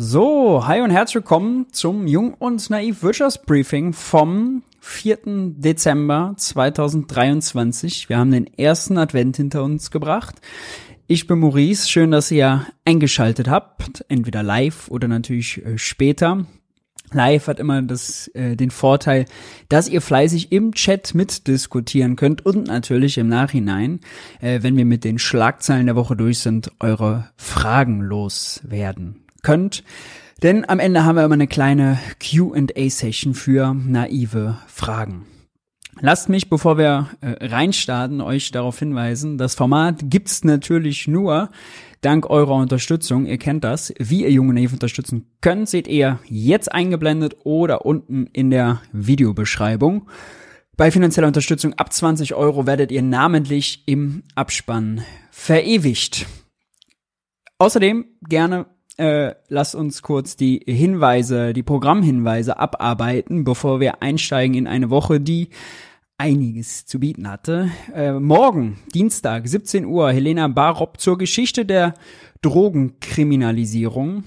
So, hi und herzlich willkommen zum Jung und Naiv Wirtschaftsbriefing vom 4. Dezember 2023. Wir haben den ersten Advent hinter uns gebracht. Ich bin Maurice, schön, dass ihr eingeschaltet habt, entweder live oder natürlich äh, später. Live hat immer das, äh, den Vorteil, dass ihr fleißig im Chat mitdiskutieren könnt und natürlich im Nachhinein, äh, wenn wir mit den Schlagzeilen der Woche durch sind, eure Fragen loswerden könnt. Denn am Ende haben wir immer eine kleine QA-Session für naive Fragen. Lasst mich, bevor wir äh, reinstarten, euch darauf hinweisen, das Format gibt's natürlich nur dank eurer Unterstützung. Ihr kennt das. Wie ihr Junge Naiv unterstützen könnt, seht ihr jetzt eingeblendet oder unten in der Videobeschreibung. Bei finanzieller Unterstützung ab 20 Euro werdet ihr namentlich im Abspann verewigt. Außerdem gerne äh, lasst uns kurz die Hinweise, die Programmhinweise abarbeiten, bevor wir einsteigen in eine Woche, die einiges zu bieten hatte. Äh, morgen, Dienstag, 17 Uhr, Helena Barob zur Geschichte der Drogenkriminalisierung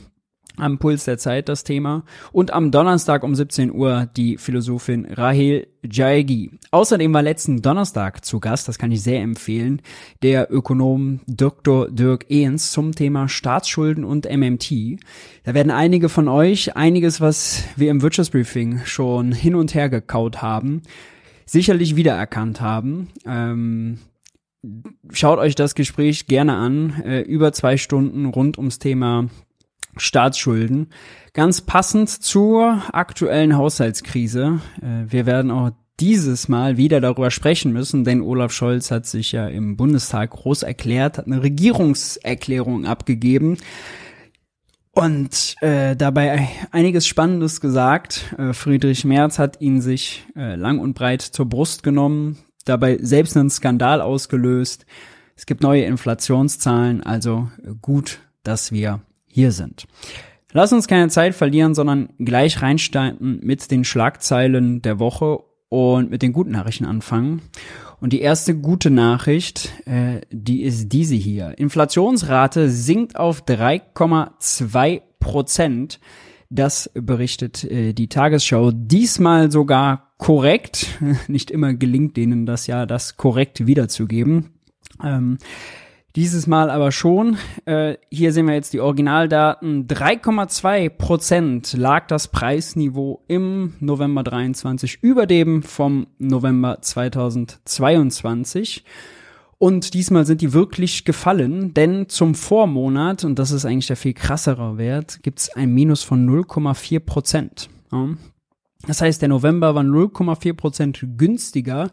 am Puls der Zeit das Thema. Und am Donnerstag um 17 Uhr die Philosophin Rahel Jaegi. Außerdem war letzten Donnerstag zu Gast, das kann ich sehr empfehlen, der Ökonom Dr. Dirk Ehens zum Thema Staatsschulden und MMT. Da werden einige von euch einiges, was wir im Wirtschaftsbriefing schon hin und her gekaut haben, sicherlich wiedererkannt haben. Ähm, schaut euch das Gespräch gerne an. Äh, über zwei Stunden rund ums Thema Staatsschulden. Ganz passend zur aktuellen Haushaltskrise. Äh, wir werden auch dieses Mal wieder darüber sprechen müssen, denn Olaf Scholz hat sich ja im Bundestag groß erklärt, hat eine Regierungserklärung abgegeben und äh, dabei einiges Spannendes gesagt. Äh, Friedrich Merz hat ihn sich äh, lang und breit zur Brust genommen, dabei selbst einen Skandal ausgelöst. Es gibt neue Inflationszahlen, also gut, dass wir hier sind. Lass uns keine Zeit verlieren, sondern gleich reinstarten mit den Schlagzeilen der Woche und mit den guten Nachrichten anfangen. Und die erste gute Nachricht, äh, die ist diese hier. Inflationsrate sinkt auf 3,2 Prozent. Das berichtet äh, die Tagesschau. Diesmal sogar korrekt. Nicht immer gelingt denen das ja, das korrekt wiederzugeben. Ähm, dieses Mal aber schon. Äh, hier sehen wir jetzt die Originaldaten. 3,2 Prozent lag das Preisniveau im November 23 über dem vom November 2022. Und diesmal sind die wirklich gefallen, denn zum Vormonat, und das ist eigentlich der viel krassere Wert, gibt es ein Minus von 0,4 Prozent. Ja. Das heißt, der November war 0,4 Prozent günstiger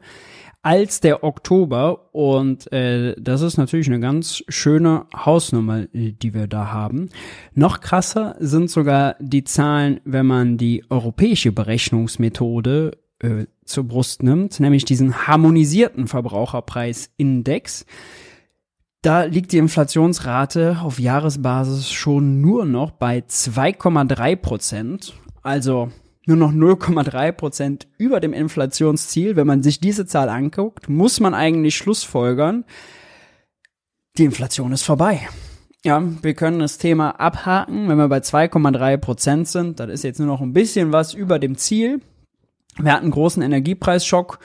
als der Oktober. Und äh, das ist natürlich eine ganz schöne Hausnummer, äh, die wir da haben. Noch krasser sind sogar die Zahlen, wenn man die europäische Berechnungsmethode äh, zur Brust nimmt, nämlich diesen harmonisierten Verbraucherpreisindex. Da liegt die Inflationsrate auf Jahresbasis schon nur noch bei 2,3 Prozent. Also nur noch 0,3 Prozent über dem Inflationsziel. Wenn man sich diese Zahl anguckt, muss man eigentlich schlussfolgern, die Inflation ist vorbei. Ja, wir können das Thema abhaken, wenn wir bei 2,3 Prozent sind. Das ist jetzt nur noch ein bisschen was über dem Ziel. Wir hatten einen großen Energiepreisschock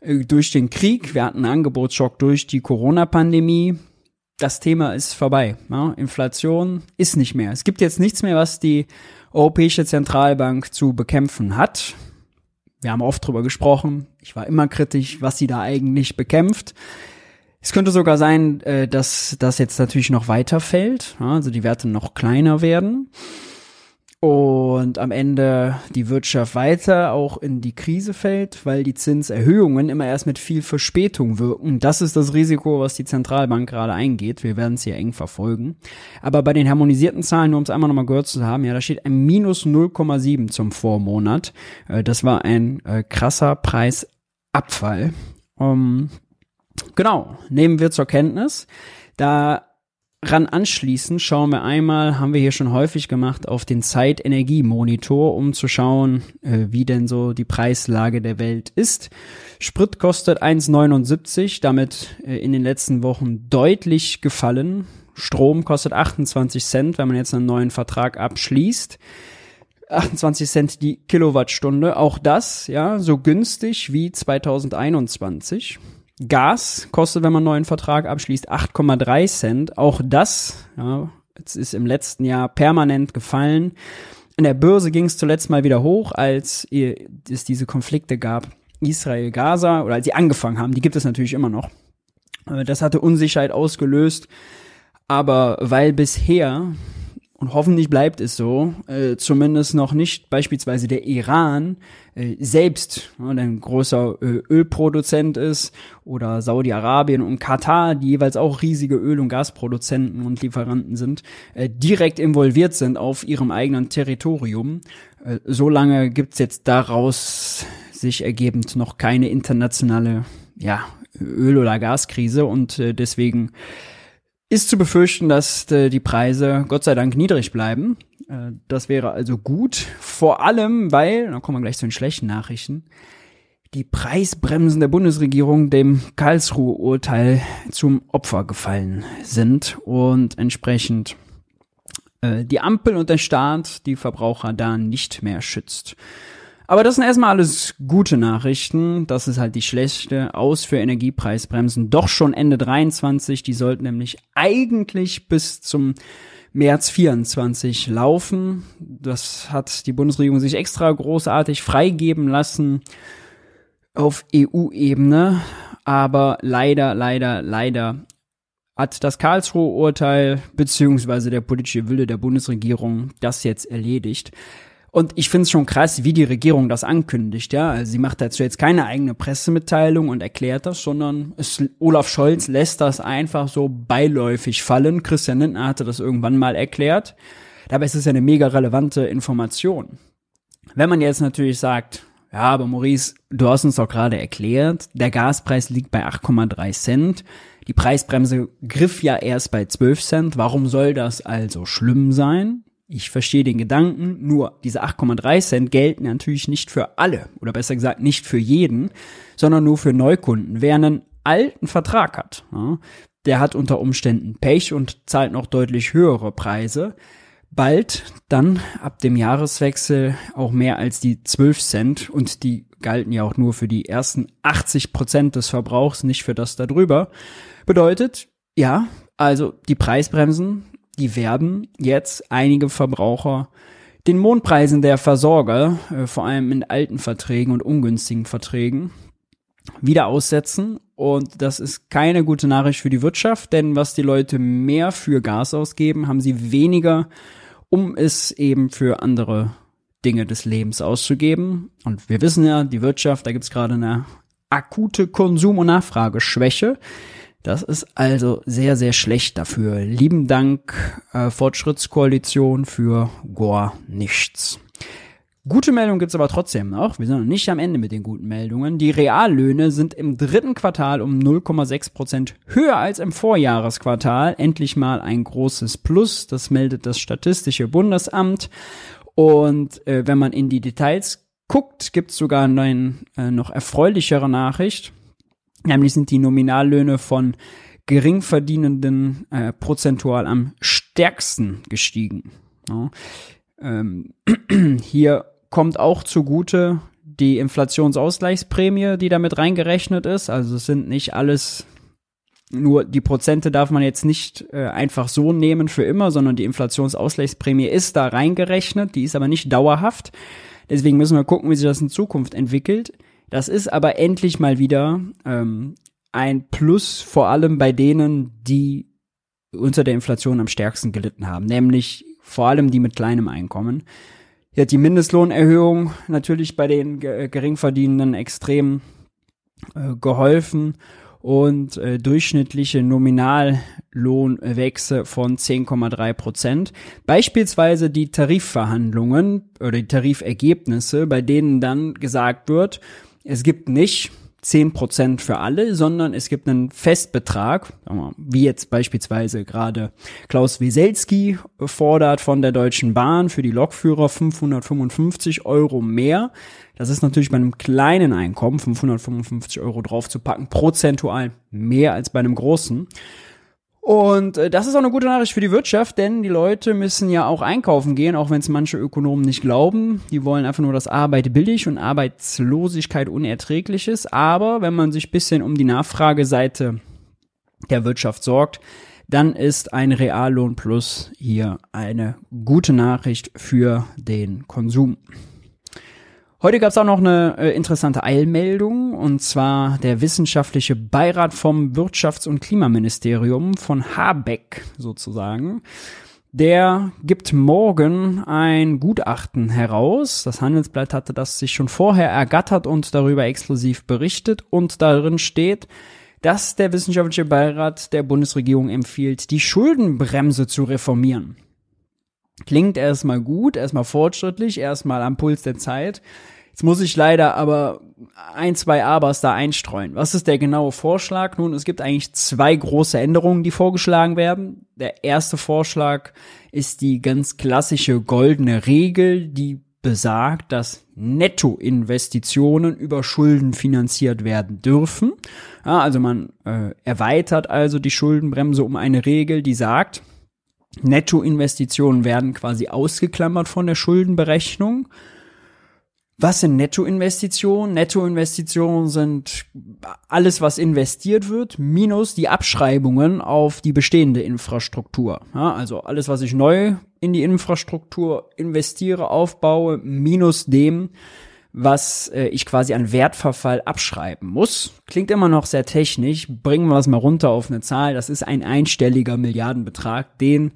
äh, durch den Krieg. Wir hatten einen Angebotsschock durch die Corona-Pandemie. Das Thema ist vorbei. Ja, Inflation ist nicht mehr. Es gibt jetzt nichts mehr, was die Europäische Zentralbank zu bekämpfen hat. Wir haben oft drüber gesprochen. Ich war immer kritisch, was sie da eigentlich bekämpft. Es könnte sogar sein, äh, dass das jetzt natürlich noch weiter fällt, also die Werte noch kleiner werden und am Ende die Wirtschaft weiter auch in die Krise fällt, weil die Zinserhöhungen immer erst mit viel Verspätung wirken. Das ist das Risiko, was die Zentralbank gerade eingeht. Wir werden es hier eng verfolgen. Aber bei den harmonisierten Zahlen, nur um es einmal nochmal gehört zu haben, ja, da steht ein minus 0,7 zum Vormonat. Äh, das war ein äh, krasser Preisabfall. Um, genau, nehmen wir zur Kenntnis. Da ran anschließen, schauen wir einmal, haben wir hier schon häufig gemacht, auf den Zeitenergiemonitor, um zu schauen, äh, wie denn so die Preislage der Welt ist. Sprit kostet 1,79, damit äh, in den letzten Wochen deutlich gefallen. Strom kostet 28 Cent, wenn man jetzt einen neuen Vertrag abschließt. 28 Cent die Kilowattstunde. Auch das, ja, so günstig wie 2021. Gas kostet, wenn man einen neuen Vertrag abschließt, 8,3 Cent. Auch das, ja, es ist im letzten Jahr permanent gefallen. In der Börse ging es zuletzt mal wieder hoch, als es diese Konflikte gab. Israel-Gaza oder als sie angefangen haben, die gibt es natürlich immer noch. Das hatte Unsicherheit ausgelöst. Aber weil bisher und hoffentlich bleibt es so, äh, zumindest noch nicht beispielsweise der Iran äh, selbst, ja, ein großer äh, Ölproduzent ist, oder Saudi-Arabien und Katar, die jeweils auch riesige Öl- und Gasproduzenten und Lieferanten sind, äh, direkt involviert sind auf ihrem eigenen Territorium. Äh, solange gibt's jetzt daraus sich ergebend noch keine internationale ja, Öl- oder Gaskrise und äh, deswegen ist zu befürchten, dass äh, die Preise Gott sei Dank niedrig bleiben. Äh, das wäre also gut. Vor allem, weil, dann kommen wir gleich zu den schlechten Nachrichten, die Preisbremsen der Bundesregierung dem Karlsruhe-Urteil zum Opfer gefallen sind und entsprechend äh, die Ampel und der Staat die Verbraucher da nicht mehr schützt. Aber das sind erstmal alles gute Nachrichten. Das ist halt die schlechte aus für Energiepreisbremsen. Doch schon Ende 23. Die sollten nämlich eigentlich bis zum März 24 laufen. Das hat die Bundesregierung sich extra großartig freigeben lassen auf EU-Ebene. Aber leider, leider, leider hat das Karlsruhe Urteil beziehungsweise der politische Wille der Bundesregierung das jetzt erledigt. Und ich finde es schon krass, wie die Regierung das ankündigt, ja. Also sie macht dazu jetzt keine eigene Pressemitteilung und erklärt das, sondern es, Olaf Scholz lässt das einfach so beiläufig fallen. Christian Lindner hatte das irgendwann mal erklärt. Dabei ist es ja eine mega relevante Information. Wenn man jetzt natürlich sagt, ja, aber Maurice, du hast uns doch gerade erklärt, der Gaspreis liegt bei 8,3 Cent. Die Preisbremse griff ja erst bei 12 Cent. Warum soll das also schlimm sein? Ich verstehe den Gedanken, nur diese 8,3 Cent gelten natürlich nicht für alle oder besser gesagt nicht für jeden, sondern nur für Neukunden. Wer einen alten Vertrag hat, der hat unter Umständen Pech und zahlt noch deutlich höhere Preise. Bald dann ab dem Jahreswechsel auch mehr als die 12 Cent und die galten ja auch nur für die ersten 80 Prozent des Verbrauchs, nicht für das darüber. Bedeutet, ja, also die Preisbremsen die werden jetzt einige Verbraucher den Mondpreisen der Versorger, äh, vor allem in alten Verträgen und ungünstigen Verträgen, wieder aussetzen. Und das ist keine gute Nachricht für die Wirtschaft, denn was die Leute mehr für Gas ausgeben, haben sie weniger, um es eben für andere Dinge des Lebens auszugeben. Und wir wissen ja, die Wirtschaft, da gibt's gerade eine akute Konsum- und Nachfrageschwäche. Das ist also sehr, sehr schlecht dafür. Lieben Dank, äh, Fortschrittskoalition, für gar nichts. Gute Meldung gibt's aber trotzdem noch. Wir sind noch nicht am Ende mit den guten Meldungen. Die Reallöhne sind im dritten Quartal um 0,6 Prozent höher als im Vorjahresquartal. Endlich mal ein großes Plus. Das meldet das Statistische Bundesamt. Und äh, wenn man in die Details guckt, gibt's sogar eine äh, noch erfreulichere Nachricht. Nämlich sind die Nominallöhne von Geringverdienenden äh, prozentual am stärksten gestiegen. Ja. Ähm, hier kommt auch zugute die Inflationsausgleichsprämie, die damit reingerechnet ist. Also es sind nicht alles nur die Prozente darf man jetzt nicht äh, einfach so nehmen für immer, sondern die Inflationsausgleichsprämie ist da reingerechnet, die ist aber nicht dauerhaft. Deswegen müssen wir gucken, wie sich das in Zukunft entwickelt. Das ist aber endlich mal wieder ähm, ein Plus, vor allem bei denen, die unter der Inflation am stärksten gelitten haben, nämlich vor allem die mit kleinem Einkommen. Hat die Mindestlohnerhöhung natürlich bei den Geringverdienenden extrem äh, geholfen und äh, durchschnittliche Nominallohnwechsel von 10,3 Prozent. Beispielsweise die Tarifverhandlungen oder die Tarifergebnisse, bei denen dann gesagt wird, es gibt nicht 10% für alle, sondern es gibt einen Festbetrag, wie jetzt beispielsweise gerade Klaus Wieselski fordert von der Deutschen Bahn für die Lokführer 555 Euro mehr. Das ist natürlich bei einem kleinen Einkommen 555 Euro draufzupacken, prozentual mehr als bei einem großen. Und äh, das ist auch eine gute Nachricht für die Wirtschaft, denn die Leute müssen ja auch einkaufen gehen, auch wenn es manche Ökonomen nicht glauben. Die wollen einfach nur, dass Arbeit billig und Arbeitslosigkeit unerträglich ist. Aber wenn man sich bisschen um die Nachfrageseite der Wirtschaft sorgt, dann ist ein Reallohn Plus hier eine gute Nachricht für den Konsum. Heute gab es auch noch eine äh, interessante Eilmeldung, und zwar der wissenschaftliche Beirat vom Wirtschafts- und Klimaministerium von Habeck sozusagen. Der gibt morgen ein Gutachten heraus. Das Handelsblatt hatte das sich schon vorher ergattert und darüber exklusiv berichtet. Und darin steht, dass der wissenschaftliche Beirat der Bundesregierung empfiehlt, die Schuldenbremse zu reformieren. Klingt erstmal gut, erstmal fortschrittlich, erstmal am Puls der Zeit. Jetzt muss ich leider aber ein, zwei Abers da einstreuen. Was ist der genaue Vorschlag? Nun, es gibt eigentlich zwei große Änderungen, die vorgeschlagen werden. Der erste Vorschlag ist die ganz klassische goldene Regel, die besagt, dass Nettoinvestitionen über Schulden finanziert werden dürfen. Ja, also man äh, erweitert also die Schuldenbremse um eine Regel, die sagt, Nettoinvestitionen werden quasi ausgeklammert von der Schuldenberechnung. Was sind Nettoinvestitionen? Nettoinvestitionen sind alles, was investiert wird, minus die Abschreibungen auf die bestehende Infrastruktur. Ja, also alles, was ich neu in die Infrastruktur investiere, aufbaue, minus dem, was äh, ich quasi an Wertverfall abschreiben muss. Klingt immer noch sehr technisch. Bringen wir es mal runter auf eine Zahl. Das ist ein einstelliger Milliardenbetrag, den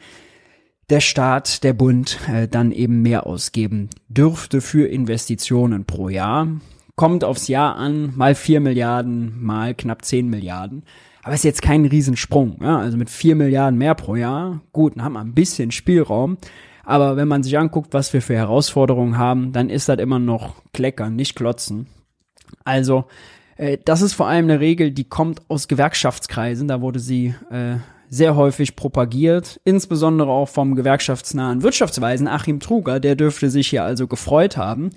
der Staat, der Bund äh, dann eben mehr ausgeben dürfte für Investitionen pro Jahr. Kommt aufs Jahr an, mal vier Milliarden, mal knapp zehn Milliarden. Aber ist jetzt kein Riesensprung. Ja? Also mit vier Milliarden mehr pro Jahr, gut, dann haben wir ein bisschen Spielraum. Aber wenn man sich anguckt, was wir für Herausforderungen haben, dann ist das immer noch Kleckern, nicht Klotzen. Also, äh, das ist vor allem eine Regel, die kommt aus Gewerkschaftskreisen. Da wurde sie äh, sehr häufig propagiert, insbesondere auch vom gewerkschaftsnahen Wirtschaftsweisen Achim Truger, der dürfte sich hier also gefreut haben.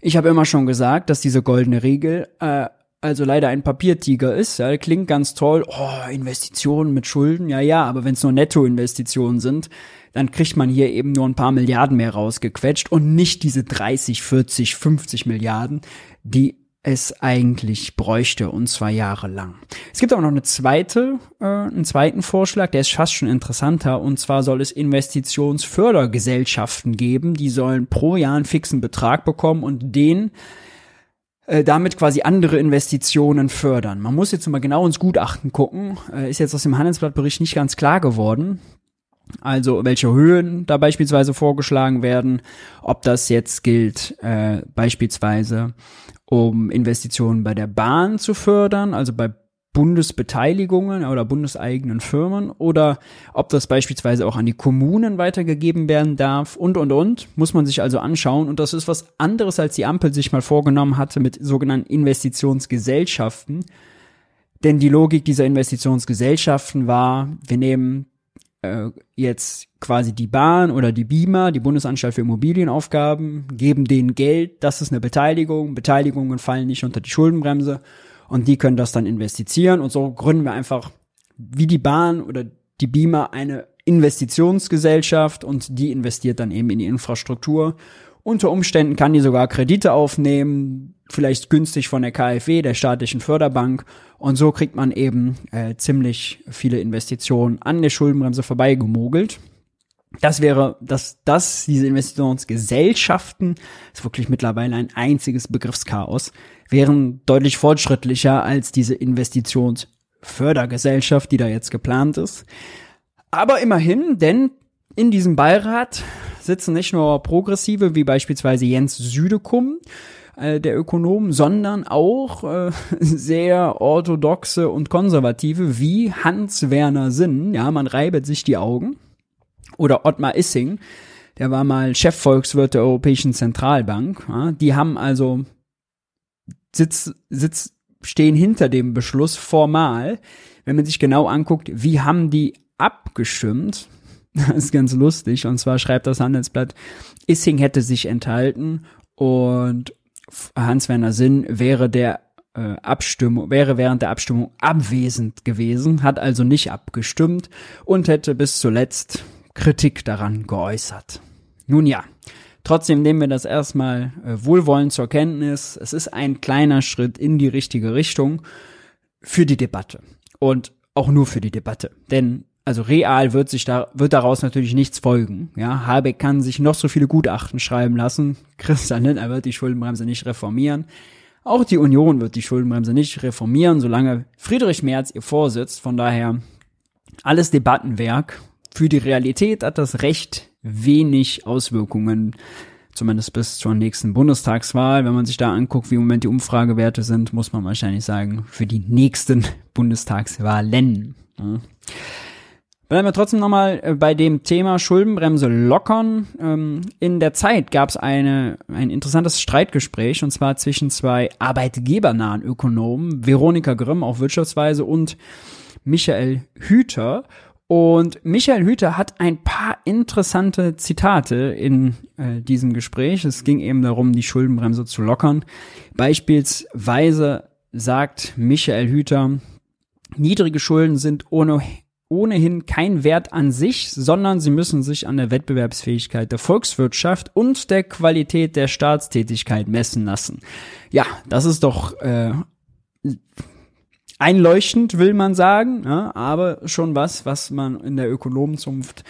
Ich habe immer schon gesagt, dass diese goldene Regel äh, also leider ein Papiertiger ist. Ja, klingt ganz toll. Oh, Investitionen mit Schulden, ja, ja, aber wenn es nur Nettoinvestitionen sind, dann kriegt man hier eben nur ein paar Milliarden mehr rausgequetscht und nicht diese 30, 40, 50 Milliarden, die es eigentlich bräuchte und zwar jahrelang. Es gibt aber noch eine zweite, äh, einen zweiten Vorschlag, der ist fast schon interessanter und zwar soll es Investitionsfördergesellschaften geben, die sollen pro Jahr einen fixen Betrag bekommen und den äh, damit quasi andere Investitionen fördern. Man muss jetzt mal genau ins Gutachten gucken, äh, ist jetzt aus dem Handelsblattbericht nicht ganz klar geworden. Also welche Höhen da beispielsweise vorgeschlagen werden, ob das jetzt gilt äh, beispielsweise um Investitionen bei der Bahn zu fördern, also bei Bundesbeteiligungen oder bundeseigenen Firmen oder ob das beispielsweise auch an die Kommunen weitergegeben werden darf und und und, muss man sich also anschauen und das ist was anderes als die Ampel sich mal vorgenommen hatte mit sogenannten Investitionsgesellschaften. Denn die Logik dieser Investitionsgesellschaften war, wir nehmen äh, jetzt quasi die Bahn oder die BIMA, die Bundesanstalt für Immobilienaufgaben, geben denen Geld, das ist eine Beteiligung, Beteiligungen fallen nicht unter die Schuldenbremse und die können das dann investieren. Und so gründen wir einfach wie die Bahn oder die BIMA eine Investitionsgesellschaft und die investiert dann eben in die Infrastruktur. Unter Umständen kann die sogar Kredite aufnehmen, vielleicht günstig von der KfW, der staatlichen Förderbank. Und so kriegt man eben äh, ziemlich viele Investitionen an der Schuldenbremse vorbeigemogelt. Das wäre, dass das, diese Investitionsgesellschaften, ist wirklich mittlerweile ein einziges Begriffschaos, wären deutlich fortschrittlicher als diese Investitionsfördergesellschaft, die da jetzt geplant ist. Aber immerhin, denn in diesem Beirat sitzen nicht nur Progressive wie beispielsweise Jens Südekum, äh, der Ökonom, sondern auch äh, sehr orthodoxe und konservative wie Hans-Werner Sinn. Ja, man reibet sich die Augen. Oder Ottmar Issing, der war mal Chefvolkswirt der Europäischen Zentralbank. Ja, die haben also Sitz, Sitz, stehen hinter dem Beschluss formal. Wenn man sich genau anguckt, wie haben die abgestimmt, das ist ganz lustig. Und zwar schreibt das Handelsblatt, Issing hätte sich enthalten und Hans-Werner Sinn wäre der äh, Abstimmung, wäre während der Abstimmung abwesend gewesen, hat also nicht abgestimmt und hätte bis zuletzt Kritik daran geäußert. Nun ja, trotzdem nehmen wir das erstmal äh, wohlwollend zur Kenntnis. Es ist ein kleiner Schritt in die richtige Richtung für die Debatte und auch nur für die Debatte, denn also real wird sich da, wird daraus natürlich nichts folgen. Ja, Habeck kann sich noch so viele Gutachten schreiben lassen. Christian Lindner wird die Schuldenbremse nicht reformieren. Auch die Union wird die Schuldenbremse nicht reformieren, solange Friedrich Merz ihr vorsitzt. Von daher alles Debattenwerk. Für die Realität hat das recht wenig Auswirkungen, zumindest bis zur nächsten Bundestagswahl. Wenn man sich da anguckt, wie im Moment die Umfragewerte sind, muss man wahrscheinlich sagen, für die nächsten Bundestagswahlen. Ja. Bleiben wir trotzdem nochmal äh, bei dem Thema Schuldenbremse lockern. Ähm, in der Zeit gab es eine, ein interessantes Streitgespräch und zwar zwischen zwei arbeitgebernahen Ökonomen, Veronika Grimm auf Wirtschaftsweise und Michael Hüter. Und Michael Hüter hat ein paar interessante Zitate in äh, diesem Gespräch. Es ging eben darum, die Schuldenbremse zu lockern. Beispielsweise sagt Michael Hüter, niedrige Schulden sind ohne ohnehin kein Wert an sich, sondern sie müssen sich an der Wettbewerbsfähigkeit der Volkswirtschaft und der Qualität der Staatstätigkeit messen lassen. Ja, das ist doch äh, einleuchtend, will man sagen, ja, aber schon was, was man in der Ökonomenzunft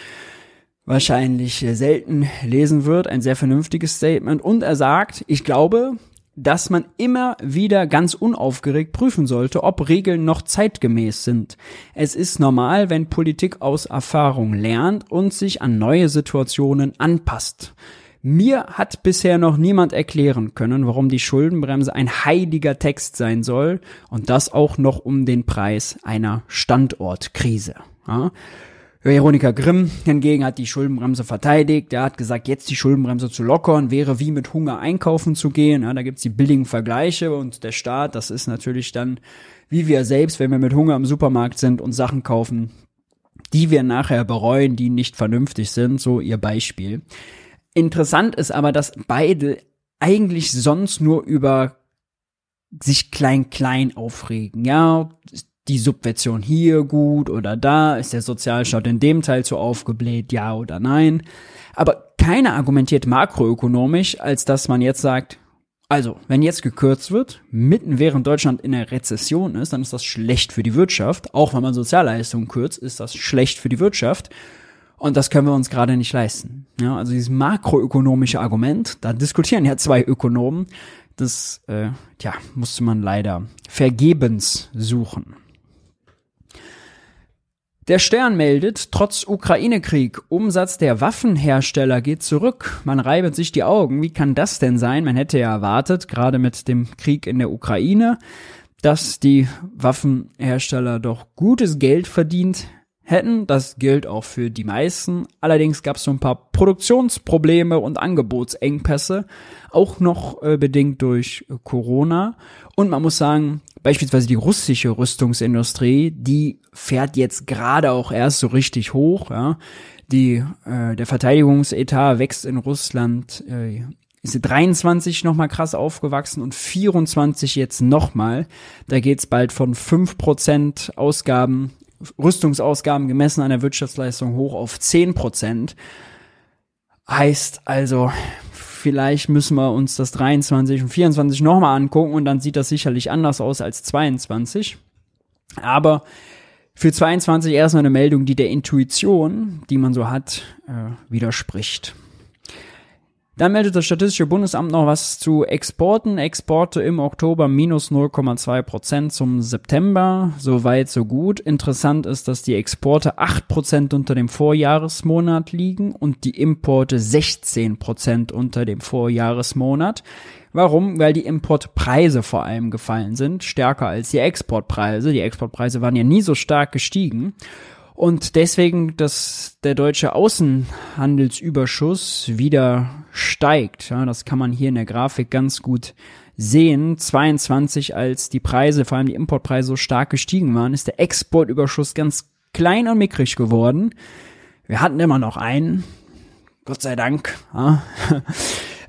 wahrscheinlich selten lesen wird. Ein sehr vernünftiges Statement. Und er sagt, ich glaube, dass man immer wieder ganz unaufgeregt prüfen sollte, ob Regeln noch zeitgemäß sind. Es ist normal, wenn Politik aus Erfahrung lernt und sich an neue Situationen anpasst. Mir hat bisher noch niemand erklären können, warum die Schuldenbremse ein heiliger Text sein soll und das auch noch um den Preis einer Standortkrise. Ja? Veronika Grimm hingegen hat die Schuldenbremse verteidigt. Er hat gesagt, jetzt die Schuldenbremse zu lockern, wäre wie mit Hunger einkaufen zu gehen. Ja, da gibt's die billigen Vergleiche und der Staat, das ist natürlich dann wie wir selbst, wenn wir mit Hunger im Supermarkt sind und Sachen kaufen, die wir nachher bereuen, die nicht vernünftig sind, so ihr Beispiel. Interessant ist aber, dass beide eigentlich sonst nur über sich klein klein aufregen. Ja, die Subvention hier gut oder da? Ist der Sozialstaat in dem Teil zu aufgebläht? Ja oder nein? Aber keiner argumentiert makroökonomisch, als dass man jetzt sagt, also, wenn jetzt gekürzt wird, mitten während Deutschland in der Rezession ist, dann ist das schlecht für die Wirtschaft. Auch wenn man Sozialleistungen kürzt, ist das schlecht für die Wirtschaft. Und das können wir uns gerade nicht leisten. Ja, also dieses makroökonomische Argument, da diskutieren ja zwei Ökonomen, das, äh, ja, musste man leider vergebens suchen. Der Stern meldet, trotz Ukraine-Krieg, Umsatz der Waffenhersteller geht zurück. Man reibet sich die Augen. Wie kann das denn sein? Man hätte ja erwartet, gerade mit dem Krieg in der Ukraine, dass die Waffenhersteller doch gutes Geld verdient hätten. Das gilt auch für die meisten. Allerdings gab es so ein paar Produktionsprobleme und Angebotsengpässe, auch noch äh, bedingt durch Corona. Und man muss sagen, beispielsweise die russische Rüstungsindustrie, die fährt jetzt gerade auch erst so richtig hoch. Ja. Die, äh, der Verteidigungsetat wächst in Russland, äh, ist 23 nochmal krass aufgewachsen und 24 jetzt nochmal. Da geht's bald von 5% Ausgaben, Rüstungsausgaben gemessen an der Wirtschaftsleistung hoch auf 10%. Heißt also, vielleicht müssen wir uns das 23 und 24 nochmal angucken und dann sieht das sicherlich anders aus als 22. Aber für 22 erstmal eine Meldung, die der Intuition, die man so hat, äh, widerspricht. Dann meldet das Statistische Bundesamt noch was zu Exporten. Exporte im Oktober minus 0,2 Prozent zum September. Soweit, so gut. Interessant ist, dass die Exporte 8 Prozent unter dem Vorjahresmonat liegen und die Importe 16 Prozent unter dem Vorjahresmonat. Warum? Weil die Importpreise vor allem gefallen sind, stärker als die Exportpreise. Die Exportpreise waren ja nie so stark gestiegen. Und deswegen, dass der deutsche Außenhandelsüberschuss wieder steigt. Ja, das kann man hier in der Grafik ganz gut sehen. 22, als die Preise, vor allem die Importpreise so stark gestiegen waren, ist der Exportüberschuss ganz klein und mickrig geworden. Wir hatten immer noch einen. Gott sei Dank. Ja.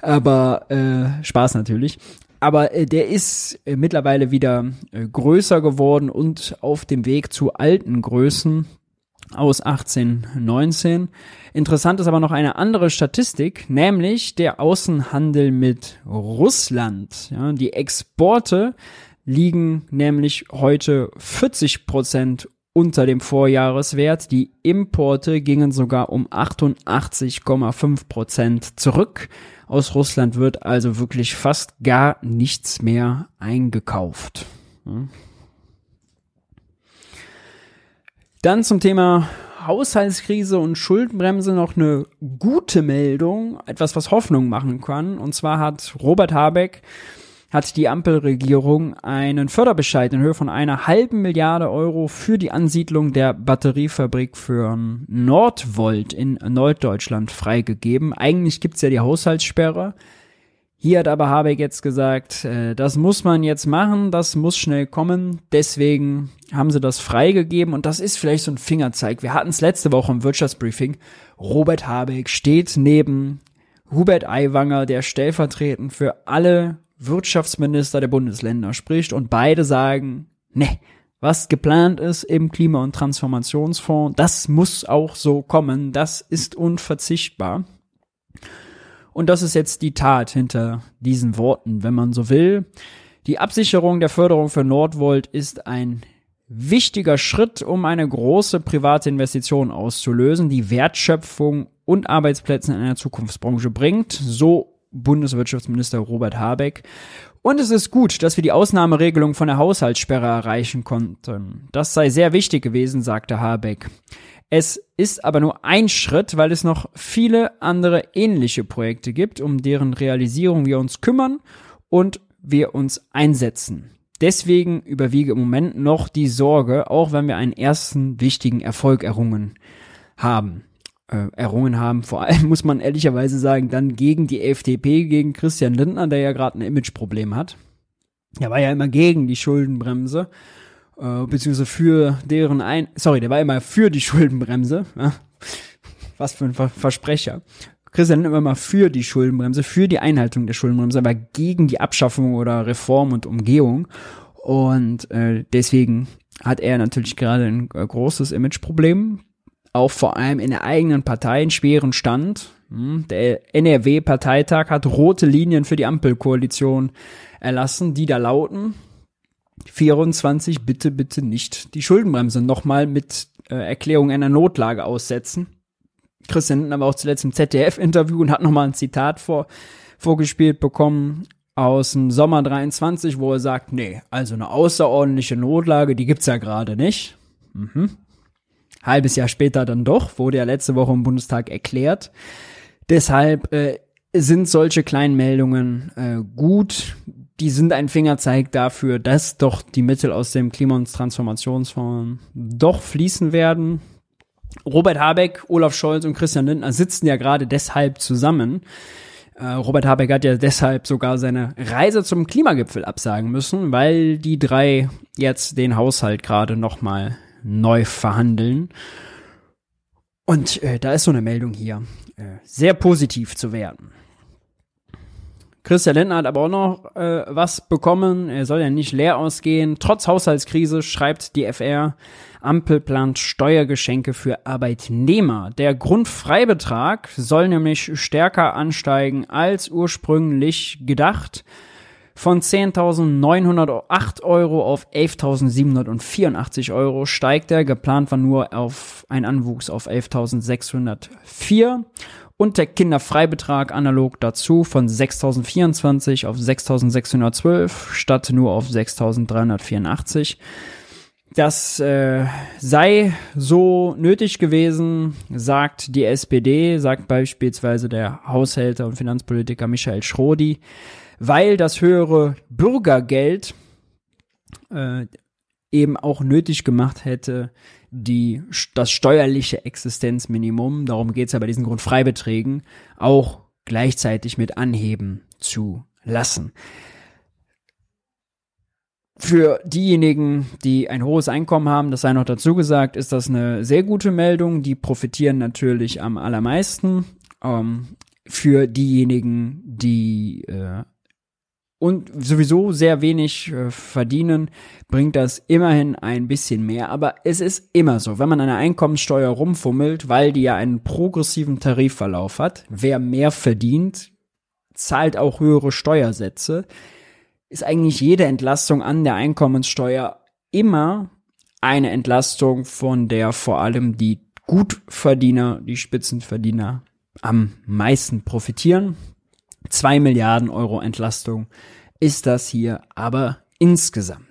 Aber äh, Spaß natürlich. aber äh, der ist äh, mittlerweile wieder äh, größer geworden und auf dem Weg zu alten Größen aus 1819. Interessant ist aber noch eine andere Statistik, nämlich der Außenhandel mit Russland. Ja, die Exporte liegen nämlich heute 40 Prozent unter dem Vorjahreswert. Die Importe gingen sogar um 88,5 Prozent zurück. Aus Russland wird also wirklich fast gar nichts mehr eingekauft. Dann zum Thema Haushaltskrise und Schuldenbremse noch eine gute Meldung, etwas, was Hoffnung machen kann. Und zwar hat Robert Habeck hat die Ampelregierung einen Förderbescheid in Höhe von einer halben Milliarde Euro für die Ansiedlung der Batteriefabrik für Nordvolt in Norddeutschland freigegeben. Eigentlich gibt's ja die Haushaltssperre. Hier hat aber Habeck jetzt gesagt, äh, das muss man jetzt machen, das muss schnell kommen. Deswegen haben sie das freigegeben und das ist vielleicht so ein Fingerzeig. Wir hatten es letzte Woche im Wirtschaftsbriefing. Robert Habeck steht neben Hubert Aiwanger, der stellvertretend für alle Wirtschaftsminister der Bundesländer spricht und beide sagen, ne, was geplant ist im Klima- und Transformationsfonds, das muss auch so kommen, das ist unverzichtbar. Und das ist jetzt die Tat hinter diesen Worten, wenn man so will. Die Absicherung der Förderung für Nordvolt ist ein wichtiger Schritt, um eine große private Investition auszulösen, die Wertschöpfung und Arbeitsplätze in einer Zukunftsbranche bringt. So Bundeswirtschaftsminister Robert Habeck. Und es ist gut, dass wir die Ausnahmeregelung von der Haushaltssperre erreichen konnten. Das sei sehr wichtig gewesen, sagte Habeck. Es ist aber nur ein Schritt, weil es noch viele andere ähnliche Projekte gibt, um deren Realisierung wir uns kümmern und wir uns einsetzen. Deswegen überwiege im Moment noch die Sorge, auch wenn wir einen ersten wichtigen Erfolg errungen haben äh, errungen haben. Vor allem muss man ehrlicherweise sagen, dann gegen die FDP, gegen Christian Lindner, der ja gerade ein Imageproblem hat. Er war ja immer gegen die Schuldenbremse, äh, beziehungsweise für deren ein, sorry, der war immer für die Schuldenbremse. Ja? Was für ein Ver Versprecher. Christian immer für die Schuldenbremse, für die Einhaltung der Schuldenbremse, aber gegen die Abschaffung oder Reform und Umgehung. Und äh, deswegen hat er natürlich gerade ein äh, großes Imageproblem, auch vor allem in der eigenen Partei einen schweren Stand. Hm, der NRW-Parteitag hat rote Linien für die Ampelkoalition erlassen, die da lauten 24 bitte, bitte nicht die Schuldenbremse nochmal mit äh, Erklärung einer Notlage aussetzen. Christian Lindner war auch zuletzt im ZDF-Interview und hat nochmal ein Zitat vor, vorgespielt bekommen aus dem Sommer 23, wo er sagt, nee, also eine außerordentliche Notlage, die gibt's ja gerade nicht. Mhm halbes Jahr später dann doch, wurde ja letzte Woche im Bundestag erklärt. Deshalb äh, sind solche Kleinmeldungen äh, gut. Die sind ein Fingerzeig dafür, dass doch die Mittel aus dem Klima- und Transformationsfonds doch fließen werden. Robert Habeck, Olaf Scholz und Christian Lindner sitzen ja gerade deshalb zusammen. Äh, Robert Habeck hat ja deshalb sogar seine Reise zum Klimagipfel absagen müssen, weil die drei jetzt den Haushalt gerade nochmal neu verhandeln. Und äh, da ist so eine Meldung hier äh, sehr positiv zu werden. Christian Lindner hat aber auch noch äh, was bekommen. Er soll ja nicht leer ausgehen. Trotz Haushaltskrise schreibt die FR, Ampel plant Steuergeschenke für Arbeitnehmer. Der Grundfreibetrag soll nämlich stärker ansteigen als ursprünglich gedacht. Von 10.908 Euro auf 11.784 Euro steigt er. Geplant war nur auf ein Anwuchs auf 11.604 und der Kinderfreibetrag analog dazu von 6.024 auf 6.612 statt nur auf 6.384. Das äh, sei so nötig gewesen, sagt die SPD, sagt beispielsweise der Haushälter und Finanzpolitiker Michael Schrodi weil das höhere Bürgergeld äh, eben auch nötig gemacht hätte, die, das steuerliche Existenzminimum, darum geht es ja bei diesen Grundfreibeträgen, auch gleichzeitig mit anheben zu lassen. Für diejenigen, die ein hohes Einkommen haben, das sei noch dazu gesagt, ist das eine sehr gute Meldung. Die profitieren natürlich am allermeisten. Ähm, für diejenigen, die äh, und sowieso sehr wenig äh, verdienen, bringt das immerhin ein bisschen mehr. Aber es ist immer so, wenn man an der Einkommenssteuer rumfummelt, weil die ja einen progressiven Tarifverlauf hat, wer mehr verdient, zahlt auch höhere Steuersätze, ist eigentlich jede Entlastung an der Einkommenssteuer immer eine Entlastung, von der vor allem die Gutverdiener, die Spitzenverdiener am meisten profitieren. Zwei Milliarden Euro Entlastung ist das hier aber insgesamt.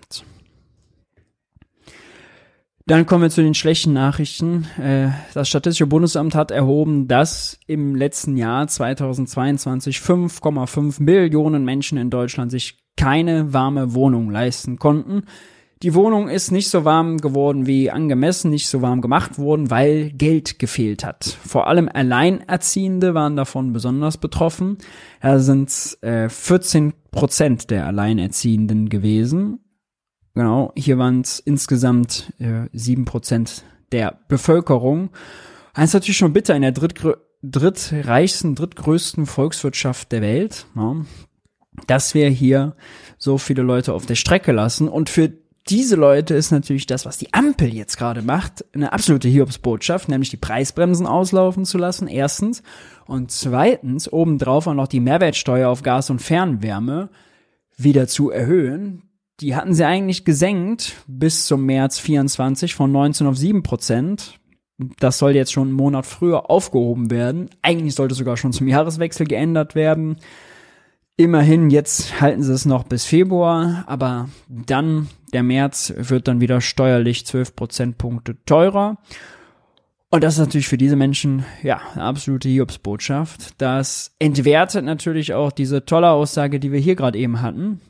Dann kommen wir zu den schlechten Nachrichten. Äh, das Statistische Bundesamt hat erhoben, dass im letzten Jahr 2022 5,5 Millionen Menschen in Deutschland sich keine warme Wohnung leisten konnten. Die Wohnung ist nicht so warm geworden wie angemessen, nicht so warm gemacht worden, weil Geld gefehlt hat. Vor allem Alleinerziehende waren davon besonders betroffen. Da sind äh, 14 Prozent der Alleinerziehenden gewesen. Genau, hier waren es insgesamt äh, 7 Prozent der Bevölkerung. Das ist natürlich schon bitter in der drittgrö drittreichsten, drittgrößten Volkswirtschaft der Welt, ja, dass wir hier so viele Leute auf der Strecke lassen. Und für diese Leute ist natürlich das, was die Ampel jetzt gerade macht, eine absolute Hiobsbotschaft, nämlich die Preisbremsen auslaufen zu lassen, erstens. Und zweitens, obendrauf auch noch die Mehrwertsteuer auf Gas und Fernwärme wieder zu erhöhen. Die hatten sie eigentlich gesenkt bis zum März 24 von 19 auf 7 Prozent. Das soll jetzt schon einen Monat früher aufgehoben werden. Eigentlich sollte sogar schon zum Jahreswechsel geändert werden. Immerhin, jetzt halten sie es noch bis Februar, aber dann, der März, wird dann wieder steuerlich 12 Prozentpunkte teurer. Und das ist natürlich für diese Menschen, ja, eine absolute Hiobsbotschaft. Das entwertet natürlich auch diese tolle Aussage, die wir hier gerade eben hatten,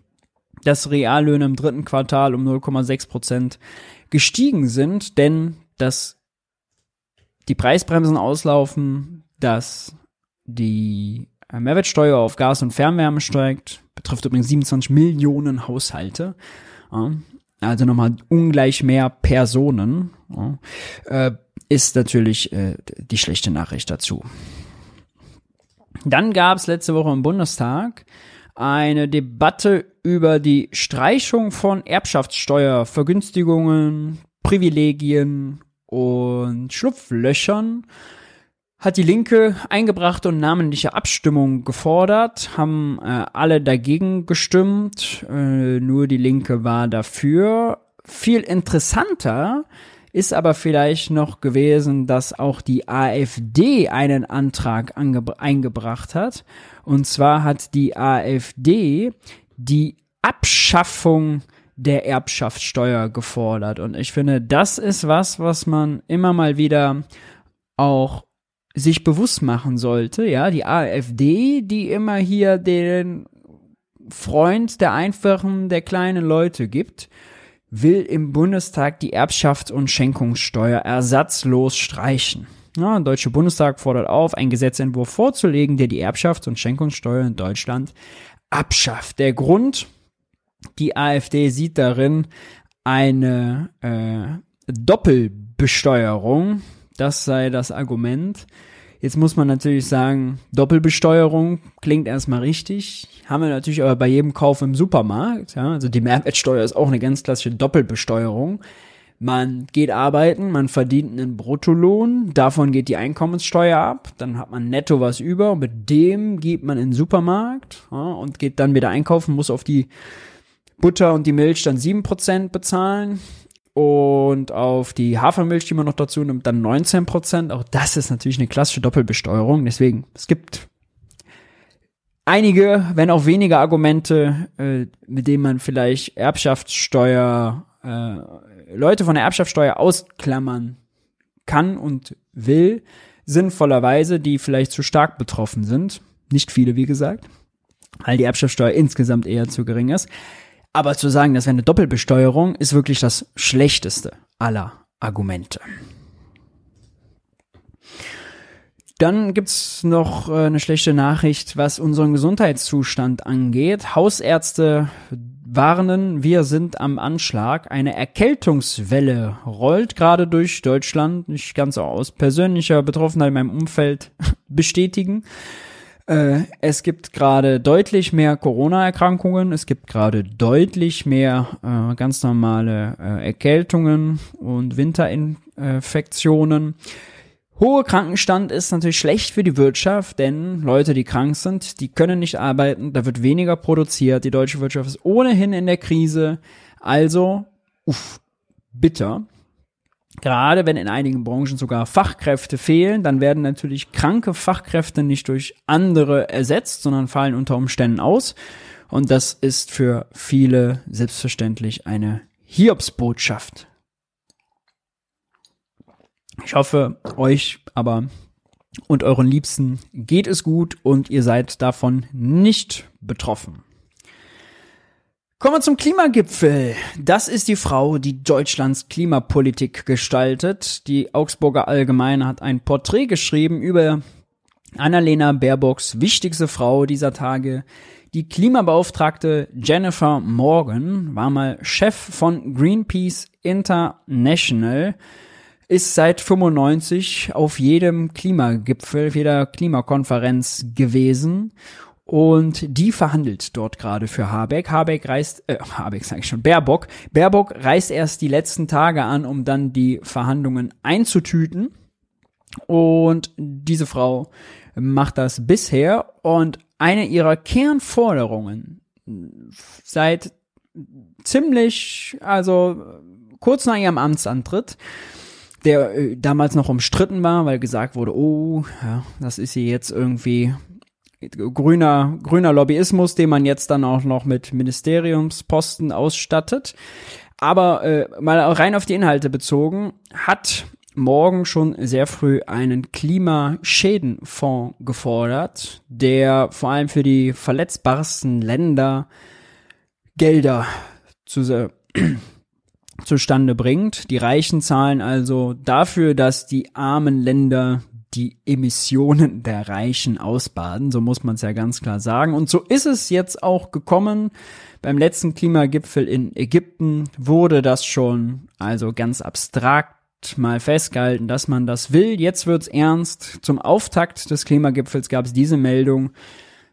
dass Reallöhne im dritten Quartal um 0,6 Prozent gestiegen sind, denn dass die Preisbremsen auslaufen, dass die Mehrwertsteuer auf Gas und Fernwärme steigt, betrifft übrigens 27 Millionen Haushalte. Also nochmal ungleich mehr Personen. Äh, ist natürlich äh, die schlechte Nachricht dazu. Dann gab es letzte Woche im Bundestag eine Debatte über die Streichung von Erbschaftssteuer, Vergünstigungen, Privilegien und Schlupflöchern hat die Linke eingebracht und namentliche Abstimmung gefordert, haben äh, alle dagegen gestimmt, äh, nur die Linke war dafür. Viel interessanter ist aber vielleicht noch gewesen, dass auch die AfD einen Antrag eingebracht hat. Und zwar hat die AfD die Abschaffung der Erbschaftssteuer gefordert. Und ich finde, das ist was, was man immer mal wieder auch sich bewusst machen sollte, ja, die AfD, die immer hier den Freund der einfachen, der kleinen Leute gibt, will im Bundestag die Erbschafts- und Schenkungssteuer ersatzlos streichen. Ja, der Deutsche Bundestag fordert auf, einen Gesetzentwurf vorzulegen, der die Erbschafts- und Schenkungssteuer in Deutschland abschafft. Der Grund, die AfD sieht darin eine äh, Doppelbesteuerung das sei das Argument. Jetzt muss man natürlich sagen, Doppelbesteuerung klingt erstmal richtig. Haben wir natürlich aber bei jedem Kauf im Supermarkt. Ja? Also die Mehrwertsteuer ist auch eine ganz klassische Doppelbesteuerung. Man geht arbeiten, man verdient einen Bruttolohn, davon geht die Einkommenssteuer ab, dann hat man netto was über, und mit dem geht man in den Supermarkt ja, und geht dann wieder einkaufen, muss auf die Butter und die Milch dann sieben Prozent bezahlen und auf die Hafermilch, die man noch dazu nimmt, dann 19 Prozent. Auch das ist natürlich eine klassische Doppelbesteuerung. Deswegen, es gibt einige, wenn auch wenige Argumente, äh, mit denen man vielleicht Erbschaftssteuer, äh, Leute von der Erbschaftssteuer ausklammern kann und will, sinnvollerweise, die vielleicht zu stark betroffen sind. Nicht viele, wie gesagt, weil die Erbschaftssteuer insgesamt eher zu gering ist. Aber zu sagen, das wäre eine Doppelbesteuerung, ist wirklich das schlechteste aller Argumente. Dann gibt's noch äh, eine schlechte Nachricht, was unseren Gesundheitszustand angeht. Hausärzte warnen, wir sind am Anschlag. Eine Erkältungswelle rollt gerade durch Deutschland. Ich kann es auch aus persönlicher Betroffenheit in meinem Umfeld bestätigen. Äh, es gibt gerade deutlich mehr Corona-Erkrankungen, es gibt gerade deutlich mehr äh, ganz normale äh, Erkältungen und Winterinfektionen. Hohe Krankenstand ist natürlich schlecht für die Wirtschaft, denn Leute, die krank sind, die können nicht arbeiten, da wird weniger produziert, die deutsche Wirtschaft ist ohnehin in der Krise, also, uff, bitter. Gerade wenn in einigen Branchen sogar Fachkräfte fehlen, dann werden natürlich kranke Fachkräfte nicht durch andere ersetzt, sondern fallen unter Umständen aus. Und das ist für viele selbstverständlich eine Hiobsbotschaft. Ich hoffe, euch aber und euren Liebsten geht es gut und ihr seid davon nicht betroffen. Kommen wir zum Klimagipfel. Das ist die Frau, die Deutschlands Klimapolitik gestaltet. Die Augsburger Allgemeine hat ein Porträt geschrieben über Annalena Baerbocks wichtigste Frau dieser Tage. Die Klimabeauftragte Jennifer Morgan war mal Chef von Greenpeace International, ist seit 95 auf jedem Klimagipfel, jeder Klimakonferenz gewesen und die verhandelt dort gerade für Habeck. Habeck reist, äh, Habeck sage ich schon, Baerbock. Baerbock reist erst die letzten Tage an, um dann die Verhandlungen einzutüten. Und diese Frau macht das bisher. Und eine ihrer Kernforderungen seit ziemlich, also kurz nach ihrem Amtsantritt, der äh, damals noch umstritten war, weil gesagt wurde, oh, ja, das ist sie jetzt irgendwie grüner, grüner Lobbyismus, den man jetzt dann auch noch mit Ministeriumsposten ausstattet. Aber äh, mal rein auf die Inhalte bezogen, hat morgen schon sehr früh einen Klimaschädenfonds gefordert, der vor allem für die verletzbarsten Länder Gelder zu, zustande bringt. Die Reichen zahlen also dafür, dass die armen Länder die Emissionen der Reichen ausbaden, so muss man es ja ganz klar sagen. Und so ist es jetzt auch gekommen. Beim letzten Klimagipfel in Ägypten wurde das schon also ganz abstrakt mal festgehalten, dass man das will. Jetzt wird's ernst. Zum Auftakt des Klimagipfels gab es diese Meldung.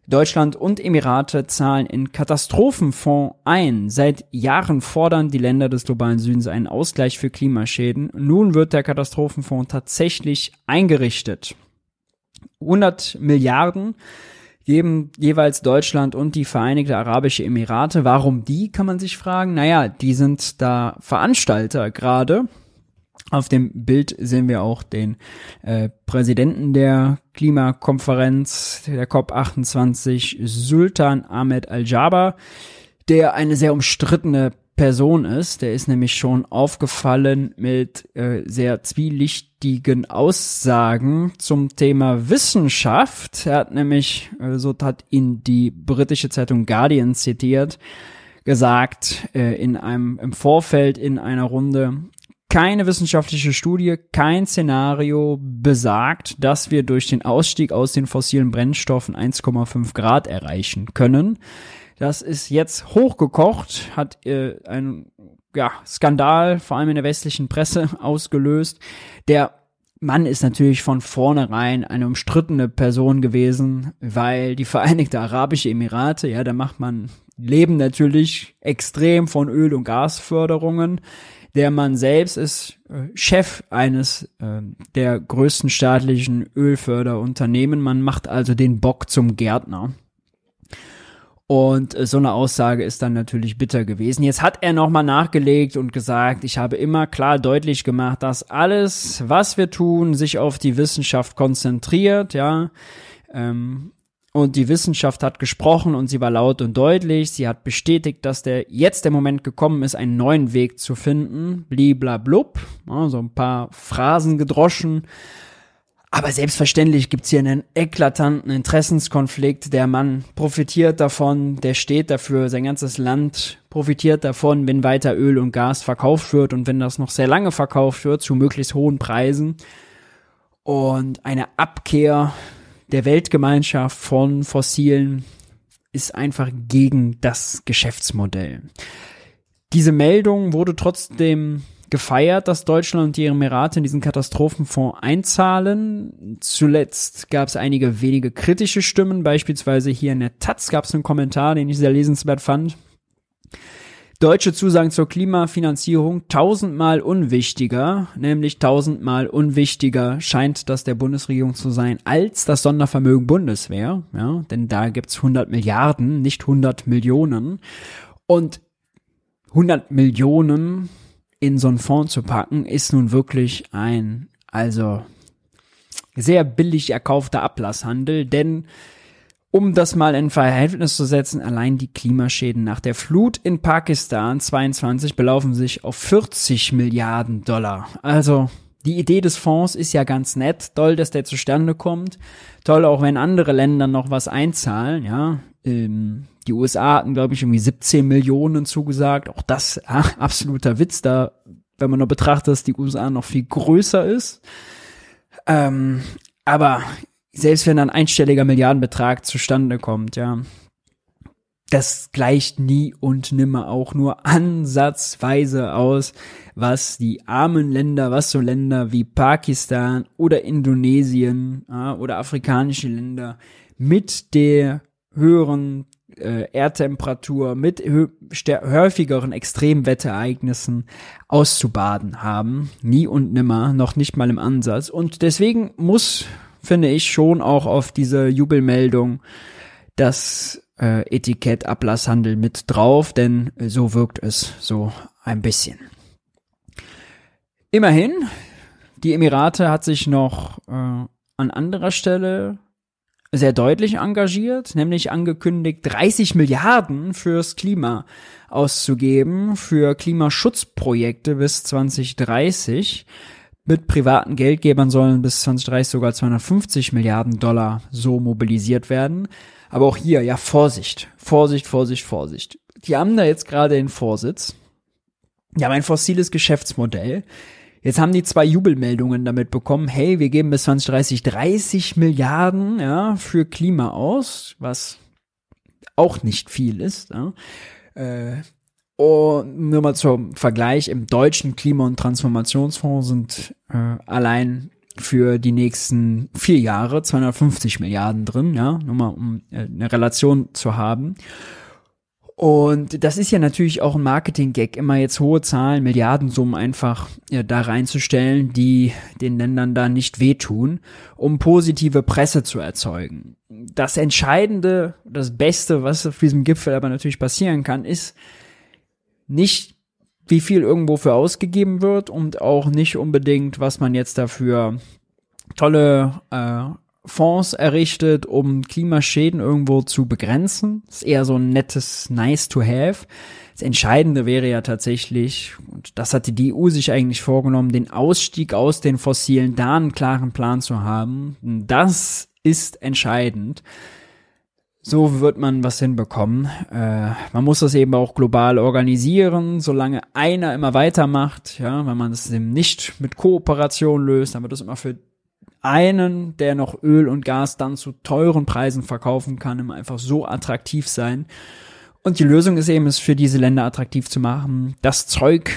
Deutschland und Emirate zahlen in Katastrophenfonds ein. Seit Jahren fordern die Länder des globalen Südens einen Ausgleich für Klimaschäden. Nun wird der Katastrophenfonds tatsächlich eingerichtet. 100 Milliarden geben jeweils Deutschland und die Vereinigte Arabische Emirate. Warum die, kann man sich fragen. Naja, die sind da Veranstalter gerade auf dem Bild sehen wir auch den äh, Präsidenten der Klimakonferenz, der COP28, Sultan Ahmed Al-Jaber, der eine sehr umstrittene Person ist. Der ist nämlich schon aufgefallen mit äh, sehr zwielichtigen Aussagen zum Thema Wissenschaft. Er hat nämlich, äh, so hat ihn die britische Zeitung Guardian zitiert, gesagt äh, in einem im Vorfeld in einer Runde keine wissenschaftliche Studie, kein Szenario besagt, dass wir durch den Ausstieg aus den fossilen Brennstoffen 1,5 Grad erreichen können. Das ist jetzt hochgekocht, hat äh, ein ja, Skandal, vor allem in der westlichen Presse, ausgelöst. Der Mann ist natürlich von vornherein eine umstrittene Person gewesen, weil die Vereinigte Arabische Emirate, ja, da macht man leben natürlich extrem von Öl- und Gasförderungen. Der Mann selbst ist äh, Chef eines äh, der größten staatlichen Ölförderunternehmen. Man macht also den Bock zum Gärtner. Und äh, so eine Aussage ist dann natürlich bitter gewesen. Jetzt hat er nochmal nachgelegt und gesagt, ich habe immer klar deutlich gemacht, dass alles, was wir tun, sich auf die Wissenschaft konzentriert, ja. Ähm, und die Wissenschaft hat gesprochen und sie war laut und deutlich. Sie hat bestätigt, dass der jetzt der Moment gekommen ist, einen neuen Weg zu finden. Bliblablub. Ja, so ein paar Phrasen gedroschen. Aber selbstverständlich gibt's hier einen eklatanten Interessenskonflikt. Der Mann profitiert davon, der steht dafür, sein ganzes Land profitiert davon, wenn weiter Öl und Gas verkauft wird und wenn das noch sehr lange verkauft wird, zu möglichst hohen Preisen. Und eine Abkehr der Weltgemeinschaft von fossilen ist einfach gegen das Geschäftsmodell. Diese Meldung wurde trotzdem gefeiert, dass Deutschland und die Emirate in diesen Katastrophenfonds einzahlen. Zuletzt gab es einige wenige kritische Stimmen, beispielsweise hier in der Taz gab es einen Kommentar, den ich sehr lesenswert fand. Deutsche Zusagen zur Klimafinanzierung tausendmal unwichtiger, nämlich tausendmal unwichtiger scheint das der Bundesregierung zu sein als das Sondervermögen Bundeswehr, ja, denn da gibt's 100 Milliarden, nicht 100 Millionen. Und 100 Millionen in so einen Fonds zu packen, ist nun wirklich ein, also sehr billig erkaufter Ablasshandel, denn um das mal in Verhältnis zu setzen, allein die Klimaschäden nach der Flut in Pakistan 22 belaufen sich auf 40 Milliarden Dollar. Also die Idee des Fonds ist ja ganz nett, toll, dass der zustande kommt. Toll auch, wenn andere Länder noch was einzahlen, ja. Ähm, die USA hatten, glaube ich, irgendwie 17 Millionen zugesagt. Auch das ja, absoluter Witz, da, wenn man nur betrachtet, dass die USA noch viel größer ist. Ähm, aber selbst wenn ein einstelliger Milliardenbetrag zustande kommt, ja, das gleicht nie und nimmer auch nur ansatzweise aus, was die armen Länder, was so Länder wie Pakistan oder Indonesien ja, oder afrikanische Länder mit der höheren äh, Erdtemperatur, mit häufigeren Extremwetterereignissen auszubaden haben. Nie und nimmer, noch nicht mal im Ansatz. Und deswegen muss finde ich, schon auch auf diese Jubelmeldung das äh, Etikett Ablasshandel mit drauf, denn so wirkt es so ein bisschen. Immerhin, die Emirate hat sich noch äh, an anderer Stelle sehr deutlich engagiert, nämlich angekündigt, 30 Milliarden fürs Klima auszugeben, für Klimaschutzprojekte bis 2030 mit privaten Geldgebern sollen bis 2030 sogar 250 Milliarden Dollar so mobilisiert werden. Aber auch hier, ja, Vorsicht, Vorsicht, Vorsicht, Vorsicht. Die haben da jetzt gerade den Vorsitz. Die haben ein fossiles Geschäftsmodell. Jetzt haben die zwei Jubelmeldungen damit bekommen, hey, wir geben bis 2030 30 Milliarden ja, für Klima aus, was auch nicht viel ist. Ja. Äh, und nur mal zum Vergleich, im deutschen Klima- und Transformationsfonds sind äh, allein für die nächsten vier Jahre 250 Milliarden drin, ja, nur mal um äh, eine Relation zu haben. Und das ist ja natürlich auch ein Marketing-Gag, immer jetzt hohe Zahlen, Milliardensummen einfach ja, da reinzustellen, die den Ländern da nicht wehtun, um positive Presse zu erzeugen. Das Entscheidende, das Beste, was auf diesem Gipfel aber natürlich passieren kann, ist, nicht, wie viel irgendwo für ausgegeben wird und auch nicht unbedingt, was man jetzt dafür tolle äh, Fonds errichtet, um Klimaschäden irgendwo zu begrenzen. Das ist eher so ein nettes Nice to have. Das Entscheidende wäre ja tatsächlich, und das hatte die EU sich eigentlich vorgenommen, den Ausstieg aus den Fossilen, da einen klaren Plan zu haben. Das ist entscheidend. So wird man was hinbekommen. Äh, man muss das eben auch global organisieren, solange einer immer weitermacht. Ja, wenn man es eben nicht mit Kooperation löst, dann wird es immer für einen, der noch Öl und Gas dann zu teuren Preisen verkaufen kann, immer einfach so attraktiv sein. Und die Lösung ist eben, es für diese Länder attraktiv zu machen, das Zeug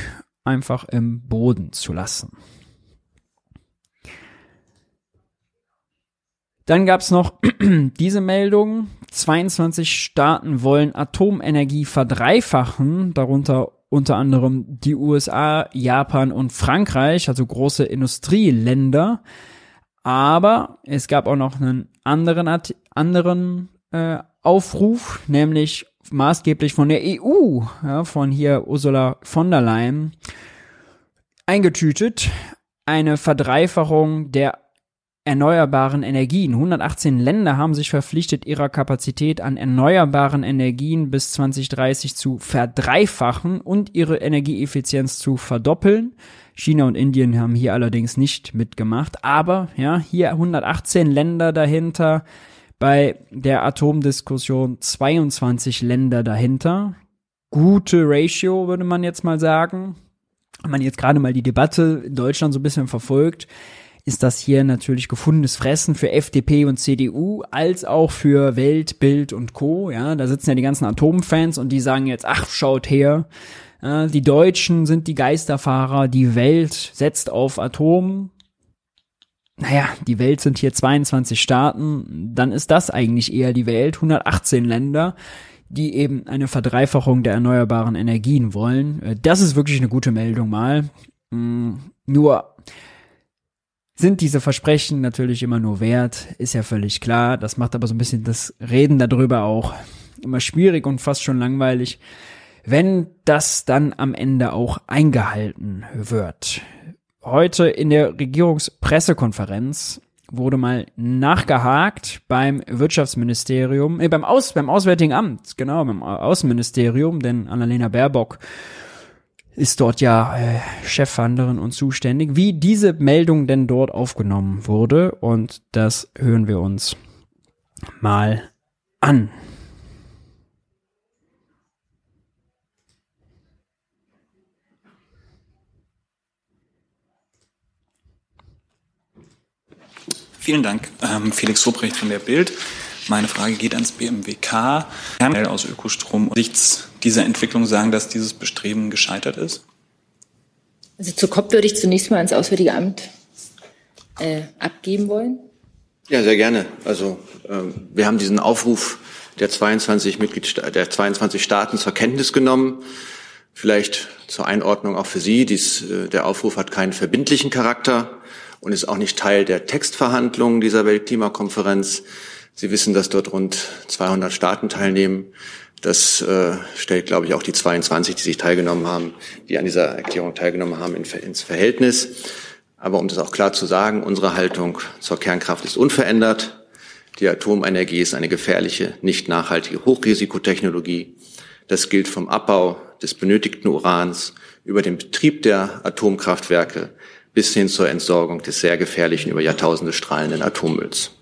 einfach im Boden zu lassen. Dann gab's noch diese Meldung. 22 Staaten wollen Atomenergie verdreifachen, darunter unter anderem die USA, Japan und Frankreich, also große Industrieländer. Aber es gab auch noch einen anderen, anderen äh, Aufruf, nämlich maßgeblich von der EU, ja, von hier Ursula von der Leyen, eingetütet. Eine Verdreifachung der erneuerbaren Energien. 118 Länder haben sich verpflichtet, ihrer Kapazität an erneuerbaren Energien bis 2030 zu verdreifachen und ihre Energieeffizienz zu verdoppeln. China und Indien haben hier allerdings nicht mitgemacht, aber ja, hier 118 Länder dahinter, bei der Atomdiskussion 22 Länder dahinter. Gute Ratio, würde man jetzt mal sagen. Wenn man jetzt gerade mal die Debatte in Deutschland so ein bisschen verfolgt, ist das hier natürlich gefundenes Fressen für FDP und CDU, als auch für Welt, Bild und Co. Ja, da sitzen ja die ganzen Atomfans und die sagen jetzt, ach, schaut her, Äh, die Deutschen sind die Geisterfahrer, die Welt setzt auf Atom. Naja, die Welt sind hier 22 Staaten, dann ist das eigentlich eher die Welt, 118 Länder, die eben eine Verdreifachung der erneuerbaren Energien wollen. Äh, das ist wirklich eine gute Meldung mal. Mm, nur sind diese Versprechen natürlich immer nur wert, ist ja völlig klar. Das macht aber so ein bisschen das Reden darüber auch immer schwierig und fast schon langweilig, wenn das dann am Ende auch eingehalten wird. Heute in der Regierungspressekonferenz wurde mal nachgehakt beim Wirtschaftsministerium, äh, beim, Aus, beim Auswärtigen Amt, genau, beim Außenministerium, denn Annalena Baerbock ist dort ja äh, Chefverhandlerin und zuständig, wie diese Meldung denn dort aufgenommen wurde. Und das hören wir uns mal an. Vielen Dank, ähm, Felix Ruprecht von der Bild. Meine Frage geht ans BMWK. Kann aus Ökostrom nichts dieser Entwicklung sagen, dass dieses Bestreben gescheitert ist? Also zur COP würde ich zunächst mal ans Auswärtige Amt äh, abgeben wollen. Ja, sehr gerne. Also ähm, wir haben diesen Aufruf der 22 Mitgliedstaaten, der 22 Staaten zur Kenntnis genommen. Vielleicht zur Einordnung auch für Sie. Dies, äh, der Aufruf hat keinen verbindlichen Charakter und ist auch nicht Teil der Textverhandlungen dieser Weltklimakonferenz. Sie wissen, dass dort rund 200 Staaten teilnehmen. Das äh, stellt, glaube ich, auch die 22, die sich teilgenommen haben, die an dieser Erklärung teilgenommen haben, in, ins Verhältnis. Aber um das auch klar zu sagen, unsere Haltung zur Kernkraft ist unverändert. Die Atomenergie ist eine gefährliche, nicht nachhaltige Hochrisikotechnologie. Das gilt vom Abbau des benötigten Urans über den Betrieb der Atomkraftwerke bis hin zur Entsorgung des sehr gefährlichen, über Jahrtausende strahlenden Atommülls.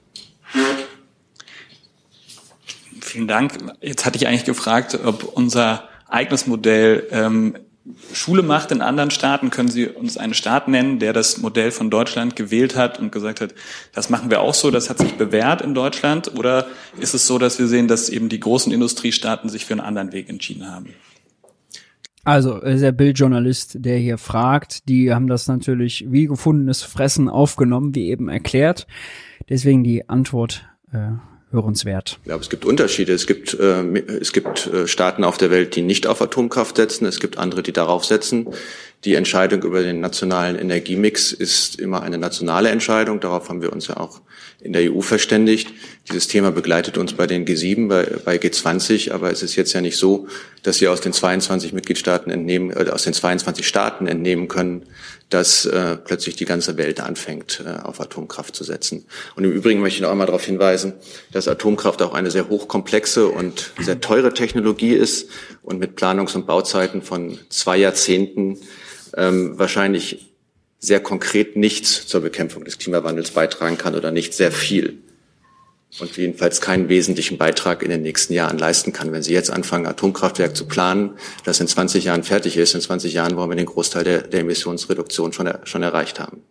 Vielen Dank. Jetzt hatte ich eigentlich gefragt, ob unser eigenes Modell ähm, Schule macht in anderen Staaten. Können Sie uns einen Staat nennen, der das Modell von Deutschland gewählt hat und gesagt hat, das machen wir auch so, das hat sich bewährt in Deutschland? Oder ist es so, dass wir sehen, dass eben die großen Industriestaaten sich für einen anderen Weg entschieden haben? Also, ist der Bildjournalist, der hier fragt, die haben das natürlich wie gefundenes Fressen aufgenommen, wie eben erklärt. Deswegen die Antwort äh, hörenswert. Ich glaube, es gibt Unterschiede. Es gibt, äh, es gibt äh, Staaten auf der Welt, die nicht auf Atomkraft setzen. Es gibt andere, die darauf setzen. Die Entscheidung über den nationalen Energiemix ist immer eine nationale Entscheidung. Darauf haben wir uns ja auch in der EU verständigt. Dieses Thema begleitet uns bei den G7, bei, bei G20, aber es ist jetzt ja nicht so, dass Sie aus den 22 Mitgliedstaaten entnehmen, äh, aus den 22 Staaten entnehmen können, dass äh, plötzlich die ganze Welt anfängt, äh, auf Atomkraft zu setzen. Und im Übrigen möchte ich noch einmal darauf hinweisen, dass Atomkraft auch eine sehr hochkomplexe und sehr teure Technologie ist und mit Planungs- und Bauzeiten von zwei Jahrzehnten ähm, wahrscheinlich sehr konkret nichts zur Bekämpfung des Klimawandels beitragen kann oder nicht sehr viel. Und jedenfalls keinen wesentlichen Beitrag in den nächsten Jahren leisten kann. Wenn Sie jetzt anfangen, Atomkraftwerk zu planen, das in 20 Jahren fertig ist, in 20 Jahren wollen wir den Großteil der, der Emissionsreduktion schon, schon erreicht haben.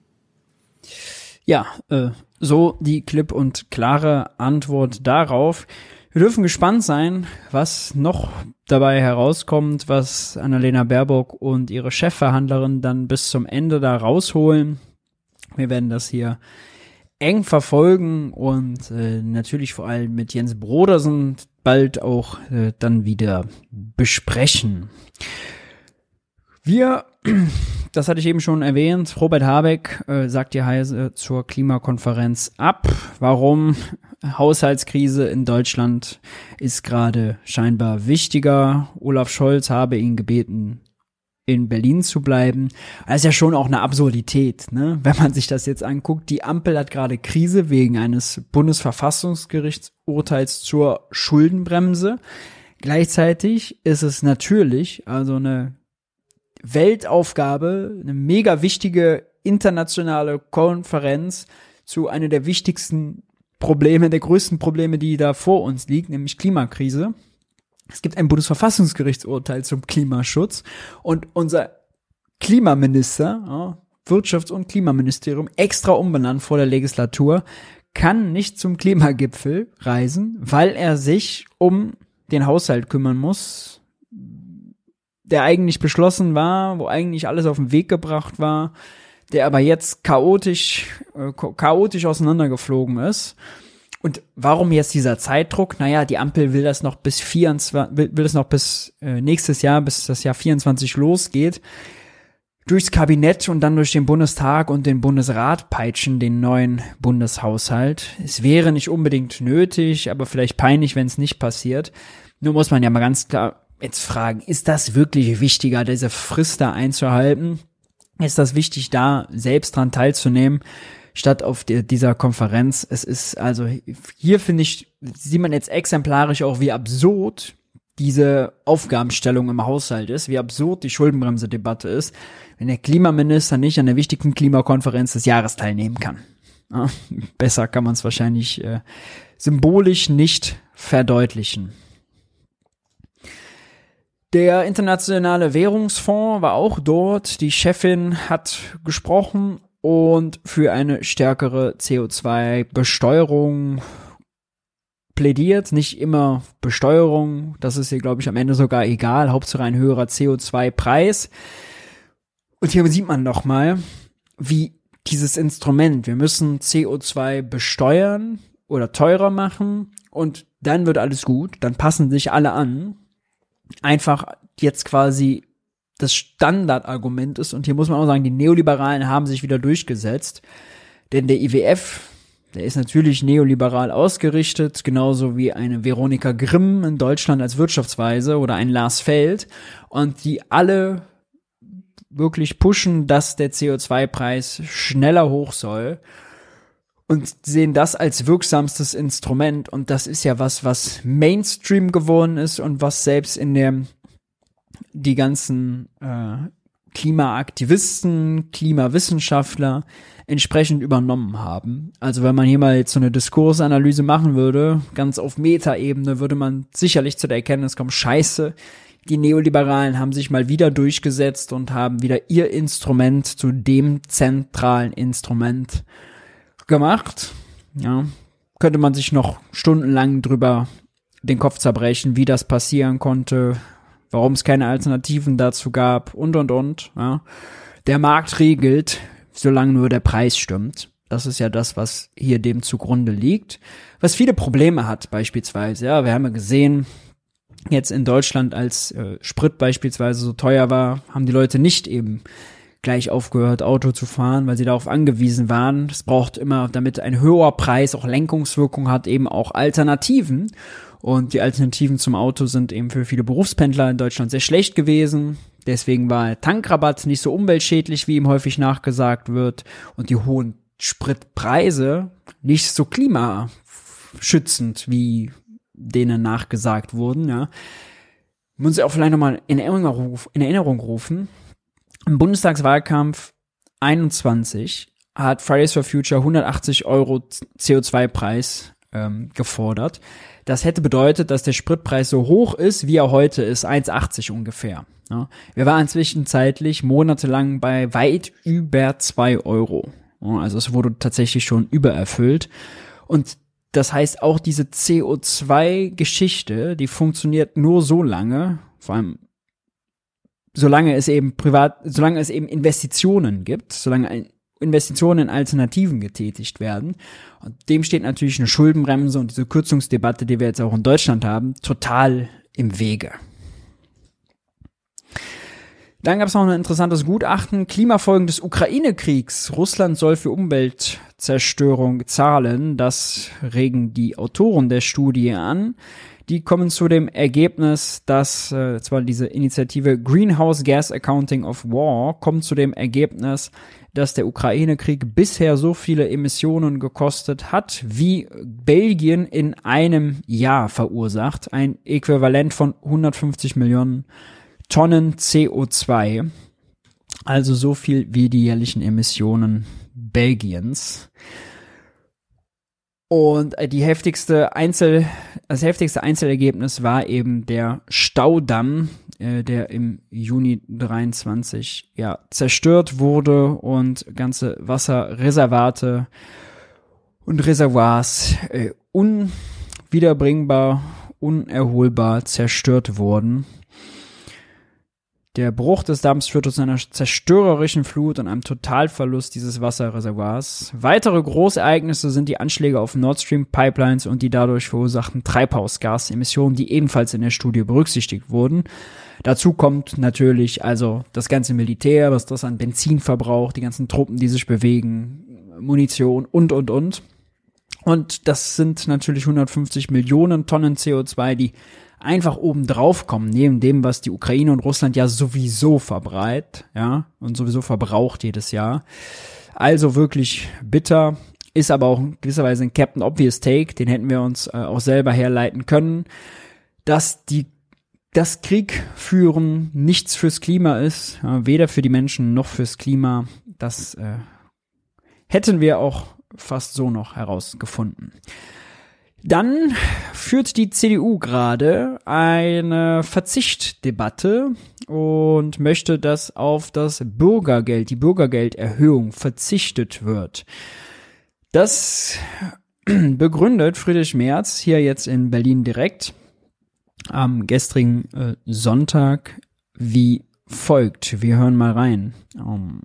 Ja, äh, so die klipp und klare Antwort darauf. Wir dürfen gespannt sein, was noch dabei herauskommt, was Annalena Baerbock und ihre Chefverhandlerin dann bis zum Ende da rausholen. Wir werden das hier eng verfolgen und äh, natürlich vor allem mit Jens Brodersen bald auch äh, dann wieder besprechen. Wir, das hatte ich eben schon erwähnt, Robert Habeck äh, sagt die Heise zur Klimakonferenz ab. Warum? Haushaltskrise in Deutschland ist gerade scheinbar wichtiger. Olaf Scholz habe ihn gebeten, in Berlin zu bleiben. Das ist ja schon auch eine Absurdität, ne? Wenn man sich das jetzt anguckt. Die Ampel hat gerade Krise wegen eines Bundesverfassungsgerichtsurteils zur Schuldenbremse. Gleichzeitig ist es natürlich also eine Weltaufgabe, eine mega wichtige internationale Konferenz zu einer der wichtigsten Probleme, der größten Probleme, die da vor uns liegt, nämlich Klimakrise. Es gibt ein Bundesverfassungsgerichtsurteil zum Klimaschutz und unser Klimaminister, Wirtschafts- und Klimaministerium, extra umbenannt vor der Legislatur, kann nicht zum Klimagipfel reisen, weil er sich um den Haushalt kümmern muss, der eigentlich beschlossen war, wo eigentlich alles auf den Weg gebracht war, der aber jetzt chaotisch, äh, chaotisch auseinandergeflogen ist. Und warum jetzt dieser Zeitdruck? Naja, die Ampel will das noch bis 24, will, will das noch bis äh, nächstes Jahr, bis das Jahr 24 losgeht durchs Kabinett und dann durch den Bundestag und den Bundesrat peitschen, den neuen Bundeshaushalt. Es wäre nicht unbedingt nötig, aber vielleicht peinlich, wenn es nicht passiert. Nur muss man ja mal ganz klar jetzt fragen, ist das wirklich wichtiger, diese Frist da einzuhalten? Ist das wichtig, da selbst dran teilzunehmen, statt auf die, dieser Konferenz? Es ist also, hier finde ich, sieht man jetzt exemplarisch auch, wie absurd diese Aufgabenstellung im Haushalt ist, wie absurd die Schuldenbremse-Debatte ist, wenn der Klimaminister nicht an der wichtigsten Klimakonferenz des Jahres teilnehmen kann. Ja, besser kann man es wahrscheinlich äh, symbolisch nicht verdeutlichen. Der Internationale Währungsfonds war auch dort. Die Chefin hat gesprochen und für eine stärkere CO2-Besteuerung plädiert, nicht immer Besteuerung, das ist ihr, glaube ich, am Ende sogar egal, Hauptsache ein höherer CO2-Preis. Und hier sieht man noch mal, wie dieses Instrument, wir müssen CO2 besteuern oder teurer machen und dann wird alles gut, dann passen sich alle an. Einfach jetzt quasi das Standardargument ist und hier muss man auch sagen, die Neoliberalen haben sich wieder durchgesetzt, denn der IWF der ist natürlich neoliberal ausgerichtet, genauso wie eine Veronika Grimm in Deutschland als Wirtschaftsweise oder ein Lars Feld. Und die alle wirklich pushen, dass der CO2-Preis schneller hoch soll und sehen das als wirksamstes Instrument. Und das ist ja was, was Mainstream geworden ist und was selbst in der die ganzen äh, Klimaaktivisten, Klimawissenschaftler entsprechend übernommen haben. Also wenn man hier mal jetzt so eine Diskursanalyse machen würde, ganz auf Metaebene, würde man sicherlich zu der Erkenntnis kommen, scheiße, die Neoliberalen haben sich mal wieder durchgesetzt und haben wieder ihr Instrument zu dem zentralen Instrument gemacht. Ja, könnte man sich noch stundenlang drüber den Kopf zerbrechen, wie das passieren konnte, warum es keine Alternativen dazu gab und und und. Ja. Der Markt regelt, solange nur der Preis stimmt. Das ist ja das, was hier dem zugrunde liegt. Was viele Probleme hat, beispielsweise. Ja, wir haben ja gesehen, jetzt in Deutschland, als äh, Sprit beispielsweise so teuer war, haben die Leute nicht eben gleich aufgehört, Auto zu fahren, weil sie darauf angewiesen waren. Es braucht immer, damit ein höherer Preis auch Lenkungswirkung hat, eben auch Alternativen. Und die Alternativen zum Auto sind eben für viele Berufspendler in Deutschland sehr schlecht gewesen. Deswegen war Tankrabatt nicht so umweltschädlich, wie ihm häufig nachgesagt wird. Und die hohen Spritpreise nicht so klimaschützend, wie denen nachgesagt wurden. Ja. Muss ich auch vielleicht nochmal in Erinnerung, in Erinnerung rufen. Im Bundestagswahlkampf 21 hat Fridays for Future 180 Euro CO2-Preis ähm, gefordert. Das hätte bedeutet, dass der Spritpreis so hoch ist, wie er heute ist, 1,80 ungefähr. Ja. Wir waren zwischenzeitlich monatelang bei weit über zwei Euro. Ja, also es wurde tatsächlich schon übererfüllt. Und das heißt, auch diese CO2-Geschichte, die funktioniert nur so lange, vor allem solange es eben privat, solange es eben Investitionen gibt, solange Investitionen in Alternativen getätigt werden. Und dem steht natürlich eine Schuldenbremse und diese Kürzungsdebatte, die wir jetzt auch in Deutschland haben, total im Wege. Dann gab es noch ein interessantes Gutachten. Klimafolgen des Ukraine-Kriegs. Russland soll für Umweltzerstörung zahlen. Das regen die Autoren der Studie an. Die kommen zu dem Ergebnis, dass äh, zwar diese Initiative Greenhouse Gas Accounting of War kommt zu dem Ergebnis, dass der Ukraine-Krieg bisher so viele Emissionen gekostet hat, wie Belgien in einem Jahr verursacht. Ein Äquivalent von 150 Millionen Tonnen CO2. Also so viel wie die jährlichen Emissionen Belgiens. Und äh, die heftigste Einzel, das heftigste Einzelergebnis war eben der Staudamm, äh, der im Juni 23 ja zerstört wurde und ganze Wasserreservate und Reservoirs äh, unwiederbringbar, unerholbar zerstört wurden. Der Bruch des Damms führte zu einer zerstörerischen Flut und einem Totalverlust dieses Wasserreservoirs. Weitere Großereignisse sind die Anschläge auf Nord Stream Pipelines und die dadurch verursachten Treibhausgasemissionen, die ebenfalls in der Studie berücksichtigt wurden. Dazu kommt natürlich also das ganze Militär, was das an Benzin verbraucht, die ganzen Truppen, die sich bewegen, Munition und, und, und. Und das sind natürlich 150 Millionen Tonnen CO2, die einfach oben drauf kommen, neben dem, was die Ukraine und Russland ja sowieso verbreit, ja, und sowieso verbraucht jedes Jahr. Also wirklich bitter, ist aber auch in gewisser Weise ein Captain Obvious Take, den hätten wir uns äh, auch selber herleiten können, dass die das Krieg führen nichts fürs Klima ist, weder für die Menschen noch fürs Klima. Das äh, hätten wir auch fast so noch herausgefunden. Dann führt die CDU gerade eine Verzichtdebatte und möchte, dass auf das Bürgergeld, die Bürgergelderhöhung verzichtet wird. Das begründet Friedrich Merz hier jetzt in Berlin direkt am gestrigen äh, Sonntag wie folgt. Wir hören mal rein. Um,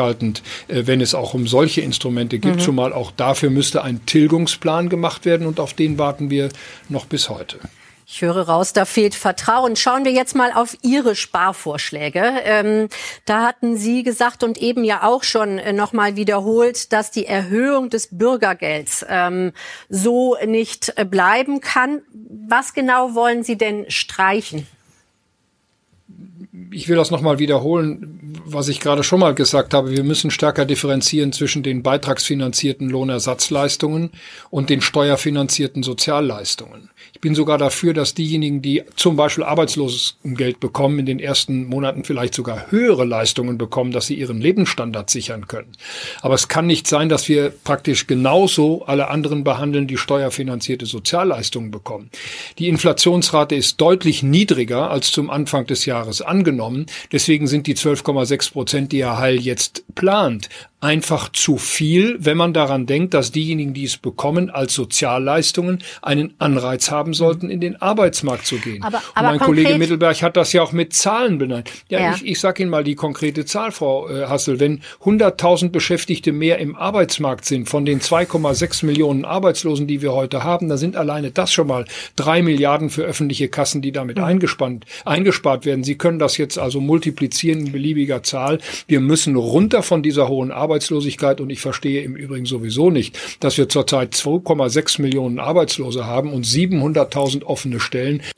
haltend, äh, wenn es auch um solche Instrumente geht, mhm. zumal auch dafür müsste ein Tilgungsplan gemacht werden und auf den warten wir noch bis heute. Ich höre raus, da fehlt Vertrauen. Schauen wir jetzt mal auf Ihre Sparvorschläge. Ähm, da hatten Sie gesagt und eben ja auch schon äh, nochmal wiederholt, dass die Erhöhung des Bürgergelds ähm, so nicht äh, bleiben kann. Was genau wollen Sie denn streichen? Ich will das nochmal wiederholen, was ich gerade schon mal gesagt habe. Wir müssen stärker differenzieren zwischen den beitragsfinanzierten Lohnersatzleistungen und den steuerfinanzierten Sozialleistungen bin sogar dafür, dass diejenigen, die zum Beispiel Arbeitslosengeld bekommen, in den ersten Monaten vielleicht sogar höhere Leistungen bekommen, dass sie ihren Lebensstandard sichern können. Aber es kann nicht sein, dass wir praktisch genauso alle anderen behandeln, die steuerfinanzierte Sozialleistungen bekommen. Die Inflationsrate ist deutlich niedriger als zum Anfang des Jahres angenommen. Deswegen sind die 12,6 Prozent, die Herr Heil jetzt plant, einfach zu viel, wenn man daran denkt, dass diejenigen, die es bekommen, als Sozialleistungen einen Anreiz haben sollten, in den Arbeitsmarkt zu gehen. Aber, aber mein Kollege Mittelberg hat das ja auch mit Zahlen benannt. Ja, ja. ich, ich sage Ihnen mal die konkrete Zahl, Frau äh, Hassel. Wenn 100.000 Beschäftigte mehr im Arbeitsmarkt sind von den 2,6 Millionen Arbeitslosen, die wir heute haben, dann sind alleine das schon mal drei Milliarden für öffentliche Kassen, die damit mhm. eingespannt, eingespart werden. Sie können das jetzt also multiplizieren in beliebiger Zahl. Wir müssen runter von dieser hohen Arbeitslosigkeit und ich verstehe im Übrigen sowieso nicht, dass wir zurzeit 2,6 Millionen Arbeitslose haben und 700.000 offene Stellen.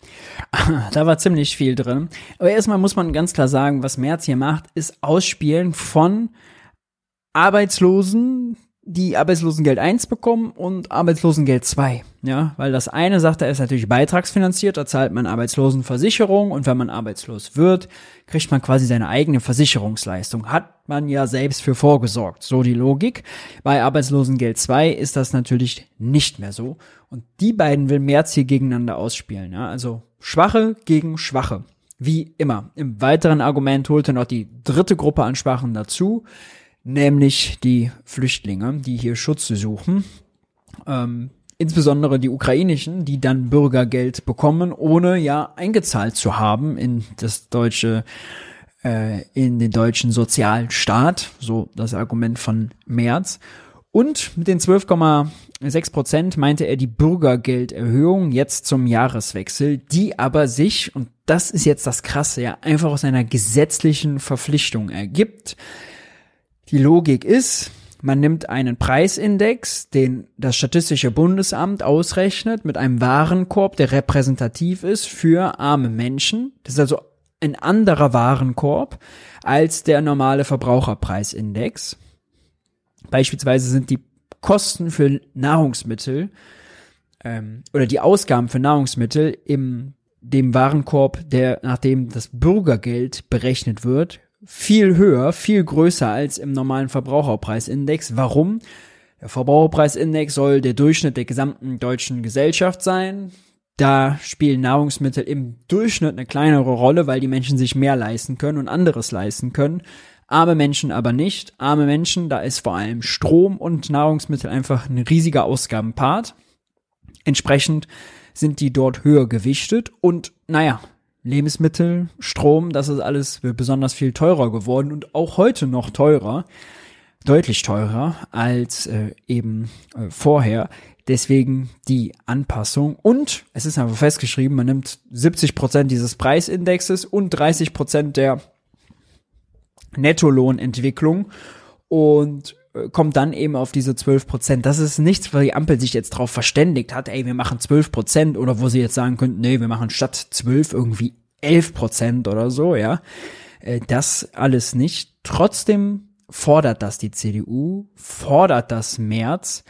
Da war ziemlich viel drin. Aber erstmal muss man ganz klar sagen, was Merz hier macht, ist Ausspielen von Arbeitslosen, die Arbeitslosengeld 1 bekommen und Arbeitslosengeld 2. Ja, weil das eine sagt er ist natürlich beitragsfinanziert, da zahlt man Arbeitslosenversicherung und wenn man arbeitslos wird, kriegt man quasi seine eigene Versicherungsleistung. Hat man ja selbst für vorgesorgt. So die Logik. Bei Arbeitslosengeld 2 ist das natürlich nicht mehr so. Und die beiden will Merz hier gegeneinander ausspielen. Ja, also Schwache gegen Schwache. Wie immer. Im weiteren Argument holt er noch die dritte Gruppe an Schwachen dazu nämlich die Flüchtlinge, die hier Schutz suchen. Ähm, insbesondere die ukrainischen, die dann Bürgergeld bekommen, ohne ja eingezahlt zu haben in das deutsche äh, in den deutschen Sozialstaat, so das Argument von Merz. Und mit den 12,6 Prozent meinte er die Bürgergelderhöhung jetzt zum Jahreswechsel, die aber sich, und das ist jetzt das Krasse, ja, einfach aus einer gesetzlichen Verpflichtung ergibt. Die Logik ist, man nimmt einen Preisindex, den das Statistische Bundesamt ausrechnet, mit einem Warenkorb, der repräsentativ ist für arme Menschen. Das ist also ein anderer Warenkorb als der normale Verbraucherpreisindex. Beispielsweise sind die Kosten für Nahrungsmittel ähm, oder die Ausgaben für Nahrungsmittel im dem Warenkorb, der nachdem das Bürgergeld berechnet wird, viel höher, viel größer als im normalen Verbraucherpreisindex. Warum? Der Verbraucherpreisindex soll der Durchschnitt der gesamten deutschen Gesellschaft sein. Da spielen Nahrungsmittel im Durchschnitt eine kleinere Rolle, weil die Menschen sich mehr leisten können und anderes leisten können. Arme Menschen aber nicht. Arme Menschen, da ist vor allem Strom und Nahrungsmittel einfach ein riesiger Ausgabenpart. Entsprechend sind die dort höher gewichtet und naja, Lebensmittel, Strom, das ist alles besonders viel teurer geworden und auch heute noch teurer, deutlich teurer als äh, eben äh, vorher. Deswegen die Anpassung und es ist einfach festgeschrieben, man nimmt 70 Prozent dieses Preisindexes und 30 Prozent der Nettolohnentwicklung und kommt dann eben auf diese 12 Prozent. Das ist nichts, wo die Ampel sich jetzt drauf verständigt hat, ey, wir machen 12 Prozent oder wo sie jetzt sagen könnten, nee, wir machen statt 12 irgendwie 11 Prozent oder so, ja. Äh, das alles nicht. Trotzdem fordert das die CDU, fordert das März.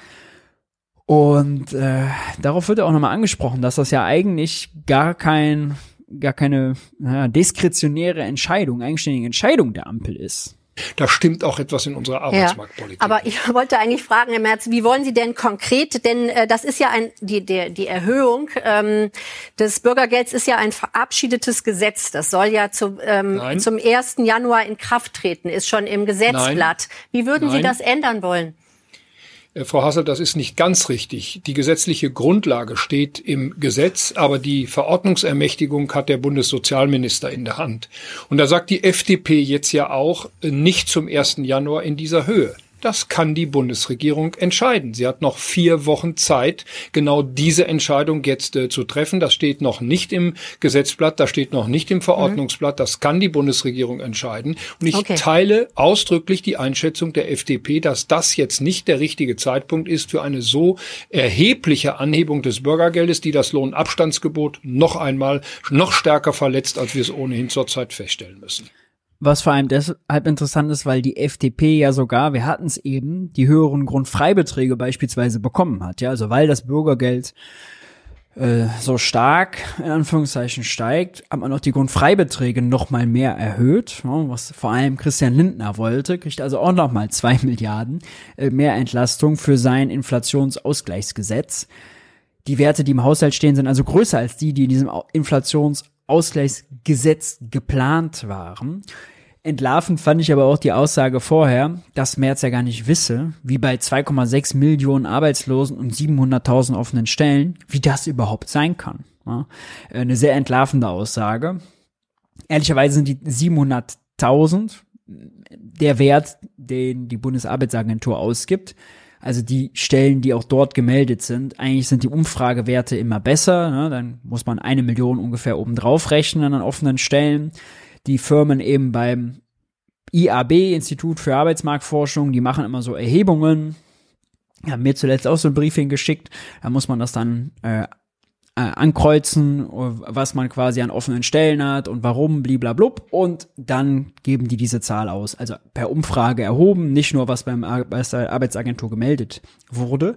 Und äh, darauf wird auch nochmal angesprochen, dass das ja eigentlich gar kein, gar keine naja, diskretionäre Entscheidung, eigenständige Entscheidung der Ampel ist. Da stimmt auch etwas in unserer Arbeitsmarktpolitik. Ja, aber ich wollte eigentlich fragen, Herr Merz, wie wollen Sie denn konkret, denn äh, das ist ja ein, die, der, die Erhöhung ähm, des Bürgergelds ist ja ein verabschiedetes Gesetz. Das soll ja zu, ähm, zum 1. Januar in Kraft treten, ist schon im Gesetzblatt. Nein. Wie würden Nein. Sie das ändern wollen? Äh, Frau Hassel, das ist nicht ganz richtig. Die gesetzliche Grundlage steht im Gesetz, aber die Verordnungsermächtigung hat der Bundessozialminister in der Hand. Und da sagt die FDP jetzt ja auch äh, nicht zum 1. Januar in dieser Höhe. Das kann die Bundesregierung entscheiden. Sie hat noch vier Wochen Zeit, genau diese Entscheidung jetzt äh, zu treffen. Das steht noch nicht im Gesetzblatt, das steht noch nicht im Verordnungsblatt. Das kann die Bundesregierung entscheiden. Und ich okay. teile ausdrücklich die Einschätzung der FDP, dass das jetzt nicht der richtige Zeitpunkt ist für eine so erhebliche Anhebung des Bürgergeldes, die das Lohnabstandsgebot noch einmal noch stärker verletzt, als wir es ohnehin zurzeit feststellen müssen. Was vor allem deshalb interessant ist, weil die FDP ja sogar, wir hatten es eben, die höheren Grundfreibeträge beispielsweise bekommen hat. Ja, also weil das Bürgergeld äh, so stark in Anführungszeichen steigt, hat man auch die Grundfreibeträge noch mal mehr erhöht, was vor allem Christian Lindner wollte, kriegt also auch noch mal zwei Milliarden äh, mehr Entlastung für sein Inflationsausgleichsgesetz. Die Werte, die im Haushalt stehen, sind also größer als die, die in diesem Inflations Ausgleichsgesetz geplant waren. Entlarvend fand ich aber auch die Aussage vorher, dass Merz ja gar nicht wisse, wie bei 2,6 Millionen Arbeitslosen und 700.000 offenen Stellen, wie das überhaupt sein kann. Ja, eine sehr entlarvende Aussage. Ehrlicherweise sind die 700.000 der Wert, den die Bundesarbeitsagentur ausgibt. Also die Stellen, die auch dort gemeldet sind, eigentlich sind die Umfragewerte immer besser. Dann muss man eine Million ungefähr obendrauf rechnen an offenen Stellen. Die Firmen eben beim IAB, Institut für Arbeitsmarktforschung, die machen immer so Erhebungen. Haben mir zuletzt auch so ein Briefing geschickt. Da muss man das dann äh, äh, ankreuzen, was man quasi an offenen Stellen hat und warum, bliblablub. Und dann geben die diese Zahl aus. Also per Umfrage erhoben, nicht nur was beim Ar bei der Arbeitsagentur gemeldet wurde.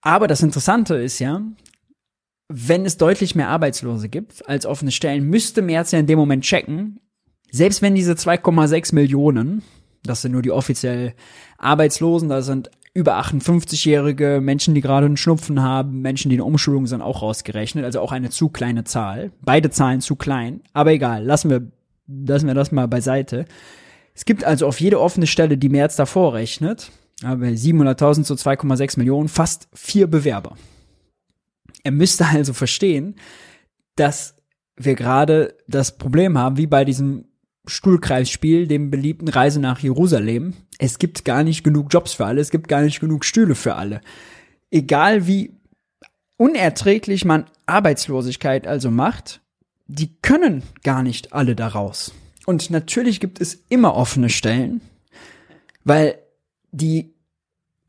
Aber das Interessante ist ja, wenn es deutlich mehr Arbeitslose gibt als offene Stellen, müsste Merz ja in dem Moment checken, selbst wenn diese 2,6 Millionen, das sind nur die offiziell Arbeitslosen, da sind über 58-jährige Menschen, die gerade einen Schnupfen haben, Menschen, die in Umschulung sind, auch rausgerechnet. Also auch eine zu kleine Zahl. Beide Zahlen zu klein. Aber egal, lassen wir, lassen wir das mal beiseite. Es gibt also auf jede offene Stelle, die März davor rechnet, aber 700.000 zu 2,6 Millionen, fast vier Bewerber. Er müsste also verstehen, dass wir gerade das Problem haben, wie bei diesem Stuhlkreisspiel, dem beliebten Reise nach Jerusalem. Es gibt gar nicht genug Jobs für alle, es gibt gar nicht genug Stühle für alle. Egal wie unerträglich man Arbeitslosigkeit also macht, die können gar nicht alle daraus. Und natürlich gibt es immer offene Stellen, weil die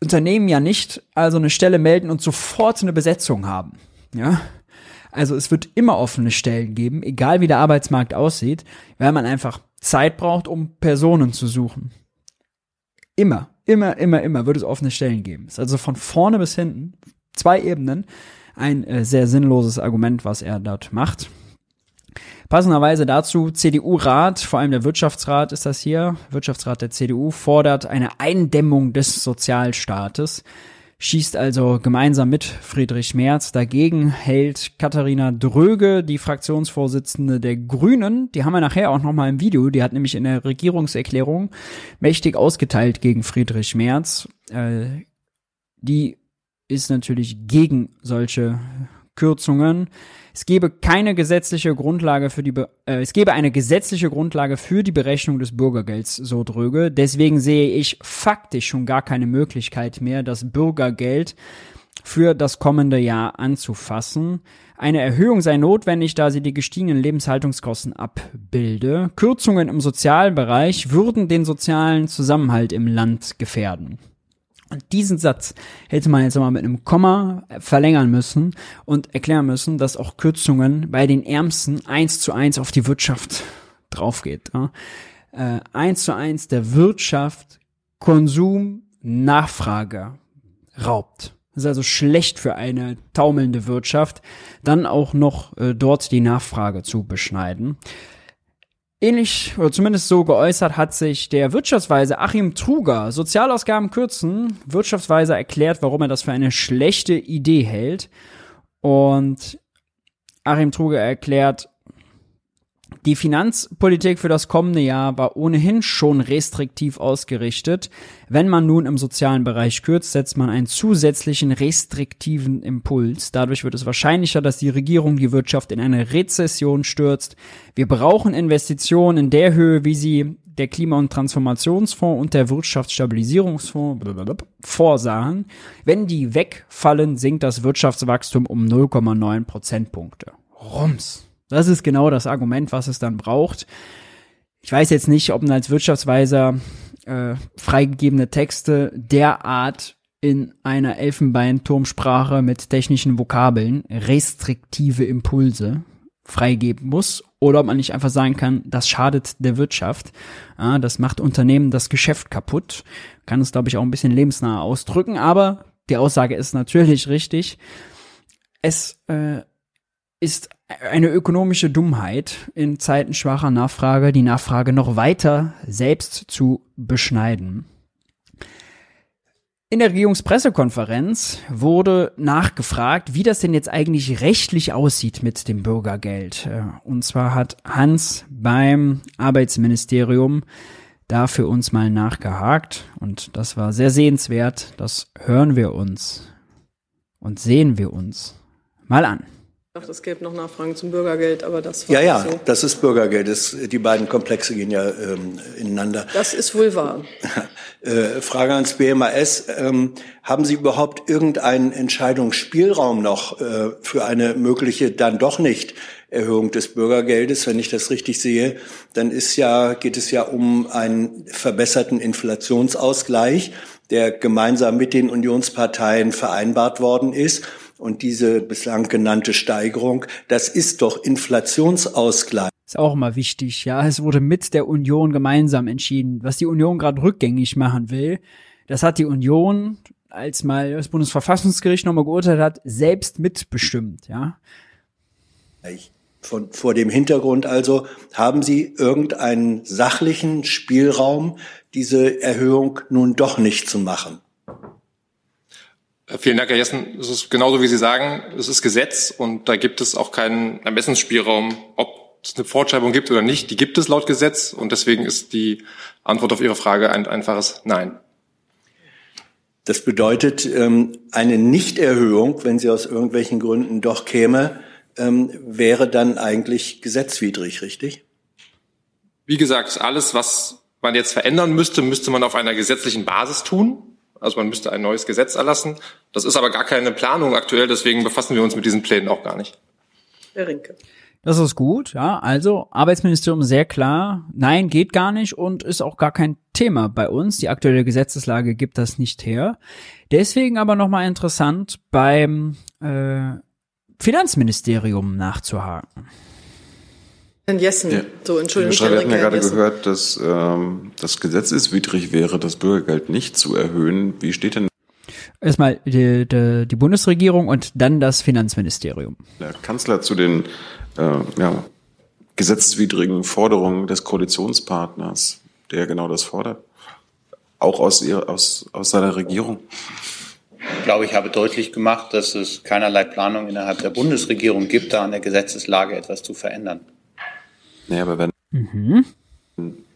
Unternehmen ja nicht also eine Stelle melden und sofort eine Besetzung haben. Ja, also es wird immer offene Stellen geben, egal wie der Arbeitsmarkt aussieht, weil man einfach Zeit braucht, um Personen zu suchen. Immer, immer, immer, immer wird es offene Stellen geben. Ist also von vorne bis hinten, zwei Ebenen, ein äh, sehr sinnloses Argument, was er dort macht. Passenderweise dazu, CDU-Rat, vor allem der Wirtschaftsrat ist das hier, Wirtschaftsrat der CDU, fordert eine Eindämmung des Sozialstaates schießt also gemeinsam mit Friedrich Merz. Dagegen hält Katharina Dröge, die Fraktionsvorsitzende der Grünen. Die haben wir nachher auch nochmal im Video. Die hat nämlich in der Regierungserklärung mächtig ausgeteilt gegen Friedrich Merz. Äh, die ist natürlich gegen solche Kürzungen. Es gebe keine gesetzliche Grundlage für die, Be äh, es gebe eine gesetzliche Grundlage für die Berechnung des Bürgergelds, so Dröge. Deswegen sehe ich faktisch schon gar keine Möglichkeit mehr, das Bürgergeld für das kommende Jahr anzufassen. Eine Erhöhung sei notwendig, da sie die gestiegenen Lebenshaltungskosten abbilde. Kürzungen im Sozialbereich würden den sozialen Zusammenhalt im Land gefährden. Und diesen Satz hätte man jetzt mal mit einem Komma verlängern müssen und erklären müssen, dass auch Kürzungen bei den Ärmsten eins zu eins auf die Wirtschaft draufgeht. Ja. Äh, eins zu eins der Wirtschaft Konsum, Nachfrage raubt. Das ist also schlecht für eine taumelnde Wirtschaft, dann auch noch äh, dort die Nachfrage zu beschneiden. Ähnlich, oder zumindest so geäußert hat sich der Wirtschaftsweise Achim Truger, Sozialausgaben kürzen, Wirtschaftsweise erklärt, warum er das für eine schlechte Idee hält. Und Achim Truger erklärt, die Finanzpolitik für das kommende Jahr war ohnehin schon restriktiv ausgerichtet. Wenn man nun im sozialen Bereich kürzt, setzt man einen zusätzlichen restriktiven Impuls. Dadurch wird es wahrscheinlicher, dass die Regierung die Wirtschaft in eine Rezession stürzt. Wir brauchen Investitionen in der Höhe, wie sie der Klima- und Transformationsfonds und der Wirtschaftsstabilisierungsfonds vorsahen. Wenn die wegfallen, sinkt das Wirtschaftswachstum um 0,9 Prozentpunkte. Rums. Das ist genau das Argument, was es dann braucht. Ich weiß jetzt nicht, ob man als Wirtschaftsweiser äh, freigegebene Texte derart in einer Elfenbeinturmsprache mit technischen Vokabeln restriktive Impulse freigeben muss oder ob man nicht einfach sagen kann, das schadet der Wirtschaft, ja, das macht Unternehmen das Geschäft kaputt, kann es glaube ich auch ein bisschen lebensnah ausdrücken, aber die Aussage ist natürlich richtig. Es äh, ist eine ökonomische Dummheit, in Zeiten schwacher Nachfrage die Nachfrage noch weiter selbst zu beschneiden. In der Regierungspressekonferenz wurde nachgefragt, wie das denn jetzt eigentlich rechtlich aussieht mit dem Bürgergeld. Und zwar hat Hans beim Arbeitsministerium da für uns mal nachgehakt und das war sehr sehenswert. Das hören wir uns und sehen wir uns mal an. Dachte, es gäbe noch Nachfragen zum Bürgergeld, aber das war Ja, ja, so. das ist Bürgergeld. Das, die beiden Komplexe gehen ja ähm, ineinander. Das ist wohl wahr. Äh, Frage ans BMAS. Ähm, haben Sie überhaupt irgendeinen Entscheidungsspielraum noch äh, für eine mögliche dann doch nicht Erhöhung des Bürgergeldes? Wenn ich das richtig sehe, dann ist ja, geht es ja um einen verbesserten Inflationsausgleich, der gemeinsam mit den Unionsparteien vereinbart worden ist. Und diese bislang genannte Steigerung, das ist doch Inflationsausgleich. Ist auch immer wichtig, ja. Es wurde mit der Union gemeinsam entschieden. Was die Union gerade rückgängig machen will, das hat die Union, als mal das Bundesverfassungsgericht nochmal geurteilt hat, selbst mitbestimmt, ja. Von, vor dem Hintergrund also, haben Sie irgendeinen sachlichen Spielraum, diese Erhöhung nun doch nicht zu machen? Vielen Dank, Herr Jessen. Es ist genauso, wie Sie sagen, es ist Gesetz und da gibt es auch keinen Ermessensspielraum, ob es eine Fortschreibung gibt oder nicht. Die gibt es laut Gesetz und deswegen ist die Antwort auf Ihre Frage ein einfaches Nein. Das bedeutet, ähm, eine Nichterhöhung, wenn sie aus irgendwelchen Gründen doch käme, ähm, wäre dann eigentlich gesetzwidrig, richtig? Wie gesagt, alles, was man jetzt verändern müsste, müsste man auf einer gesetzlichen Basis tun. Also man müsste ein neues Gesetz erlassen. Das ist aber gar keine Planung aktuell, deswegen befassen wir uns mit diesen Plänen auch gar nicht. Herr Rinke. Das ist gut, ja. Also Arbeitsministerium sehr klar, nein, geht gar nicht und ist auch gar kein Thema bei uns. Die aktuelle Gesetzeslage gibt das nicht her. Deswegen aber nochmal interessant beim äh, Finanzministerium nachzuhaken. Herrn Jessen, Ja. so Entschuldigung. Wir hatten ja gerade Jessen. gehört, dass ähm, das gesetzeswidrig wäre, das Bürgergeld nicht zu erhöhen. Wie steht denn Erstmal die, die, die Bundesregierung und dann das Finanzministerium. der Kanzler zu den äh, ja, gesetzeswidrigen Forderungen des Koalitionspartners, der genau das fordert? Auch aus, ihr, aus, aus seiner Regierung? Ich glaube, ich habe deutlich gemacht, dass es keinerlei Planung innerhalb der Bundesregierung gibt, da an der Gesetzeslage etwas zu verändern. Naja, aber wenn Mhm.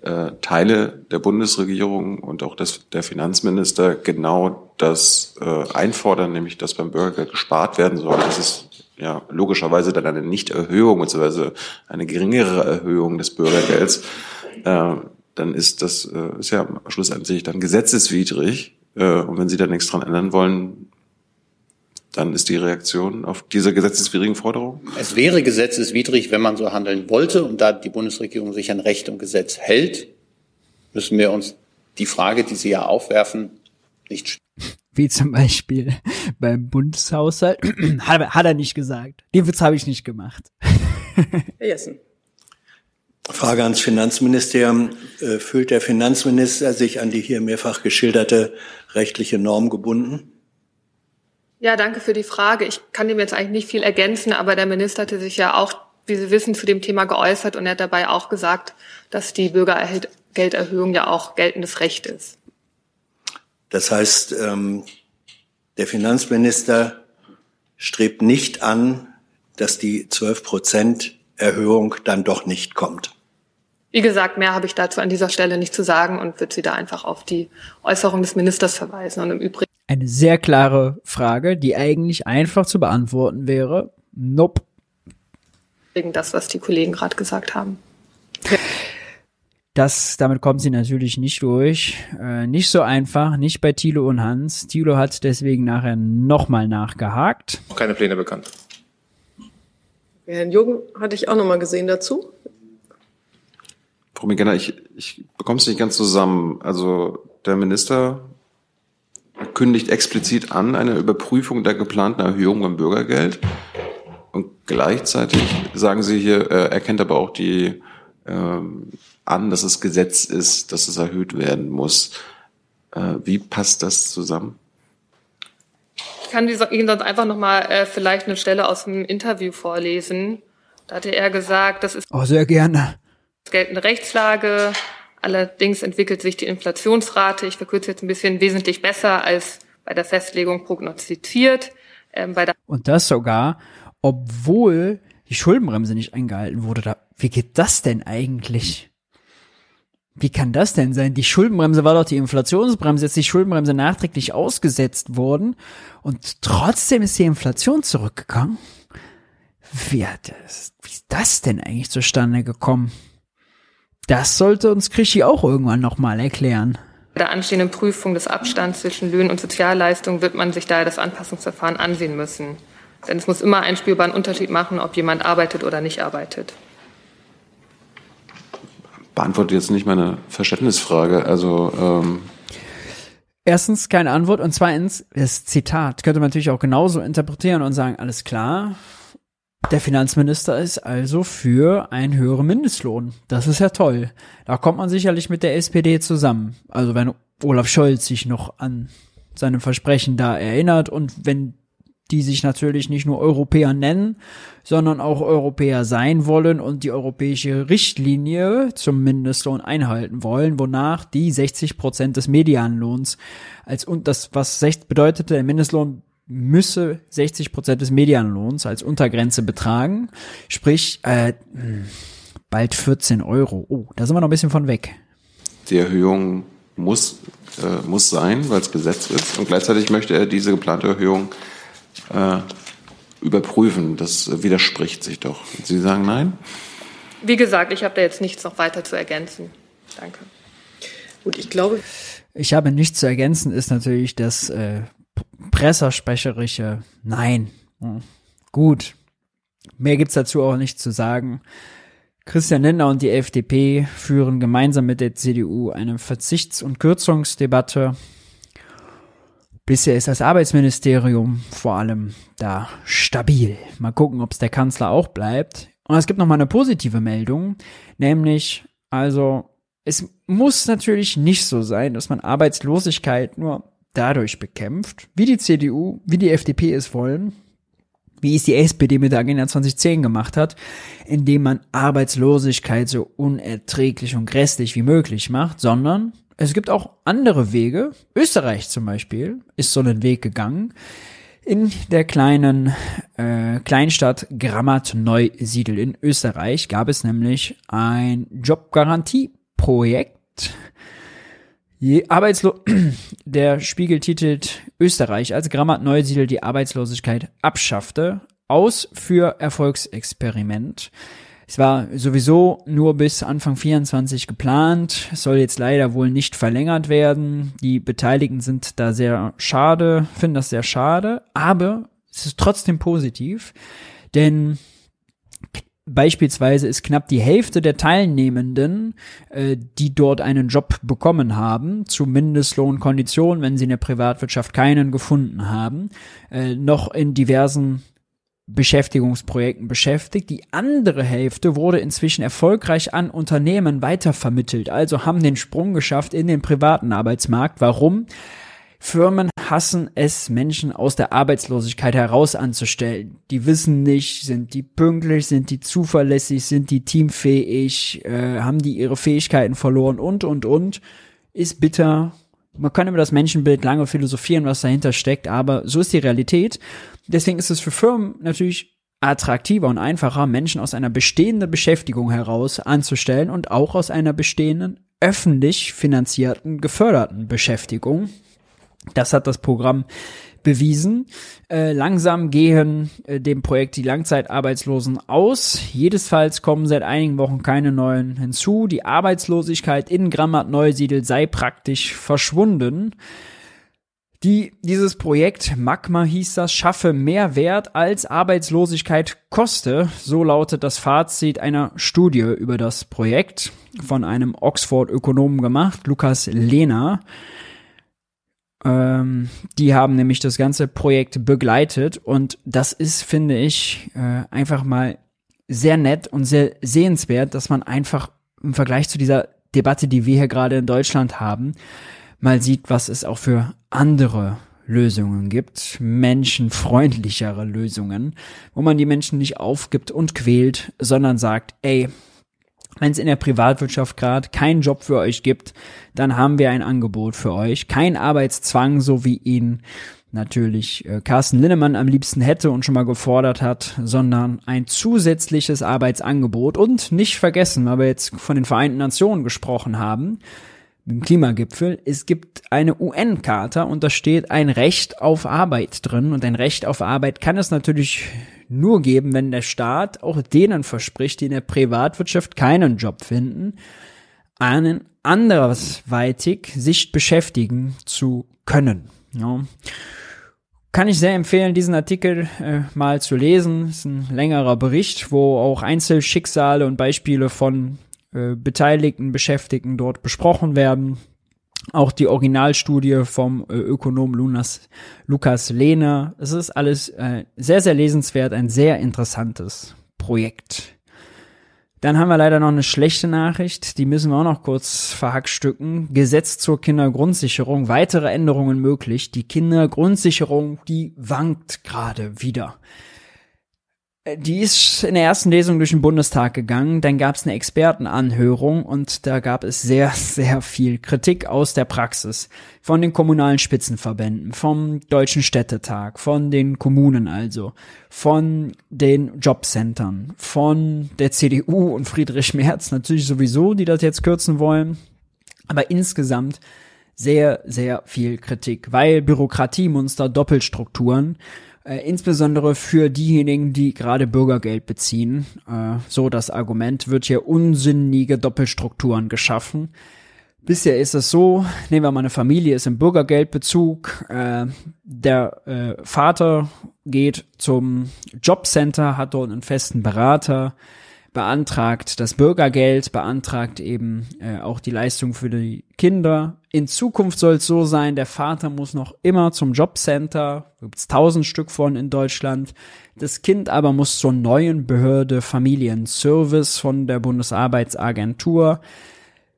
äh, Teile der Bundesregierung und auch des, der Finanzminister genau das äh, einfordern, nämlich dass beim Bürgergeld gespart werden soll. Das ist ja logischerweise dann eine Nichterhöhung bzw. eine geringere Erhöhung des Bürgergelds. Äh, dann ist das äh, ist ja schlussendlich dann gesetzeswidrig. Äh, und wenn Sie da nichts dran ändern wollen, dann ist die Reaktion auf diese gesetzeswidrigen Forderungen? Es wäre gesetzeswidrig, wenn man so handeln wollte. Und da die Bundesregierung sich an Recht und Gesetz hält, müssen wir uns die Frage, die Sie ja aufwerfen, nicht stellen. Wie zum Beispiel beim Bundeshaushalt. hat, er- hat er nicht gesagt. Den Witz habe ich nicht gemacht. Herr Jessen. Frage ans Finanzministerium. Äh, Fühlt der Finanzminister sich an die hier mehrfach geschilderte rechtliche Norm gebunden? Ja, danke für die Frage. Ich kann dem jetzt eigentlich nicht viel ergänzen, aber der Minister hatte sich ja auch, wie Sie wissen, zu dem Thema geäußert und er hat dabei auch gesagt, dass die Bürgergelderhöhung ja auch geltendes Recht ist. Das heißt, ähm, der Finanzminister strebt nicht an, dass die 12 Prozent Erhöhung dann doch nicht kommt. Wie gesagt, mehr habe ich dazu an dieser Stelle nicht zu sagen und würde Sie da einfach auf die Äußerung des Ministers verweisen. Und im Übrigen Eine sehr klare Frage, die eigentlich einfach zu beantworten wäre. Nope. das, was die Kollegen gerade gesagt haben. Das, damit kommt sie natürlich nicht durch. Äh, nicht so einfach, nicht bei Thilo und Hans. Thilo hat deswegen nachher nochmal nachgehakt. Noch keine Pläne bekannt. Herrn Jürgen hatte ich auch noch mal gesehen dazu. Frau Migana, ich, ich bekomme es nicht ganz zusammen. Also der Minister kündigt explizit an eine Überprüfung der geplanten Erhöhung beim Bürgergeld. Und gleichzeitig sagen Sie hier, er erkennt aber auch die ähm, an, dass es Gesetz ist, dass es erhöht werden muss. Äh, wie passt das zusammen? Ich kann Ihnen sonst einfach noch mal äh, vielleicht eine Stelle aus dem Interview vorlesen. Da hatte er gesagt, das ist Oh, sehr gerne. geltende Rechtslage. Allerdings entwickelt sich die Inflationsrate, ich verkürze jetzt ein bisschen, wesentlich besser als bei der Festlegung prognostiziert. Ähm, bei der Und das sogar, obwohl die Schuldenbremse nicht eingehalten wurde. Da, wie geht das denn eigentlich? Wie kann das denn sein? Die Schuldenbremse war doch die Inflationsbremse, jetzt ist die Schuldenbremse nachträglich ausgesetzt worden und trotzdem ist die Inflation zurückgegangen. Wie, hat das, wie ist das denn eigentlich zustande gekommen? Das sollte uns Krischi auch irgendwann nochmal erklären. Bei der anstehenden Prüfung des Abstands zwischen Löhnen und Sozialleistungen wird man sich daher das Anpassungsverfahren ansehen müssen. Denn es muss immer einen spürbaren Unterschied machen, ob jemand arbeitet oder nicht arbeitet. Beantwortet jetzt nicht meine Verständnisfrage. Also ähm, Erstens keine Antwort und zweitens das Zitat könnte man natürlich auch genauso interpretieren und sagen, alles klar, der Finanzminister ist also für einen höheren Mindestlohn. Das ist ja toll. Da kommt man sicherlich mit der SPD zusammen. Also wenn Olaf Scholz sich noch an seine Versprechen da erinnert und wenn die sich natürlich nicht nur Europäer nennen, sondern auch Europäer sein wollen und die europäische Richtlinie zum Mindestlohn einhalten wollen, wonach die 60 Prozent des Medianlohns als und das was bedeutete, der Mindestlohn müsse 60 Prozent des Medianlohns als Untergrenze betragen, sprich äh, bald 14 Euro. Oh, da sind wir noch ein bisschen von weg. die Erhöhung muss, äh, muss sein, weil es Gesetz ist. Und gleichzeitig möchte er diese geplante Erhöhung äh, überprüfen. Das widerspricht sich doch. Sie sagen nein? Wie gesagt, ich habe da jetzt nichts noch weiter zu ergänzen. Danke. Gut, ich glaube, Ich habe nichts zu ergänzen, ist natürlich das äh, pressersprecherische Nein. Hm. Gut. Mehr gibt's dazu auch nicht zu sagen. Christian Lindner und die FDP führen gemeinsam mit der CDU eine Verzichts- und Kürzungsdebatte. Bisher ist das Arbeitsministerium vor allem da stabil. Mal gucken, ob es der Kanzler auch bleibt. Und es gibt noch mal eine positive Meldung, nämlich also es muss natürlich nicht so sein, dass man Arbeitslosigkeit nur dadurch bekämpft, wie die CDU, wie die FDP es wollen, wie es die SPD mit der Agenda 2010 gemacht hat, indem man Arbeitslosigkeit so unerträglich und grässlich wie möglich macht, sondern es gibt auch andere Wege. Österreich zum Beispiel ist so einen Weg gegangen. In der kleinen äh, Kleinstadt Grammat-Neusiedl in Österreich gab es nämlich ein Jobgarantieprojekt. Je Arbeitslo der Spiegel titelt Österreich, als Grammat Neusiedl die Arbeitslosigkeit abschaffte, aus für Erfolgsexperiment. Es war sowieso nur bis Anfang 24 geplant, soll jetzt leider wohl nicht verlängert werden. Die Beteiligten sind da sehr schade, finden das sehr schade, aber es ist trotzdem positiv, denn Beispielsweise ist knapp die Hälfte der Teilnehmenden, äh, die dort einen Job bekommen haben, zu Mindestlohnkonditionen, wenn sie in der Privatwirtschaft keinen gefunden haben, äh, noch in diversen Beschäftigungsprojekten beschäftigt. Die andere Hälfte wurde inzwischen erfolgreich an Unternehmen weitervermittelt, also haben den Sprung geschafft in den privaten Arbeitsmarkt. Warum? Firmen hassen es, Menschen aus der Arbeitslosigkeit heraus anzustellen. Die wissen nicht, sind die pünktlich, sind die zuverlässig, sind die teamfähig, äh, haben die ihre Fähigkeiten verloren und, und, und. Ist bitter. Man kann über das Menschenbild lange philosophieren, was dahinter steckt, aber so ist die Realität. Deswegen ist es für Firmen natürlich attraktiver und einfacher, Menschen aus einer bestehenden Beschäftigung heraus anzustellen und auch aus einer bestehenden öffentlich finanzierten, geförderten Beschäftigung. Das hat das Programm bewiesen. Äh, langsam gehen äh, dem Projekt die Langzeitarbeitslosen aus. Jedesfalls kommen seit einigen Wochen keine neuen hinzu. Die Arbeitslosigkeit in Grammat Neusiedl sei praktisch verschwunden. Die, dieses Projekt, Magma hieß das, schaffe mehr Wert als Arbeitslosigkeit koste. So lautet das Fazit einer Studie über das Projekt von einem Oxford-Ökonomen gemacht, Lukas Lehner. Ähm, die haben nämlich das ganze Projekt begleitet und das ist, finde ich, äh, einfach mal sehr nett und sehr sehenswert, dass man einfach im Vergleich zu dieser Debatte, die wir hier gerade in Deutschland haben, mal sieht, was es auch für andere Lösungen gibt, menschenfreundlichere Lösungen, wo man die Menschen nicht aufgibt und quält, sondern sagt, ey, wenn es in der Privatwirtschaft gerade keinen Job für euch gibt, dann haben wir ein Angebot für euch. Kein Arbeitszwang, so wie ihn natürlich äh, Carsten Linnemann am liebsten hätte und schon mal gefordert hat, sondern ein zusätzliches Arbeitsangebot. Und nicht vergessen, weil wir jetzt von den Vereinten Nationen gesprochen haben, im Klimagipfel, es gibt eine UN-Charta und da steht ein Recht auf Arbeit drin. Und ein Recht auf Arbeit kann es natürlich nur geben, wenn der Staat auch denen verspricht, die in der Privatwirtschaft keinen Job finden, einen andersweitig sich beschäftigen zu können. Ja. Kann ich sehr empfehlen, diesen Artikel äh, mal zu lesen. ist ein längerer Bericht, wo auch Einzelschicksale und Beispiele von äh, beteiligten Beschäftigten dort besprochen werden. Auch die Originalstudie vom äh, Ökonom Lunas, Lukas Lehner. Es ist alles äh, sehr, sehr lesenswert, ein sehr interessantes Projekt. Dann haben wir leider noch eine schlechte Nachricht, die müssen wir auch noch kurz verhackstücken. Gesetz zur Kindergrundsicherung, weitere Änderungen möglich. Die Kindergrundsicherung, die wankt gerade wieder. Die ist in der ersten Lesung durch den Bundestag gegangen, dann gab es eine Expertenanhörung und da gab es sehr, sehr viel Kritik aus der Praxis. Von den kommunalen Spitzenverbänden, vom Deutschen Städtetag, von den Kommunen also, von den Jobcentern, von der CDU und Friedrich Merz natürlich sowieso, die das jetzt kürzen wollen. Aber insgesamt sehr, sehr viel Kritik, weil Bürokratiemonster, Doppelstrukturen äh, insbesondere für diejenigen, die gerade Bürgergeld beziehen. Äh, so das Argument wird hier unsinnige Doppelstrukturen geschaffen. Bisher ist es so, nehmen wir mal eine Familie, ist im Bürgergeldbezug, äh, der äh, Vater geht zum Jobcenter, hat dort einen festen Berater, beantragt das Bürgergeld, beantragt eben äh, auch die Leistung für die Kinder. In Zukunft soll es so sein, der Vater muss noch immer zum Jobcenter, gibt es tausend Stück von in Deutschland. Das Kind aber muss zur neuen Behörde Familienservice von der Bundesarbeitsagentur.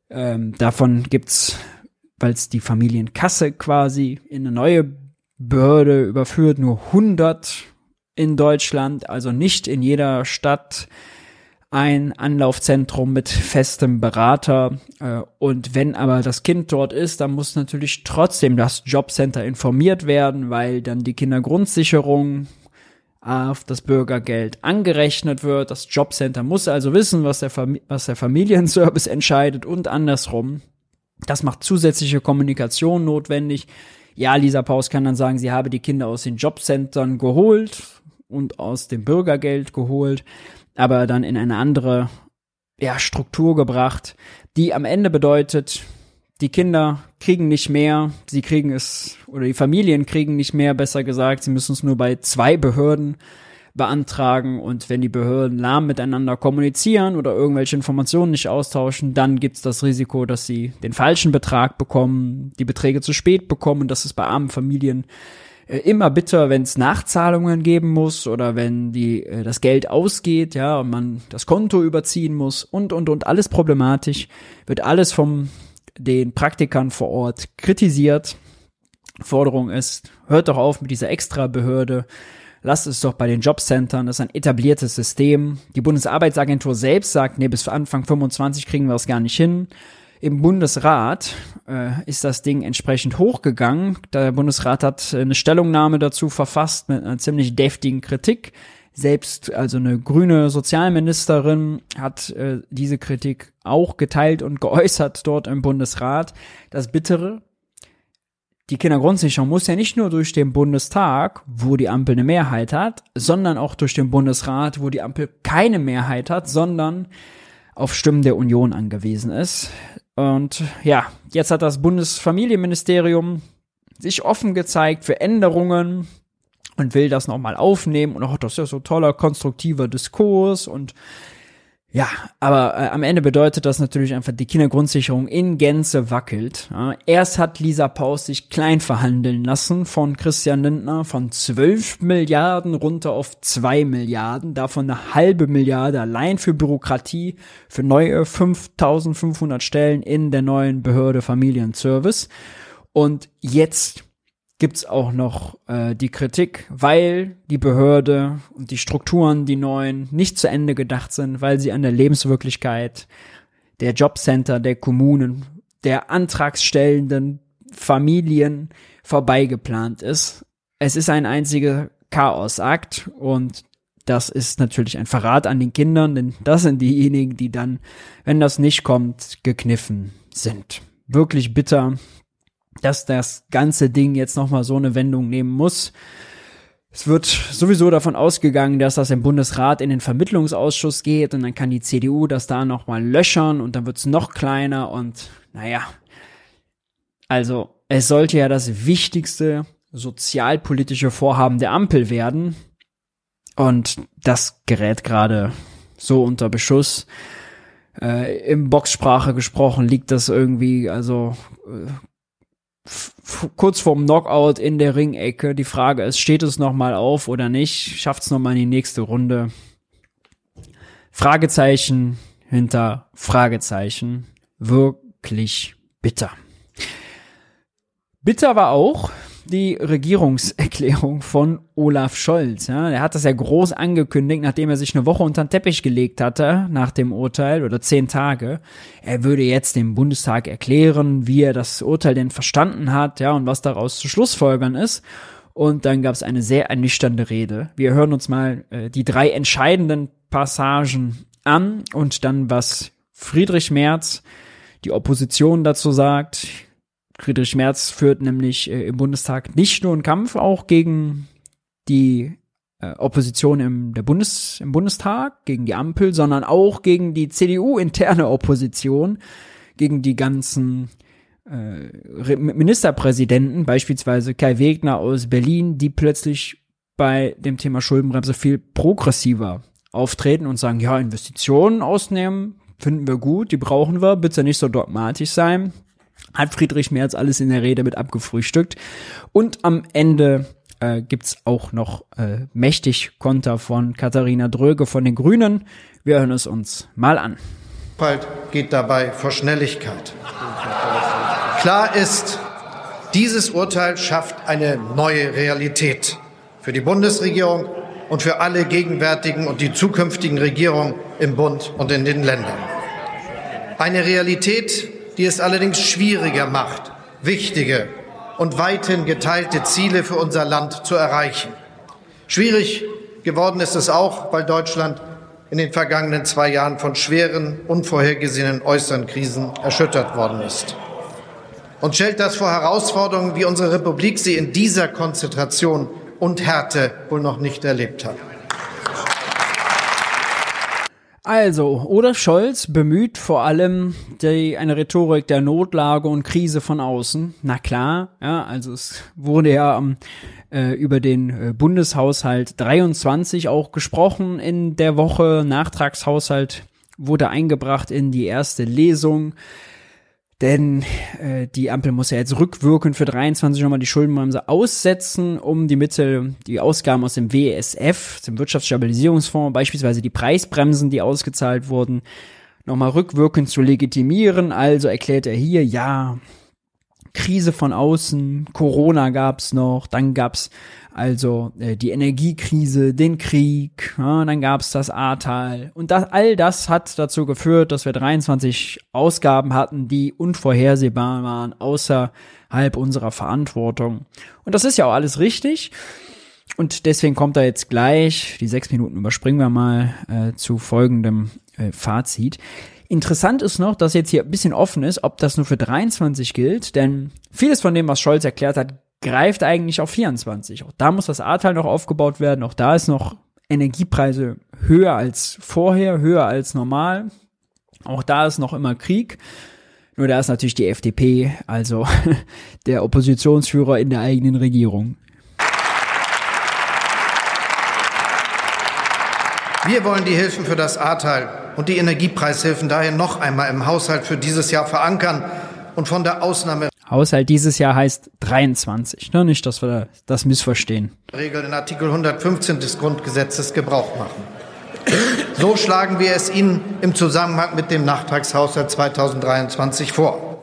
Ähm, davon gibt's, weil es die Familienkasse quasi in eine neue Behörde überführt, nur 100 in Deutschland, also nicht in jeder Stadt ein Anlaufzentrum mit festem Berater. Äh, und wenn aber das Kind dort ist, dann muss natürlich trotzdem das Jobcenter informiert werden, weil dann die Kindergrundsicherung auf das Bürgergeld angerechnet wird. Das Jobcenter muss also wissen, was der, Fam was der Familienservice entscheidet und andersrum. Das macht zusätzliche Kommunikation notwendig. Ja, Lisa Paus kann dann sagen, sie habe die Kinder aus den Jobcentern geholt und aus dem Bürgergeld geholt, aber dann in eine andere ja, Struktur gebracht, die am Ende bedeutet, die Kinder kriegen nicht mehr, sie kriegen es, oder die Familien kriegen nicht mehr, besser gesagt, sie müssen es nur bei zwei Behörden beantragen und wenn die Behörden lahm miteinander kommunizieren oder irgendwelche Informationen nicht austauschen, dann gibt es das Risiko, dass sie den falschen Betrag bekommen, die Beträge zu spät bekommen. Das ist bei armen Familien äh, immer bitter, wenn es Nachzahlungen geben muss oder wenn die äh, das Geld ausgeht, ja, und man das Konto überziehen muss und und und alles problematisch, wird alles vom den Praktikern vor Ort kritisiert. Forderung ist, hört doch auf mit dieser Extrabehörde, lasst es doch bei den Jobcentern, das ist ein etabliertes System. Die Bundesarbeitsagentur selbst sagt, nee, bis Anfang 25 kriegen wir es gar nicht hin. Im Bundesrat äh, ist das Ding entsprechend hochgegangen. Der Bundesrat hat eine Stellungnahme dazu verfasst mit einer ziemlich deftigen Kritik. Selbst also eine grüne Sozialministerin hat äh, diese Kritik auch geteilt und geäußert dort im Bundesrat. Das Bittere, die Kindergrundsicherung muss ja nicht nur durch den Bundestag, wo die Ampel eine Mehrheit hat, sondern auch durch den Bundesrat, wo die Ampel keine Mehrheit hat, sondern auf Stimmen der Union angewiesen ist. Und ja, jetzt hat das Bundesfamilienministerium sich offen gezeigt für Änderungen und will das nochmal aufnehmen. Und auch das ist ja so toller konstruktiver Diskurs. Und ja, aber äh, am Ende bedeutet das natürlich einfach, die Kindergrundsicherung in Gänze wackelt. Ja. Erst hat Lisa Paus sich klein verhandeln lassen von Christian Lindner von 12 Milliarden runter auf 2 Milliarden, davon eine halbe Milliarde allein für Bürokratie, für neue 5500 Stellen in der neuen Behörde Familienservice. Und jetzt gibt's auch noch äh, die Kritik, weil die Behörde und die Strukturen, die neuen, nicht zu Ende gedacht sind, weil sie an der Lebenswirklichkeit der Jobcenter, der Kommunen, der antragstellenden Familien vorbeigeplant ist. Es ist ein einziger Chaosakt und das ist natürlich ein Verrat an den Kindern, denn das sind diejenigen, die dann, wenn das nicht kommt, gekniffen sind. Wirklich bitter dass das ganze Ding jetzt nochmal so eine Wendung nehmen muss. Es wird sowieso davon ausgegangen, dass das im Bundesrat in den Vermittlungsausschuss geht und dann kann die CDU das da nochmal löchern und dann wird es noch kleiner und naja. Also es sollte ja das wichtigste sozialpolitische Vorhaben der Ampel werden und das gerät gerade so unter Beschuss. Äh, Im Boxsprache gesprochen liegt das irgendwie, also äh, kurz vorm Knockout in der Ringecke. Die Frage ist, steht es nochmal auf oder nicht? Schafft es nochmal in die nächste Runde? Fragezeichen hinter Fragezeichen. Wirklich bitter. Bitter war auch, die Regierungserklärung von Olaf Scholz. Ja, er hat das ja groß angekündigt, nachdem er sich eine Woche unter den Teppich gelegt hatte nach dem Urteil oder zehn Tage. Er würde jetzt dem Bundestag erklären, wie er das Urteil denn verstanden hat, ja, und was daraus zu Schlussfolgern ist. Und dann gab es eine sehr ernüchternde Rede. Wir hören uns mal äh, die drei entscheidenden Passagen an und dann was Friedrich Merz, die Opposition dazu sagt, Friedrich Merz führt nämlich äh, im Bundestag nicht nur einen Kampf auch gegen die äh, Opposition im, der Bundes, im Bundestag, gegen die Ampel, sondern auch gegen die CDU-interne Opposition, gegen die ganzen äh, Ministerpräsidenten, beispielsweise Kai Wegner aus Berlin, die plötzlich bei dem Thema Schuldenbremse viel progressiver auftreten und sagen, ja, Investitionen ausnehmen, finden wir gut, die brauchen wir, bitte nicht so dogmatisch sein hat Friedrich Merz alles in der Rede mit abgefrühstückt. Und am Ende äh, gibt's auch noch äh, mächtig Konter von Katharina Dröge von den Grünen. Wir hören es uns mal an. Bald geht dabei vor Schnelligkeit. Klar ist, dieses Urteil schafft eine neue Realität für die Bundesregierung und für alle gegenwärtigen und die zukünftigen Regierungen im Bund und in den Ländern. Eine Realität, die es allerdings schwieriger macht, wichtige und weithin geteilte Ziele für unser Land zu erreichen. Schwierig geworden ist es auch, weil Deutschland in den vergangenen zwei Jahren von schweren, unvorhergesehenen äußeren Krisen erschüttert worden ist. und stellt das vor Herausforderungen, wie unsere Republik sie in dieser Konzentration und Härte wohl noch nicht erlebt hat. Also, Olaf Scholz bemüht vor allem die, eine Rhetorik der Notlage und Krise von außen. Na klar, ja, also es wurde ja ähm, äh, über den äh, Bundeshaushalt 23 auch gesprochen in der Woche. Nachtragshaushalt wurde eingebracht in die erste Lesung. Denn äh, die Ampel muss ja jetzt rückwirkend für 23 nochmal die Schuldenbremse aussetzen, um die Mittel, die Ausgaben aus dem WSF, dem Wirtschaftsstabilisierungsfonds, beispielsweise die Preisbremsen, die ausgezahlt wurden, nochmal rückwirkend zu legitimieren. Also erklärt er hier, ja, Krise von außen, Corona gab's noch, dann gab's also äh, die Energiekrise, den Krieg, ja, dann gab's das Ahrtal und das, all das hat dazu geführt, dass wir 23 Ausgaben hatten, die unvorhersehbar waren, außerhalb unserer Verantwortung. Und das ist ja auch alles richtig. Und deswegen kommt da jetzt gleich, die sechs Minuten überspringen wir mal äh, zu folgendem äh, Fazit. Interessant ist noch, dass jetzt hier ein bisschen offen ist, ob das nur für 23 gilt, denn vieles von dem, was Scholz erklärt hat, greift eigentlich auf 24. Auch da muss das A-Teil noch aufgebaut werden. Auch da ist noch Energiepreise höher als vorher, höher als normal. Auch da ist noch immer Krieg. Nur da ist natürlich die FDP, also der Oppositionsführer in der eigenen Regierung. Wir wollen die Hilfen für das A-Teil und die Energiepreishilfen daher noch einmal im Haushalt für dieses Jahr verankern und von der Ausnahme Haushalt dieses Jahr heißt 23. Ne? Nicht, dass wir das missverstehen. Regeln in Artikel 115 des Grundgesetzes Gebrauch machen. So schlagen wir es Ihnen im Zusammenhang mit dem Nachtragshaushalt 2023 vor.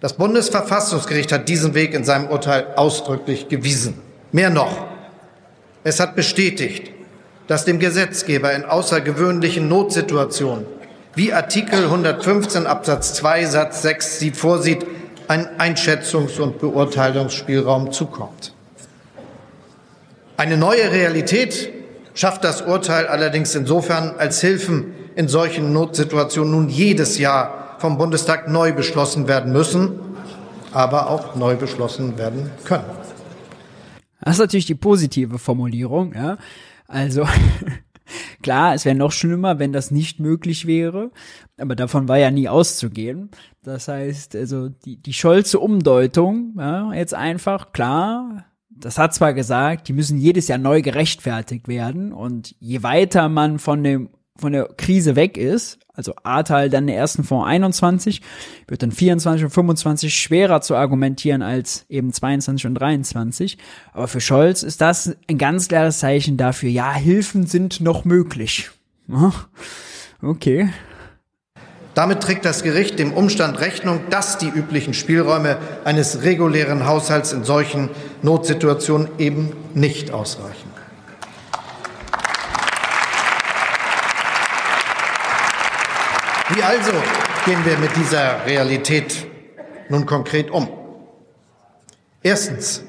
Das Bundesverfassungsgericht hat diesen Weg in seinem Urteil ausdrücklich gewiesen. Mehr noch, es hat bestätigt, dass dem Gesetzgeber in außergewöhnlichen Notsituationen, wie Artikel 115 Absatz 2 Satz 6 sie vorsieht, ein Einschätzungs- und Beurteilungsspielraum zukommt. Eine neue Realität schafft das Urteil allerdings insofern, als Hilfen in solchen Notsituationen nun jedes Jahr vom Bundestag neu beschlossen werden müssen, aber auch neu beschlossen werden können. Das ist natürlich die positive Formulierung, ja. Also klar, es wäre noch schlimmer, wenn das nicht möglich wäre, aber davon war ja nie auszugehen. Das heißt, also die, die Scholze Umdeutung, ja, jetzt einfach, klar, das hat zwar gesagt, die müssen jedes Jahr neu gerechtfertigt werden und je weiter man von dem von der Krise weg ist, also A-Teil dann der ersten Fonds 21, wird dann 24 und 25 schwerer zu argumentieren als eben 22 und 23. Aber für Scholz ist das ein ganz klares Zeichen dafür, ja, Hilfen sind noch möglich. Okay. Damit trägt das Gericht dem Umstand Rechnung, dass die üblichen Spielräume eines regulären Haushalts in solchen Notsituationen eben nicht ausreichen. Wie also gehen wir mit dieser Realität nun konkret um? Erstens.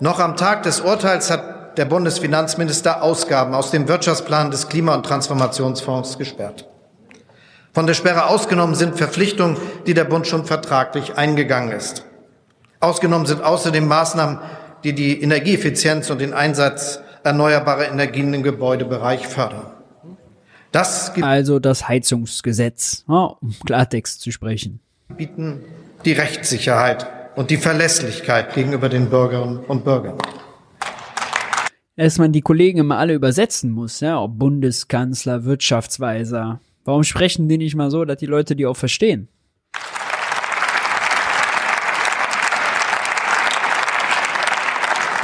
Noch am Tag des Urteils hat der Bundesfinanzminister Ausgaben aus dem Wirtschaftsplan des Klima- und Transformationsfonds gesperrt. Von der Sperre ausgenommen sind Verpflichtungen, die der Bund schon vertraglich eingegangen ist. Ausgenommen sind außerdem Maßnahmen, die die Energieeffizienz und den Einsatz erneuerbarer Energien im Gebäudebereich fördern. Das also das Heizungsgesetz, um Klartext zu sprechen. Bieten die Rechtssicherheit und die Verlässlichkeit gegenüber den Bürgerinnen und Bürgern. Dass man die Kollegen immer alle übersetzen muss, ja, ob Bundeskanzler, Wirtschaftsweiser. Warum sprechen die nicht mal so, dass die Leute die auch verstehen?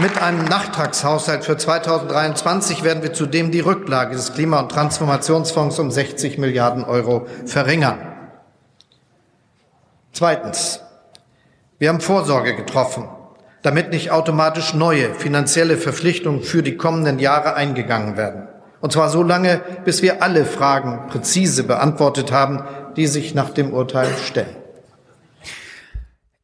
Mit einem Nachtragshaushalt für 2023 werden wir zudem die Rücklage des Klima- und Transformationsfonds um 60 Milliarden Euro verringern. Zweitens. Wir haben Vorsorge getroffen, damit nicht automatisch neue finanzielle Verpflichtungen für die kommenden Jahre eingegangen werden. Und zwar so lange, bis wir alle Fragen präzise beantwortet haben, die sich nach dem Urteil stellen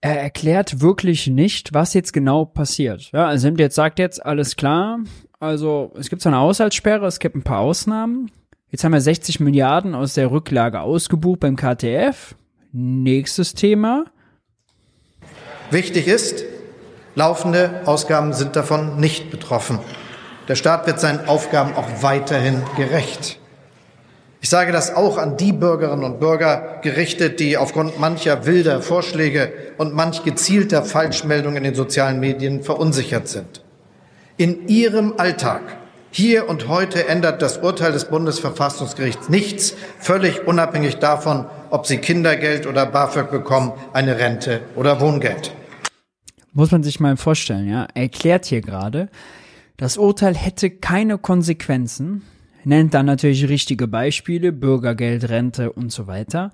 er erklärt wirklich nicht, was jetzt genau passiert. Ja, also jetzt sagt jetzt, alles klar, also es gibt so eine Haushaltssperre, es gibt ein paar Ausnahmen. Jetzt haben wir 60 Milliarden aus der Rücklage ausgebucht beim KTF. Nächstes Thema. Wichtig ist, laufende Ausgaben sind davon nicht betroffen. Der Staat wird seinen Aufgaben auch weiterhin gerecht. Ich sage das auch an die Bürgerinnen und Bürger gerichtet, die aufgrund mancher wilder Vorschläge und manch gezielter Falschmeldungen in den sozialen Medien verunsichert sind. In ihrem Alltag, hier und heute, ändert das Urteil des Bundesverfassungsgerichts nichts, völlig unabhängig davon, ob sie Kindergeld oder BAföG bekommen, eine Rente oder Wohngeld. Muss man sich mal vorstellen, ja. Er erklärt hier gerade, das Urteil hätte keine Konsequenzen, nennt dann natürlich richtige Beispiele, Bürgergeld, Rente und so weiter.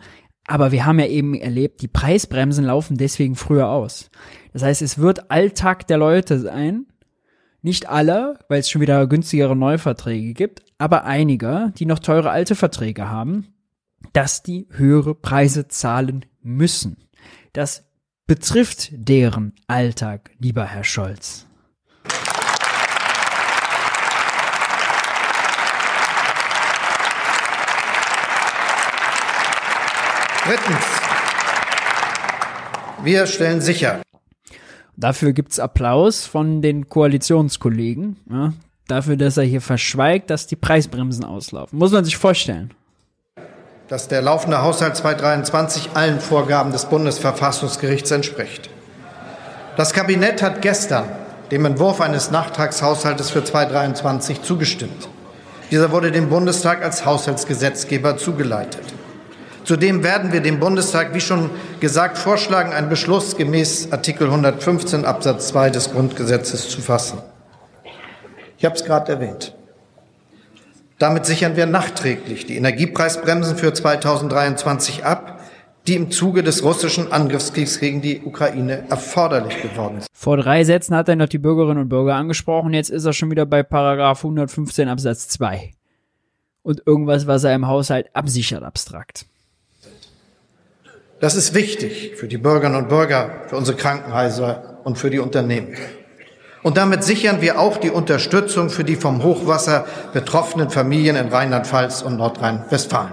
Aber wir haben ja eben erlebt, die Preisbremsen laufen deswegen früher aus. Das heißt, es wird Alltag der Leute sein, nicht alle, weil es schon wieder günstigere Neuverträge gibt, aber einige, die noch teure alte Verträge haben, dass die höhere Preise zahlen müssen. Das betrifft deren Alltag, lieber Herr Scholz. Drittens. Wir stellen sicher. Dafür gibt's Applaus von den Koalitionskollegen. Ja, dafür, dass er hier verschweigt, dass die Preisbremsen auslaufen. Muss man sich vorstellen. Dass der laufende Haushalt 2023 allen Vorgaben des Bundesverfassungsgerichts entspricht. Das Kabinett hat gestern dem Entwurf eines Nachtragshaushaltes für 2023 zugestimmt. Dieser wurde dem Bundestag als Haushaltsgesetzgeber zugeleitet. Zudem werden wir dem Bundestag, wie schon gesagt, vorschlagen, einen Beschluss gemäß Artikel 115 Absatz 2 des Grundgesetzes zu fassen. Ich habe es gerade erwähnt. Damit sichern wir nachträglich die Energiepreisbremsen für 2023 ab, die im Zuge des russischen Angriffskriegs gegen die Ukraine erforderlich geworden sind. Vor drei Sätzen hat er noch die Bürgerinnen und Bürger angesprochen, jetzt ist er schon wieder bei Paragraph 115 Absatz 2. Und irgendwas, was er im Haushalt absichert, abstrakt. Das ist wichtig für die Bürgerinnen und Bürger, für unsere Krankenhäuser und für die Unternehmen. Und damit sichern wir auch die Unterstützung für die vom Hochwasser betroffenen Familien in Rheinland-Pfalz und Nordrhein-Westfalen.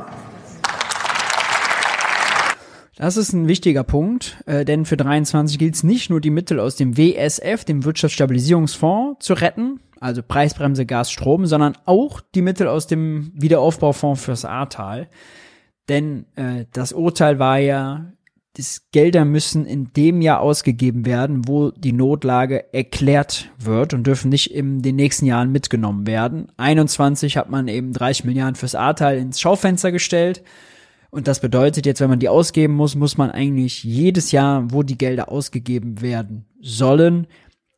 Das ist ein wichtiger Punkt, äh, denn für 23 gilt es nicht nur die Mittel aus dem WSF, dem Wirtschaftsstabilisierungsfonds, zu retten, also Preisbremse, Gas, Strom, sondern auch die Mittel aus dem Wiederaufbaufonds fürs Ahrtal. Denn äh, das Urteil war ja, das Gelder müssen in dem Jahr ausgegeben werden, wo die Notlage erklärt wird und dürfen nicht in den nächsten Jahren mitgenommen werden. 21 hat man eben 30 Milliarden fürs Ahrtal ins Schaufenster gestellt. Und das bedeutet jetzt, wenn man die ausgeben muss, muss man eigentlich jedes Jahr, wo die Gelder ausgegeben werden sollen,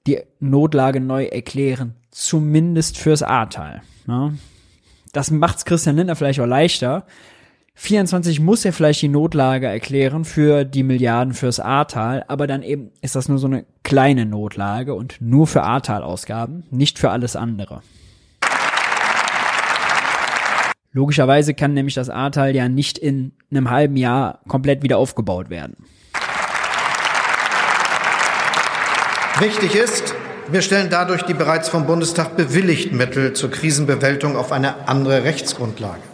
die Notlage neu erklären. Zumindest fürs Ahrtal. Ja. Das macht's Christian Lindner vielleicht auch leichter, 24 muss er vielleicht die Notlage erklären für die Milliarden fürs Ahrtal, aber dann eben ist das nur so eine kleine Notlage und nur für Ahrtal-Ausgaben, nicht für alles andere. Logischerweise kann nämlich das Ahrtal ja nicht in einem halben Jahr komplett wieder aufgebaut werden. Wichtig ist, wir stellen dadurch die bereits vom Bundestag bewilligten Mittel zur Krisenbewältigung auf eine andere Rechtsgrundlage.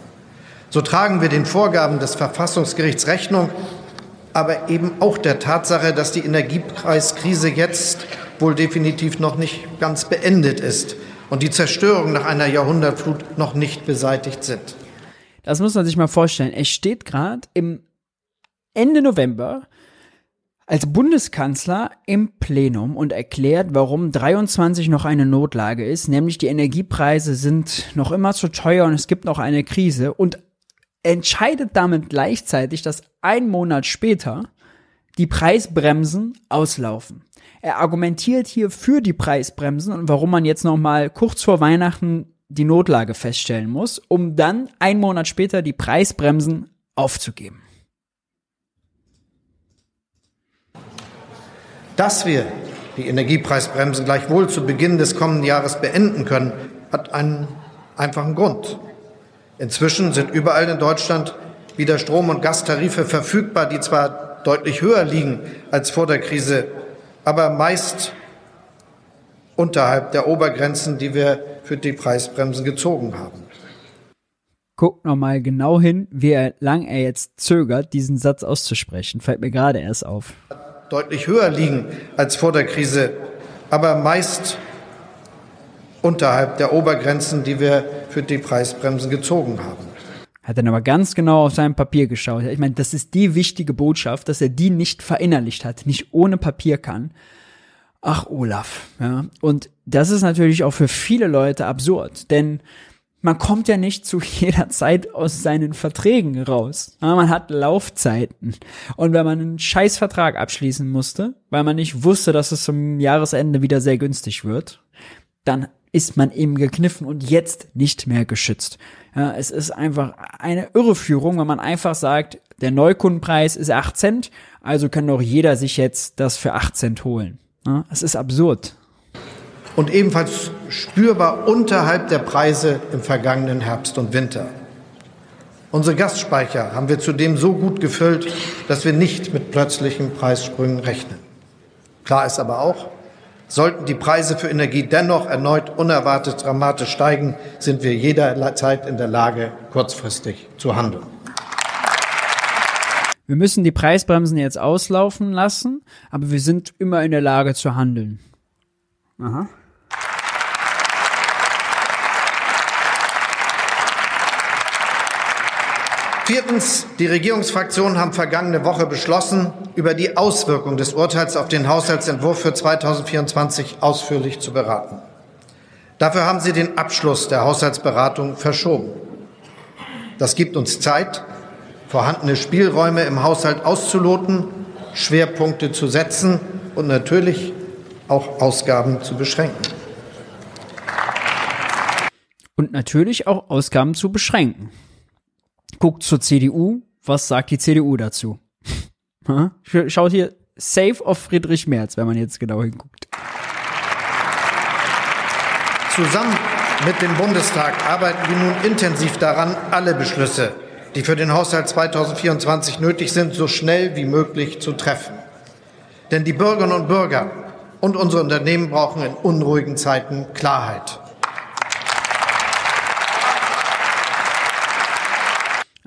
So tragen wir den Vorgaben des Verfassungsgerichts Rechnung, aber eben auch der Tatsache, dass die Energiepreiskrise jetzt wohl definitiv noch nicht ganz beendet ist und die Zerstörung nach einer Jahrhundertflut noch nicht beseitigt sind. Das muss man sich mal vorstellen. Er steht gerade im Ende November als Bundeskanzler im Plenum und erklärt, warum 23 noch eine Notlage ist, nämlich die Energiepreise sind noch immer zu teuer und es gibt noch eine Krise und entscheidet damit gleichzeitig, dass ein Monat später die Preisbremsen auslaufen. Er argumentiert hier für die Preisbremsen und warum man jetzt noch mal kurz vor Weihnachten die Notlage feststellen muss, um dann ein Monat später die Preisbremsen aufzugeben. Dass wir die Energiepreisbremsen gleichwohl zu Beginn des kommenden Jahres beenden können, hat einen einfachen Grund. Inzwischen sind überall in Deutschland wieder Strom- und Gastarife verfügbar, die zwar deutlich höher liegen als vor der Krise, aber meist unterhalb der Obergrenzen, die wir für die Preisbremsen gezogen haben. Guckt nochmal genau hin, wie lang er jetzt zögert, diesen Satz auszusprechen. Fällt mir gerade erst auf. deutlich höher liegen als vor der Krise, aber meist unterhalb der Obergrenzen, die wir für die Preisbremsen gezogen haben. Hat dann aber ganz genau auf sein Papier geschaut. Ich meine, das ist die wichtige Botschaft, dass er die nicht verinnerlicht hat, nicht ohne Papier kann. Ach, Olaf, ja. Und das ist natürlich auch für viele Leute absurd, denn man kommt ja nicht zu jeder Zeit aus seinen Verträgen raus. Man hat Laufzeiten. Und wenn man einen Scheißvertrag abschließen musste, weil man nicht wusste, dass es zum Jahresende wieder sehr günstig wird, dann ist man eben gekniffen und jetzt nicht mehr geschützt. Ja, es ist einfach eine Irreführung, wenn man einfach sagt, der Neukundenpreis ist 8 Cent, also kann doch jeder sich jetzt das für 8 Cent holen. Ja, es ist absurd. Und ebenfalls spürbar unterhalb der Preise im vergangenen Herbst und Winter. Unsere Gasspeicher haben wir zudem so gut gefüllt, dass wir nicht mit plötzlichen Preissprüngen rechnen. Klar ist aber auch, Sollten die Preise für Energie dennoch erneut unerwartet dramatisch steigen, sind wir jederzeit in der Lage, kurzfristig zu handeln. Wir müssen die Preisbremsen jetzt auslaufen lassen, aber wir sind immer in der Lage zu handeln. Aha. Viertens, die Regierungsfraktionen haben vergangene Woche beschlossen, über die Auswirkungen des Urteils auf den Haushaltsentwurf für 2024 ausführlich zu beraten. Dafür haben sie den Abschluss der Haushaltsberatung verschoben. Das gibt uns Zeit, vorhandene Spielräume im Haushalt auszuloten, Schwerpunkte zu setzen und natürlich auch Ausgaben zu beschränken. Und natürlich auch Ausgaben zu beschränken guckt zur CDU, was sagt die CDU dazu? Schaut hier safe auf Friedrich Merz, wenn man jetzt genau hinguckt. Zusammen mit dem Bundestag arbeiten wir nun intensiv daran, alle Beschlüsse, die für den Haushalt 2024 nötig sind, so schnell wie möglich zu treffen. Denn die Bürgerinnen und Bürger und unsere Unternehmen brauchen in unruhigen Zeiten Klarheit.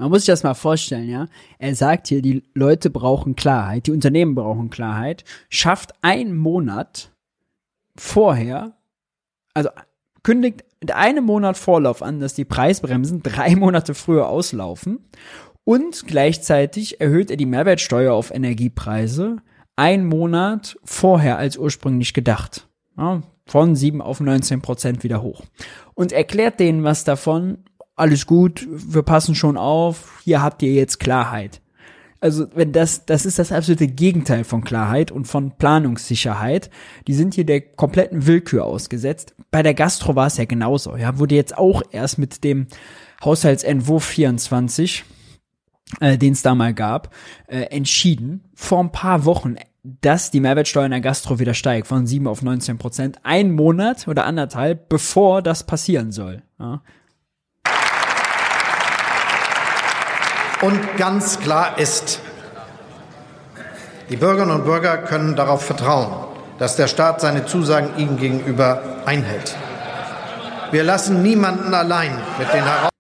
Man muss sich das mal vorstellen, ja. Er sagt hier, die Leute brauchen Klarheit, die Unternehmen brauchen Klarheit, schafft einen Monat vorher, also kündigt mit einem Monat Vorlauf an, dass die Preisbremsen drei Monate früher auslaufen und gleichzeitig erhöht er die Mehrwertsteuer auf Energiepreise einen Monat vorher als ursprünglich gedacht. Ja, von 7 auf 19 Prozent wieder hoch. Und erklärt denen was davon, alles gut, wir passen schon auf, hier habt ihr jetzt Klarheit. Also, wenn das, das ist das absolute Gegenteil von Klarheit und von Planungssicherheit. Die sind hier der kompletten Willkür ausgesetzt. Bei der Gastro war es ja genauso. Ja, wurde jetzt auch erst mit dem Haushaltsentwurf 24, äh, den es da mal gab, äh, entschieden, vor ein paar Wochen, dass die Mehrwertsteuer in der Gastro wieder steigt, von 7 auf 19 Prozent, ein Monat oder anderthalb, bevor das passieren soll. Ja. Und ganz klar ist, die Bürgerinnen und Bürger können darauf vertrauen, dass der Staat seine Zusagen ihnen gegenüber einhält. Wir lassen niemanden allein mit den Herausforderungen.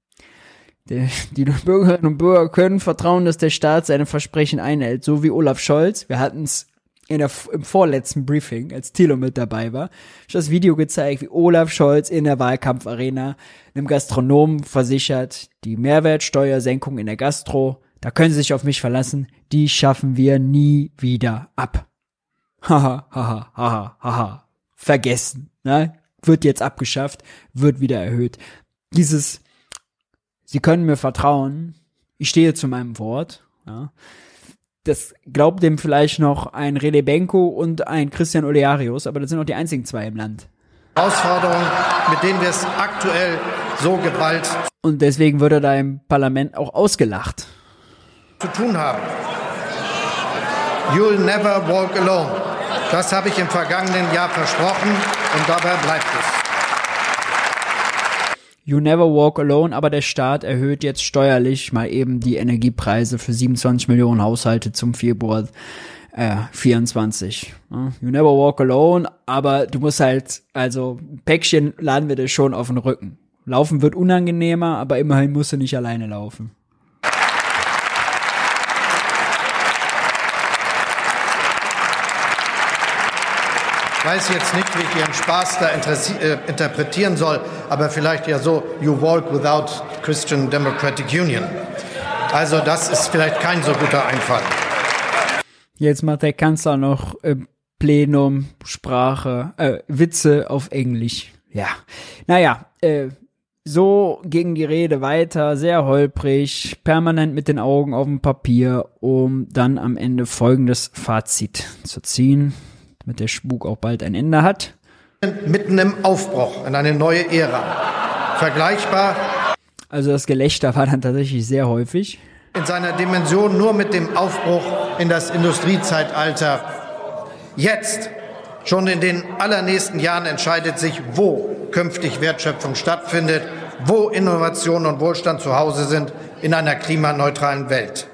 Die Bürgerinnen und Bürger können vertrauen, dass der Staat seine Versprechen einhält, so wie Olaf Scholz. Wir hatten es in der, im vorletzten Briefing, als Thilo mit dabei war, ich das Video gezeigt, wie Olaf Scholz in der Wahlkampfarena einem Gastronomen versichert, die Mehrwertsteuersenkung in der Gastro, da können Sie sich auf mich verlassen, die schaffen wir nie wieder ab. Haha, haha, haha, haha. Vergessen. Ne? Wird jetzt abgeschafft, wird wieder erhöht. Dieses, Sie können mir vertrauen, ich stehe zu meinem Wort. Ja das glaubt dem vielleicht noch ein Rele Benko und ein Christian Olearius, aber das sind auch die einzigen zwei im Land. Herausforderungen, mit denen wir es aktuell so geballt und deswegen wird er da im Parlament auch ausgelacht. Zu tun haben. You'll never walk alone. Das habe ich im vergangenen Jahr versprochen und dabei bleibt es. You Never Walk Alone, aber der Staat erhöht jetzt steuerlich mal eben die Energiepreise für 27 Millionen Haushalte zum Februar äh, 24. You Never Walk Alone, aber du musst halt, also Päckchen laden wir dir schon auf den Rücken. Laufen wird unangenehmer, aber immerhin musst du nicht alleine laufen. Ich weiß jetzt nicht, wie ich Ihren Spaß da äh, interpretieren soll, aber vielleicht ja so, you walk without Christian Democratic Union. Also das ist vielleicht kein so guter Einfall. Jetzt macht der Kanzler noch äh, Plenum, Sprache, äh, Witze auf Englisch. Ja, naja, äh, so ging die Rede weiter, sehr holprig, permanent mit den Augen auf dem Papier, um dann am Ende folgendes Fazit zu ziehen, damit der Spuk auch bald ein Ende hat. Mitten im Aufbruch in eine neue Ära. Vergleichbar. Also das Gelächter war dann tatsächlich sehr häufig. In seiner Dimension nur mit dem Aufbruch in das Industriezeitalter. Jetzt Schon in den allernächsten Jahren entscheidet sich, wo künftig Wertschöpfung stattfindet, wo Innovation und Wohlstand zu Hause sind in einer klimaneutralen Welt.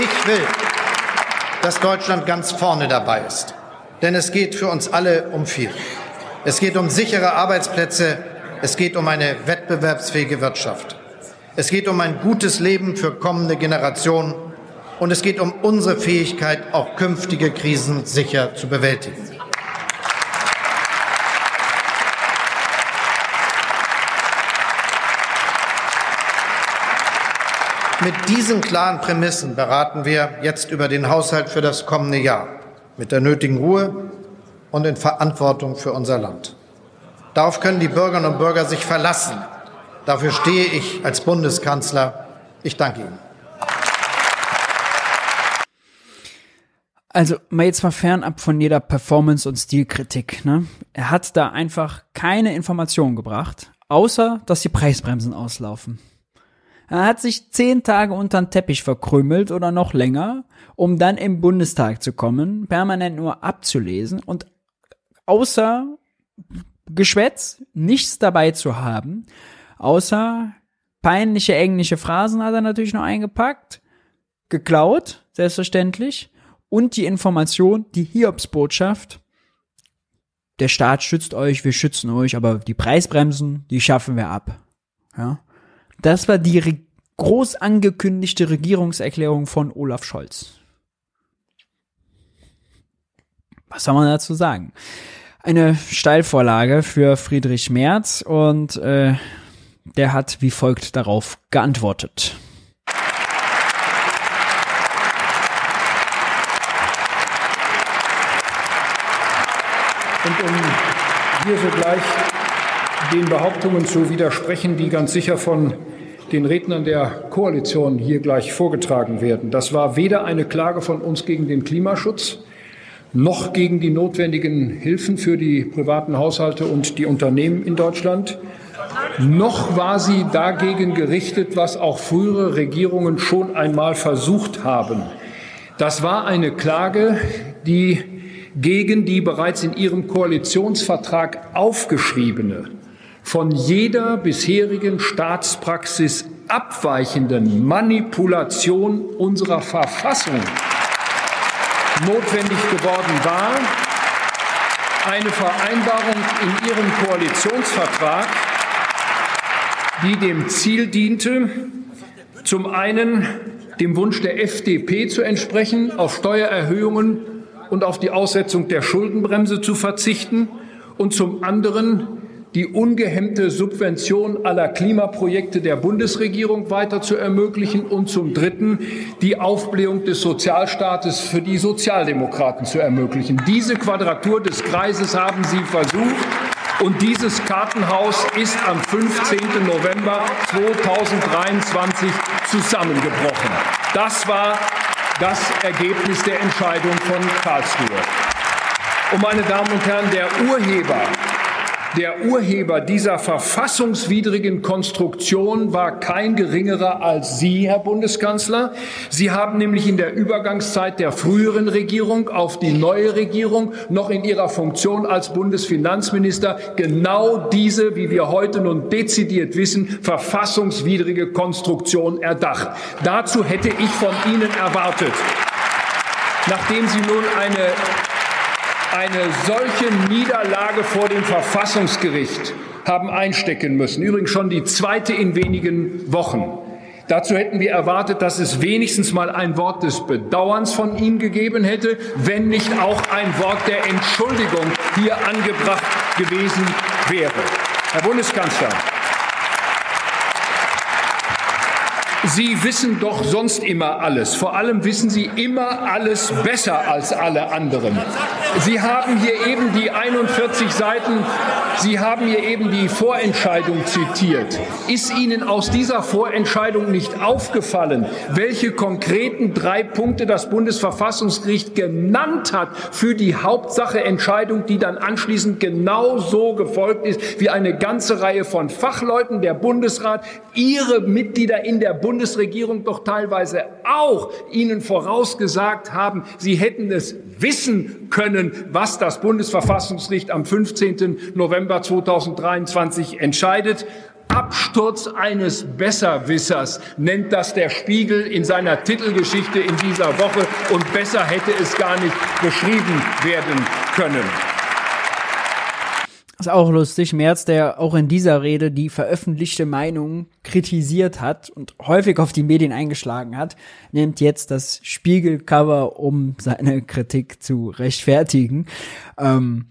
Ich will, dass Deutschland ganz vorne dabei ist. Denn es geht für uns alle um viel. Es geht um sichere Arbeitsplätze. Es geht um eine wettbewerbsfähige Wirtschaft. Es geht um ein gutes Leben für kommende Generationen und es geht um unsere Fähigkeit, auch künftige Krisen sicher zu bewältigen. Mit diesen klaren Prämissen beraten wir jetzt über den Haushalt für das kommende Jahr mit der nötigen Ruhe und in Verantwortung für unser Land. Darauf können die Bürgerinnen und Bürger sich verlassen. Dafür stehe ich als Bundeskanzler. Ich danke Ihnen. Also mal jetzt mal fernab von jeder Performance- und Stilkritik. Ne? Er hat da einfach keine Informationen gebracht, außer dass die Preisbremsen auslaufen. Er hat sich zehn Tage unter den Teppich verkrümelt oder noch länger, um dann im Bundestag zu kommen, permanent nur abzulesen und außer Geschwätz nichts dabei zu haben Außer peinliche englische Phrasen hat er natürlich noch eingepackt. Geklaut, selbstverständlich. Und die Information, die Hiobsbotschaft. Der Staat schützt euch, wir schützen euch, aber die Preisbremsen, die schaffen wir ab. Ja. Das war die Re groß angekündigte Regierungserklärung von Olaf Scholz. Was soll man dazu sagen? Eine Steilvorlage für Friedrich Merz und äh, der hat wie folgt darauf geantwortet. Und um hier sogleich den Behauptungen zu widersprechen, die ganz sicher von den Rednern der Koalition hier gleich vorgetragen werden. Das war weder eine Klage von uns gegen den Klimaschutz, noch gegen die notwendigen Hilfen für die privaten Haushalte und die Unternehmen in Deutschland, noch war sie dagegen gerichtet, was auch frühere Regierungen schon einmal versucht haben. Das war eine Klage, die gegen die bereits in ihrem Koalitionsvertrag aufgeschriebene, von jeder bisherigen Staatspraxis abweichenden Manipulation unserer Verfassung notwendig geworden war, eine Vereinbarung in ihrem Koalitionsvertrag die dem Ziel diente, zum einen dem Wunsch der FDP zu entsprechen, auf Steuererhöhungen und auf die Aussetzung der Schuldenbremse zu verzichten und zum anderen die ungehemmte Subvention aller Klimaprojekte der Bundesregierung weiter zu ermöglichen und zum Dritten die Aufblähung des Sozialstaates für die Sozialdemokraten zu ermöglichen. Diese Quadratur des Kreises haben Sie versucht. Und dieses Kartenhaus ist am 15. November 2023 zusammengebrochen. Das war das Ergebnis der Entscheidung von Karlsruhe. Und meine Damen und Herren, der Urheber der Urheber dieser verfassungswidrigen Konstruktion war kein geringerer als Sie, Herr Bundeskanzler. Sie haben nämlich in der Übergangszeit der früheren Regierung auf die neue Regierung noch in Ihrer Funktion als Bundesfinanzminister genau diese, wie wir heute nun dezidiert wissen, verfassungswidrige Konstruktion erdacht. Dazu hätte ich von Ihnen erwartet, nachdem Sie nun eine eine solche Niederlage vor dem Verfassungsgericht haben einstecken müssen. Übrigens schon die zweite in wenigen Wochen. Dazu hätten wir erwartet, dass es wenigstens mal ein Wort des Bedauerns von ihm gegeben hätte, wenn nicht auch ein Wort der Entschuldigung hier angebracht gewesen wäre. Herr Bundeskanzler, Sie wissen doch sonst immer alles. Vor allem wissen Sie immer alles besser als alle anderen. Sie haben hier eben die 41 Seiten, Sie haben hier eben die Vorentscheidung zitiert. Ist Ihnen aus dieser Vorentscheidung nicht aufgefallen, welche konkreten drei Punkte das Bundesverfassungsgericht genannt hat für die Hauptsacheentscheidung, die dann anschließend genau so gefolgt ist wie eine ganze Reihe von Fachleuten, der Bundesrat, Ihre Mitglieder in der Bundesregierung, Bundesregierung doch teilweise auch Ihnen vorausgesagt haben, Sie hätten es wissen können, was das Bundesverfassungsgericht am 15. November 2023 entscheidet. Absturz eines Besserwissers nennt das der Spiegel in seiner Titelgeschichte in dieser Woche und besser hätte es gar nicht beschrieben werden können. Ist auch lustig. Merz, der auch in dieser Rede die veröffentlichte Meinung kritisiert hat und häufig auf die Medien eingeschlagen hat, nimmt jetzt das Spiegelcover, um seine Kritik zu rechtfertigen. Ähm,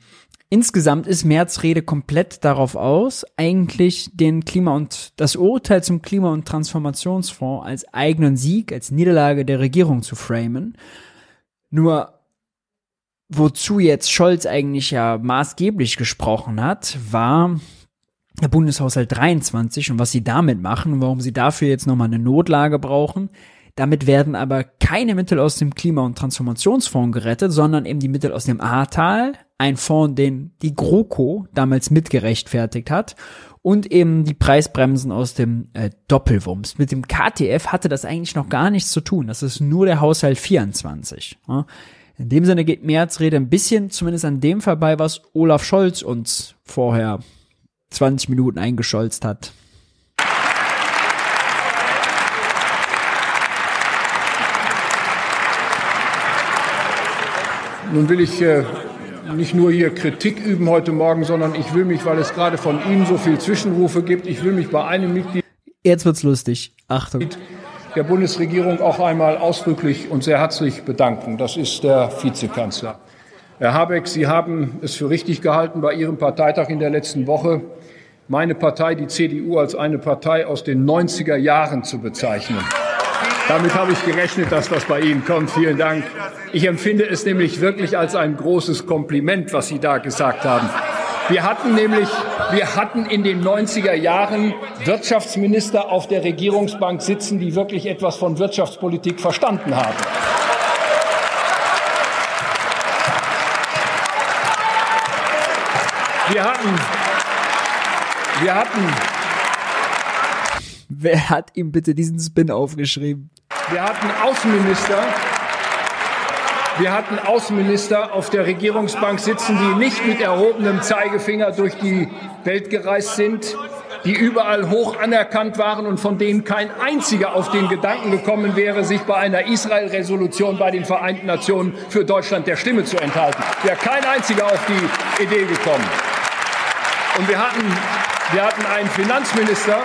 insgesamt ist Merz Rede komplett darauf aus, eigentlich den Klima- und das Urteil zum Klima- und Transformationsfonds als eigenen Sieg, als Niederlage der Regierung zu framen. Nur wozu jetzt Scholz eigentlich ja maßgeblich gesprochen hat, war der Bundeshaushalt 23 und was sie damit machen und warum sie dafür jetzt nochmal eine Notlage brauchen. Damit werden aber keine Mittel aus dem Klima- und Transformationsfonds gerettet, sondern eben die Mittel aus dem Ahrtal, ein Fonds, den die GroKo damals mitgerechtfertigt hat und eben die Preisbremsen aus dem äh, Doppelwumms. Mit dem KTF hatte das eigentlich noch gar nichts zu tun. Das ist nur der Haushalt 24. Ja. In dem Sinne geht Merz Rede ein bisschen zumindest an dem vorbei, was Olaf Scholz uns vorher 20 Minuten eingescholzt hat. Nun will ich äh, nicht nur hier Kritik üben heute Morgen, sondern ich will mich, weil es gerade von Ihnen so viel Zwischenrufe gibt, ich will mich bei einem Mitglied. Jetzt wird's lustig. Achtung der Bundesregierung auch einmal ausdrücklich und sehr herzlich bedanken. Das ist der Vizekanzler. Herr Habeck, Sie haben es für richtig gehalten, bei Ihrem Parteitag in der letzten Woche meine Partei, die CDU, als eine Partei aus den 90er Jahren zu bezeichnen. Damit habe ich gerechnet, dass das bei Ihnen kommt. Vielen Dank. Ich empfinde es nämlich wirklich als ein großes Kompliment, was Sie da gesagt haben. Wir hatten nämlich, wir hatten in den 90er Jahren Wirtschaftsminister auf der Regierungsbank sitzen, die wirklich etwas von Wirtschaftspolitik verstanden haben. Wir hatten, wir hatten. Wer hat ihm bitte diesen Spin aufgeschrieben? Wir hatten Außenminister, wir hatten Außenminister auf der Regierungsbank sitzen, die nicht mit erhobenem Zeigefinger durch die Welt gereist sind, die überall hoch anerkannt waren und von denen kein einziger auf den Gedanken gekommen wäre, sich bei einer Israel-Resolution bei den Vereinten Nationen für Deutschland der Stimme zu enthalten. Wäre kein einziger auf die Idee gekommen. Und wir hatten, wir hatten einen Finanzminister,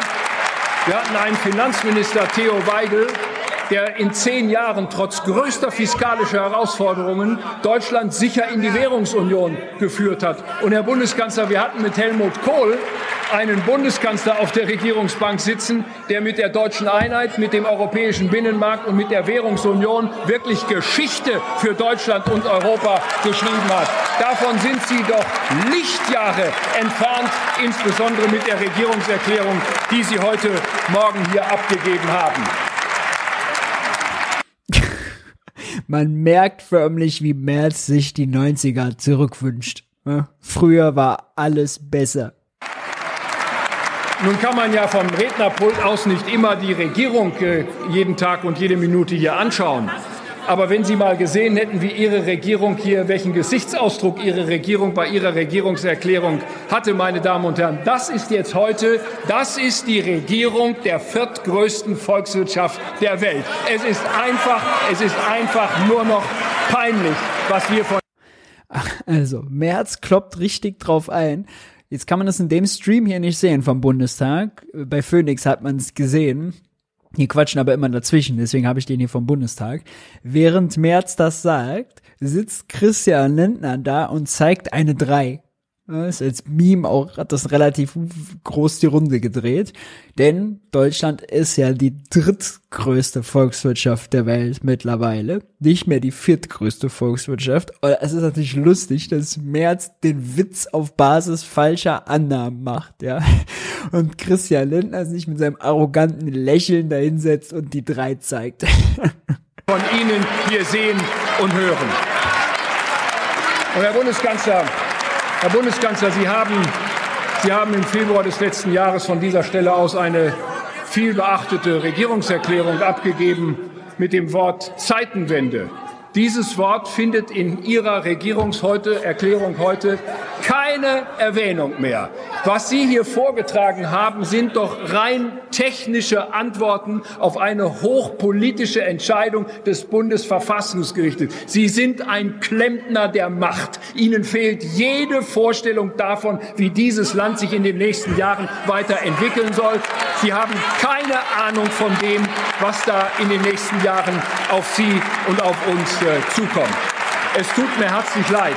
wir hatten einen Finanzminister Theo Weigel, der in zehn Jahren trotz größter fiskalischer Herausforderungen Deutschland sicher in die Währungsunion geführt hat. Und Herr Bundeskanzler, wir hatten mit Helmut Kohl einen Bundeskanzler auf der Regierungsbank sitzen, der mit der deutschen Einheit, mit dem europäischen Binnenmarkt und mit der Währungsunion wirklich Geschichte für Deutschland und Europa geschrieben hat. Davon sind Sie doch Lichtjahre entfernt, insbesondere mit der Regierungserklärung, die Sie heute Morgen hier abgegeben haben. Man merkt förmlich, wie Merz sich die 90er zurückwünscht. Früher war alles besser. Nun kann man ja vom Rednerpult aus nicht immer die Regierung äh, jeden Tag und jede Minute hier anschauen. Aber wenn Sie mal gesehen hätten, wie Ihre Regierung hier, welchen Gesichtsausdruck Ihre Regierung bei Ihrer Regierungserklärung hatte, meine Damen und Herren, das ist jetzt heute, das ist die Regierung der viertgrößten Volkswirtschaft der Welt. Es ist einfach, es ist einfach nur noch peinlich, was wir von also, Merz kloppt richtig drauf ein. Jetzt kann man das in dem Stream hier nicht sehen vom Bundestag. Bei Phoenix hat man es gesehen. Die quatschen aber immer dazwischen, deswegen habe ich den hier vom Bundestag. Während Merz das sagt, sitzt Christian Lindner da und zeigt eine 3. Ist als Meme auch, hat das relativ groß die Runde gedreht. Denn Deutschland ist ja die drittgrößte Volkswirtschaft der Welt mittlerweile. Nicht mehr die viertgrößte Volkswirtschaft. Es ist natürlich lustig, dass Merz den Witz auf Basis falscher Annahmen macht, ja. Und Christian Lindner sich mit seinem arroganten Lächeln dahinsetzt und die drei zeigt. Von Ihnen hier sehen und hören. Und Herr Bundeskanzler, Herr Bundeskanzler, Sie haben, Sie haben im Februar des letzten Jahres von dieser Stelle aus eine vielbeachtete Regierungserklärung abgegeben mit dem Wort Zeitenwende. Dieses Wort findet in Ihrer Regierungserklärung heute keine Erwähnung mehr. Was Sie hier vorgetragen haben, sind doch rein technische Antworten auf eine hochpolitische Entscheidung des Bundesverfassungsgerichtes. Sie sind ein Klempner der Macht. Ihnen fehlt jede Vorstellung davon, wie dieses Land sich in den nächsten Jahren weiterentwickeln soll. Sie haben keine Ahnung von dem, was da in den nächsten Jahren auf Sie und auf uns äh, zukommt. Es tut mir herzlich leid,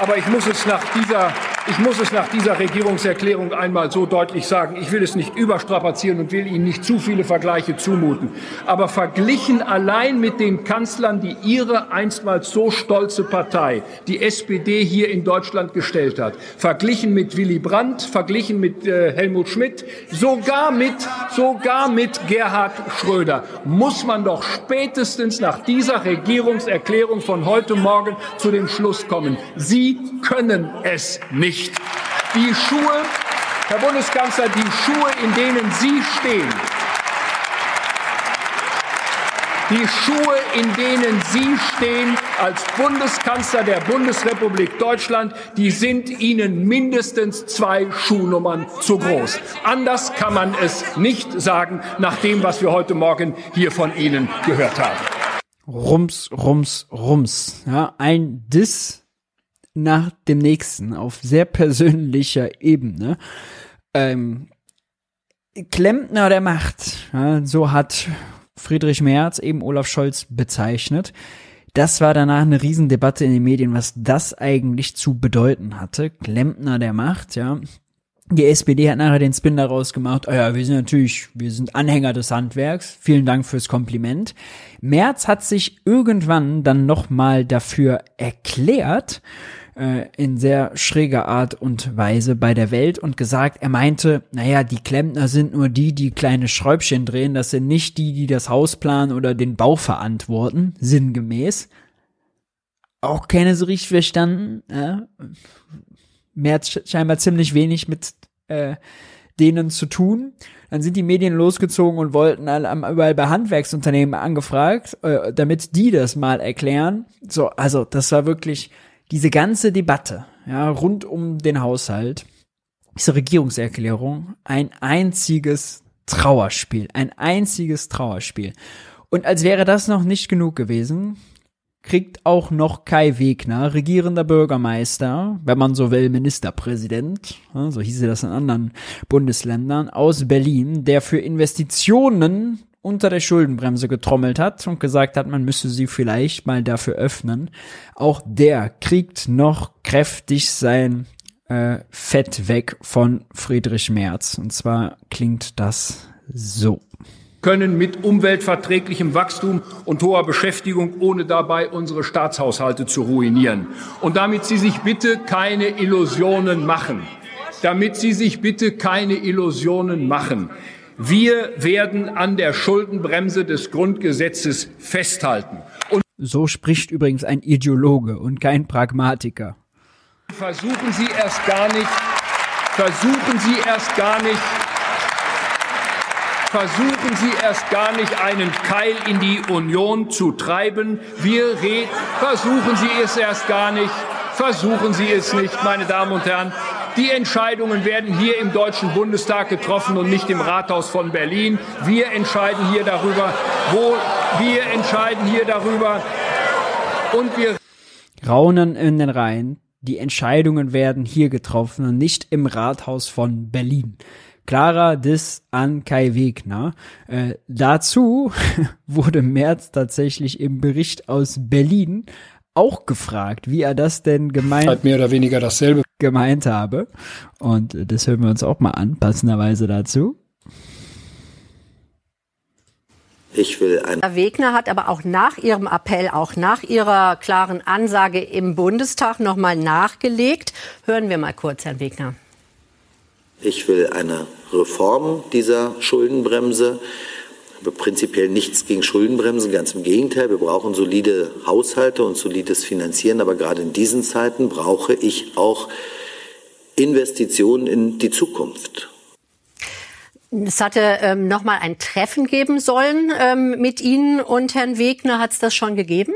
aber ich muss es nach dieser ich muss es nach dieser Regierungserklärung einmal so deutlich sagen. Ich will es nicht überstrapazieren und will Ihnen nicht zu viele Vergleiche zumuten. Aber verglichen allein mit den Kanzlern, die Ihre einstmals so stolze Partei, die SPD, hier in Deutschland gestellt hat, verglichen mit Willy Brandt, verglichen mit äh, Helmut Schmidt, sogar mit, sogar mit Gerhard Schröder, muss man doch spätestens nach dieser Regierungserklärung von heute Morgen zu dem Schluss kommen. Sie können es nicht nicht. Die Schuhe, Herr Bundeskanzler, die Schuhe, in denen Sie stehen, die Schuhe, in denen Sie stehen als Bundeskanzler der Bundesrepublik Deutschland, die sind Ihnen mindestens zwei Schuhnummern zu groß. Anders kann man es nicht sagen, nach dem, was wir heute Morgen hier von Ihnen gehört haben. Rums, rums, rums. Ja, ein Diss nach dem nächsten auf sehr persönlicher Ebene. Ähm, Klempner der Macht, ja, so hat Friedrich Merz eben Olaf Scholz bezeichnet. Das war danach eine Riesendebatte in den Medien, was das eigentlich zu bedeuten hatte. Klempner der Macht, ja. Die SPD hat nachher den Spin daraus gemacht, oh ja, wir sind natürlich, wir sind Anhänger des Handwerks. Vielen Dank fürs Kompliment. Merz hat sich irgendwann dann nochmal dafür erklärt, äh, in sehr schräger Art und Weise bei der Welt und gesagt, er meinte, naja, die Klempner sind nur die, die kleine Schräubchen drehen, das sind nicht die, die das Haus planen oder den Bau verantworten, sinngemäß. Auch keine so richtig verstanden. Äh? Mehr scheinbar ziemlich wenig mit äh, denen zu tun. Dann sind die Medien losgezogen und wollten überall bei Handwerksunternehmen angefragt, äh, damit die das mal erklären. So, also das war wirklich diese ganze Debatte, ja, rund um den Haushalt, diese Regierungserklärung, ein einziges Trauerspiel, ein einziges Trauerspiel. Und als wäre das noch nicht genug gewesen, kriegt auch noch Kai Wegner, regierender Bürgermeister, wenn man so will, Ministerpräsident, so hieße das in anderen Bundesländern, aus Berlin, der für Investitionen unter der Schuldenbremse getrommelt hat und gesagt hat, man müsse sie vielleicht mal dafür öffnen. Auch der kriegt noch kräftig sein äh, Fett weg von Friedrich Merz. Und zwar klingt das so können mit umweltverträglichem Wachstum und hoher Beschäftigung, ohne dabei unsere Staatshaushalte zu ruinieren. Und damit Sie sich bitte keine Illusionen machen. Damit Sie sich bitte keine Illusionen machen. Wir werden an der Schuldenbremse des Grundgesetzes festhalten. Und so spricht übrigens ein Ideologe und kein Pragmatiker. Versuchen Sie erst gar nicht, versuchen Sie erst gar nicht, versuchen Sie erst gar nicht einen Keil in die Union zu treiben. Wir reden, versuchen Sie es erst gar nicht, versuchen Sie es nicht, meine Damen und Herren. Die Entscheidungen werden hier im Deutschen Bundestag getroffen und nicht im Rathaus von Berlin. Wir entscheiden hier darüber, wo wir entscheiden hier darüber und wir Raunen in den Reihen. Die Entscheidungen werden hier getroffen und nicht im Rathaus von Berlin. Klarer Diss an Kai Wegner. Äh, dazu wurde Merz tatsächlich im Bericht aus Berlin auch gefragt, wie er das denn gemeint Halt mehr oder weniger dasselbe gemeint habe. Und das hören wir uns auch mal an, passenderweise dazu. Ich will ein Herr Wegner hat aber auch nach ihrem Appell, auch nach ihrer klaren Ansage im Bundestag nochmal nachgelegt. Hören wir mal kurz, Herrn Wegner. Ich will eine Reform dieser Schuldenbremse. Ich habe prinzipiell nichts gegen Schuldenbremsen, ganz im Gegenteil. Wir brauchen solide Haushalte und solides Finanzieren. Aber gerade in diesen Zeiten brauche ich auch Investitionen in die Zukunft. Es hatte ähm, noch mal ein Treffen geben sollen ähm, mit Ihnen und Herrn Wegner. Hat es das schon gegeben?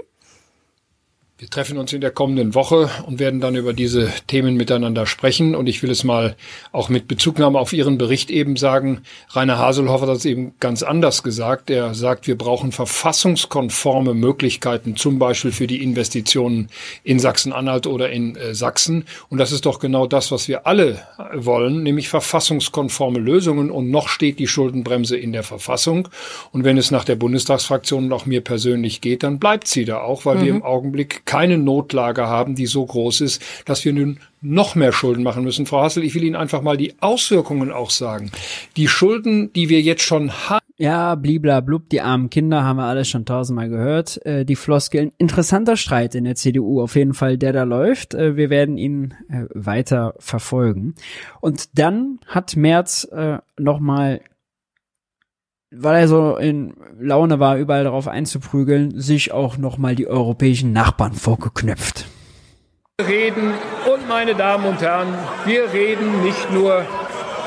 Wir treffen uns in der kommenden Woche und werden dann über diese Themen miteinander sprechen. Und ich will es mal auch mit Bezugnahme auf Ihren Bericht eben sagen. Rainer Haselhoff hat das eben ganz anders gesagt. Er sagt, wir brauchen verfassungskonforme Möglichkeiten, zum Beispiel für die Investitionen in Sachsen-Anhalt oder in äh, Sachsen. Und das ist doch genau das, was wir alle wollen, nämlich verfassungskonforme Lösungen. Und noch steht die Schuldenbremse in der Verfassung. Und wenn es nach der Bundestagsfraktion und auch mir persönlich geht, dann bleibt sie da auch, weil mhm. wir im Augenblick keine Notlage haben, die so groß ist, dass wir nun noch mehr Schulden machen müssen. Frau Hassel, ich will Ihnen einfach mal die Auswirkungen auch sagen. Die Schulden, die wir jetzt schon haben. Ja, bliblablub, die armen Kinder haben wir alles schon tausendmal gehört. Äh, die Floskeln. Interessanter Streit in der CDU, auf jeden Fall, der da läuft. Äh, wir werden ihn äh, weiter verfolgen. Und dann hat Merz äh, nochmal weil er so in Laune war, überall darauf einzuprügeln, sich auch nochmal die europäischen Nachbarn vorgeknöpft. Wir reden, und meine Damen und Herren, wir reden nicht nur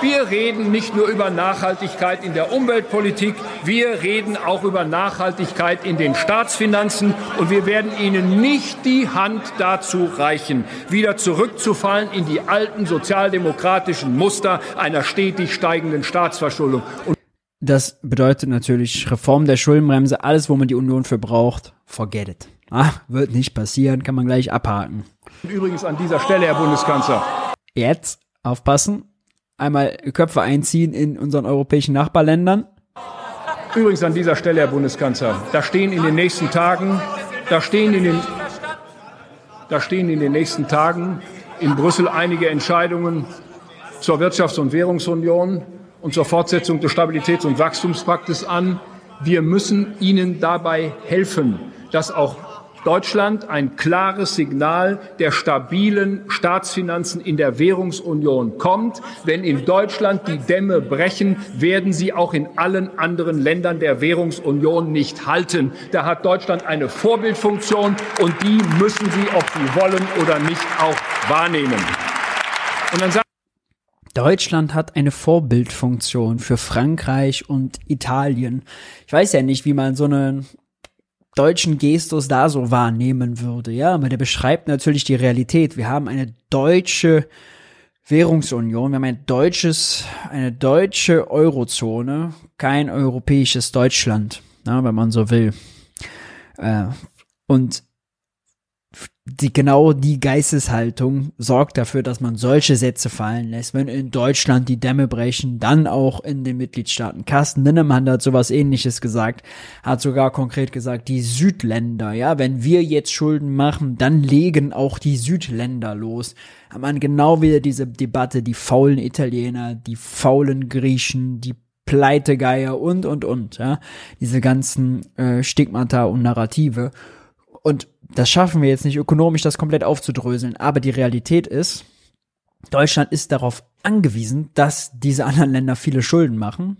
wir reden nicht nur über Nachhaltigkeit in der Umweltpolitik, wir reden auch über Nachhaltigkeit in den Staatsfinanzen und wir werden Ihnen nicht die Hand dazu reichen, wieder zurückzufallen in die alten sozialdemokratischen Muster einer stetig steigenden Staatsverschuldung. Und das bedeutet natürlich Reform der Schuldenbremse, alles, wo man die Union für braucht, forget it. Ah, wird nicht passieren, kann man gleich abhaken. Übrigens an dieser Stelle, Herr Bundeskanzler. Jetzt aufpassen, einmal Köpfe einziehen in unseren europäischen Nachbarländern. Übrigens an dieser Stelle, Herr Bundeskanzler, da stehen in den nächsten Tagen, da stehen in den, da stehen in den nächsten Tagen in Brüssel einige Entscheidungen zur Wirtschafts- und Währungsunion und zur Fortsetzung des Stabilitäts- und Wachstumspaktes an. Wir müssen ihnen dabei helfen, dass auch Deutschland ein klares Signal der stabilen Staatsfinanzen in der Währungsunion kommt. Wenn in Deutschland die Dämme brechen, werden sie auch in allen anderen Ländern der Währungsunion nicht halten. Da hat Deutschland eine Vorbildfunktion und die müssen sie, ob sie wollen oder nicht, auch wahrnehmen. Deutschland hat eine Vorbildfunktion für Frankreich und Italien. Ich weiß ja nicht, wie man so einen deutschen Gestus da so wahrnehmen würde, ja, aber der beschreibt natürlich die Realität. Wir haben eine deutsche Währungsunion, wir haben ein deutsches, eine deutsche Eurozone, kein europäisches Deutschland, na, wenn man so will. Äh, und die genau die Geisteshaltung sorgt dafür, dass man solche Sätze fallen lässt. Wenn in Deutschland die Dämme brechen, dann auch in den Mitgliedstaaten. Carsten Ninnemann hat sowas ähnliches gesagt, hat sogar konkret gesagt, die Südländer, ja, wenn wir jetzt Schulden machen, dann legen auch die Südländer los. Hat man genau wieder diese Debatte, die faulen Italiener, die faulen Griechen, die Pleitegeier und, und, und, ja. Diese ganzen äh, Stigmata und Narrative. Und das schaffen wir jetzt nicht ökonomisch, das komplett aufzudröseln. Aber die Realität ist, Deutschland ist darauf angewiesen, dass diese anderen Länder viele Schulden machen.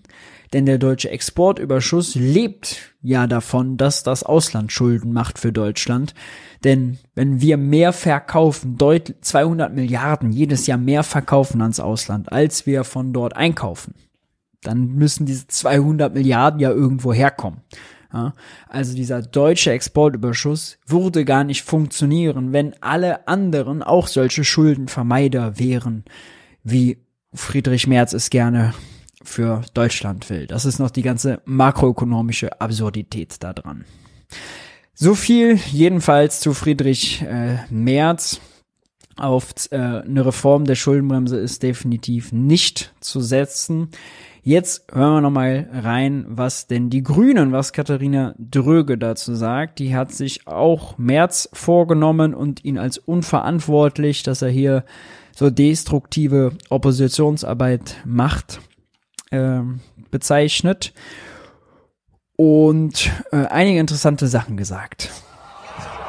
Denn der deutsche Exportüberschuss lebt ja davon, dass das Ausland Schulden macht für Deutschland. Denn wenn wir mehr verkaufen, 200 Milliarden jedes Jahr mehr verkaufen ans Ausland, als wir von dort einkaufen, dann müssen diese 200 Milliarden ja irgendwo herkommen. Ja, also dieser deutsche Exportüberschuss würde gar nicht funktionieren, wenn alle anderen auch solche Schuldenvermeider wären, wie Friedrich Merz es gerne für Deutschland will. Das ist noch die ganze makroökonomische Absurdität da dran. So viel jedenfalls zu Friedrich äh, Merz. auf äh, eine Reform der Schuldenbremse ist definitiv nicht zu setzen. Jetzt hören wir noch mal rein, was denn die Grünen, was Katharina Dröge dazu sagt. Die hat sich auch März vorgenommen und ihn als unverantwortlich, dass er hier so destruktive Oppositionsarbeit macht, äh, bezeichnet und äh, einige interessante Sachen gesagt.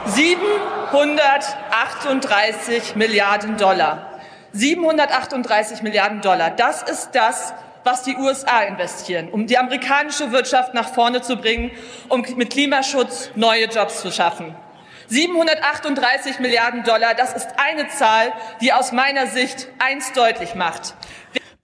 738 Milliarden Dollar. 738 Milliarden Dollar. Das ist das, was die USA investieren, um die amerikanische Wirtschaft nach vorne zu bringen, um mit Klimaschutz neue Jobs zu schaffen. 738 Milliarden Dollar, das ist eine Zahl, die aus meiner Sicht eins deutlich macht.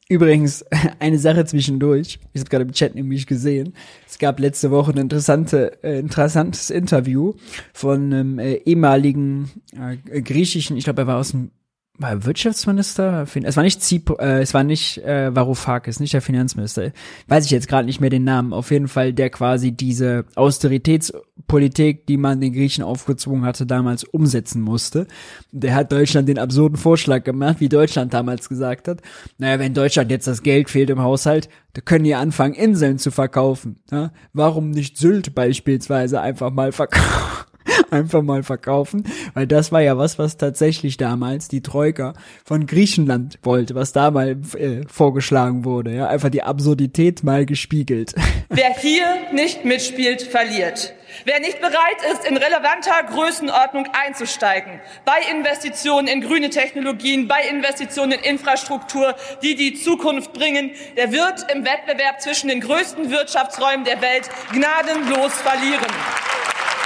Übrigens, eine Sache zwischendurch. Ich habe gerade im Chat nämlich gesehen. Es gab letzte Woche ein interessante, äh, interessantes Interview von einem äh, ehemaligen äh, griechischen, ich glaube, er war aus dem war Wirtschaftsminister? Es war nicht Zip, äh, es war nicht äh, Varoufakis, nicht der Finanzminister. Weiß ich jetzt gerade nicht mehr den Namen. Auf jeden Fall der quasi diese Austeritätspolitik, die man den Griechen aufgezwungen hatte, damals umsetzen musste. Der hat Deutschland den absurden Vorschlag gemacht, wie Deutschland damals gesagt hat. Naja, wenn Deutschland jetzt das Geld fehlt im Haushalt, da können die anfangen, Inseln zu verkaufen. Ja? Warum nicht Sylt beispielsweise einfach mal verkaufen? einfach mal verkaufen, weil das war ja was, was tatsächlich damals die Troika von Griechenland wollte, was da mal äh, vorgeschlagen wurde, ja, einfach die Absurdität mal gespiegelt. Wer hier nicht mitspielt, verliert. Wer nicht bereit ist, in relevanter Größenordnung einzusteigen, bei Investitionen in grüne Technologien, bei Investitionen in Infrastruktur, die die Zukunft bringen, der wird im Wettbewerb zwischen den größten Wirtschaftsräumen der Welt gnadenlos verlieren.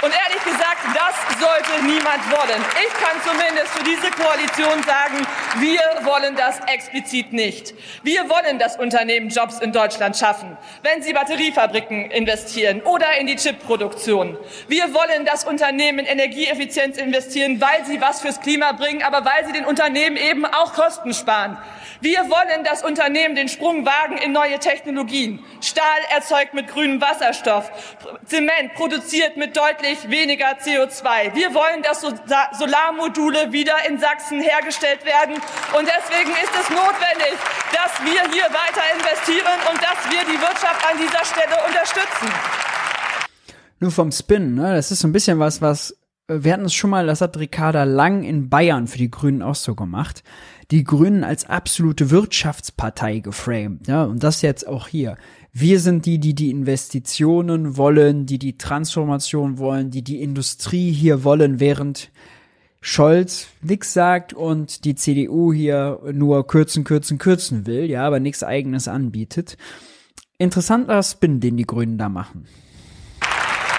Und ehrlich gesagt, das sollte niemand wollen. Ich kann zumindest für diese Koalition sagen, wir wollen das explizit nicht. Wir wollen, dass Unternehmen Jobs in Deutschland schaffen, wenn sie Batteriefabriken investieren oder in die Chipproduktion. Wir wollen, dass Unternehmen in Energieeffizienz investieren, weil sie was fürs Klima bringen, aber weil sie den Unternehmen eben auch Kosten sparen. Wir wollen, dass Unternehmen den Sprung wagen in neue Technologien. Stahl erzeugt mit grünem Wasserstoff, Zement produziert mit deutlich weniger CO2. Wir wollen, dass Solarmodule wieder in Sachsen hergestellt werden. Und deswegen ist es notwendig, dass wir hier weiter investieren und dass wir die Wirtschaft an dieser Stelle unterstützen. Nur vom Spin, ne? Das ist so ein bisschen was, was äh, wir hatten es schon mal, das hat Ricarda Lang in Bayern für die Grünen auch so gemacht die Grünen als absolute Wirtschaftspartei geframed. Ja, und das jetzt auch hier. Wir sind die, die die Investitionen wollen, die die Transformation wollen, die die Industrie hier wollen, während Scholz nix sagt und die CDU hier nur kürzen, kürzen, kürzen will, ja, aber nichts eigenes anbietet. Interessanter Spin, den die Grünen da machen.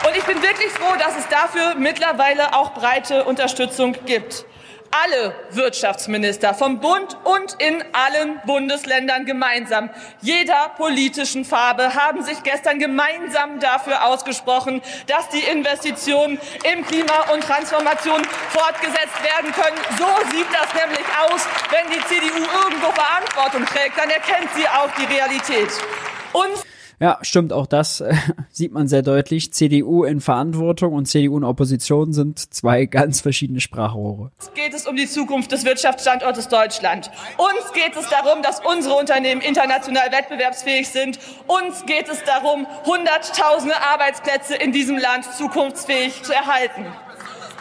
Und ich bin wirklich froh, dass es dafür mittlerweile auch breite Unterstützung gibt alle Wirtschaftsminister vom Bund und in allen Bundesländern gemeinsam, jeder politischen Farbe, haben sich gestern gemeinsam dafür ausgesprochen, dass die Investitionen im Klima und Transformation fortgesetzt werden können. So sieht das nämlich aus, wenn die CDU irgendwo Verantwortung trägt, dann erkennt sie auch die Realität. Und ja, stimmt, auch das äh, sieht man sehr deutlich. CDU in Verantwortung und CDU in Opposition sind zwei ganz verschiedene Sprachrohre. Uns geht es um die Zukunft des Wirtschaftsstandortes Deutschland. Uns geht es darum, dass unsere Unternehmen international wettbewerbsfähig sind. Uns geht es darum, Hunderttausende Arbeitsplätze in diesem Land zukunftsfähig zu erhalten.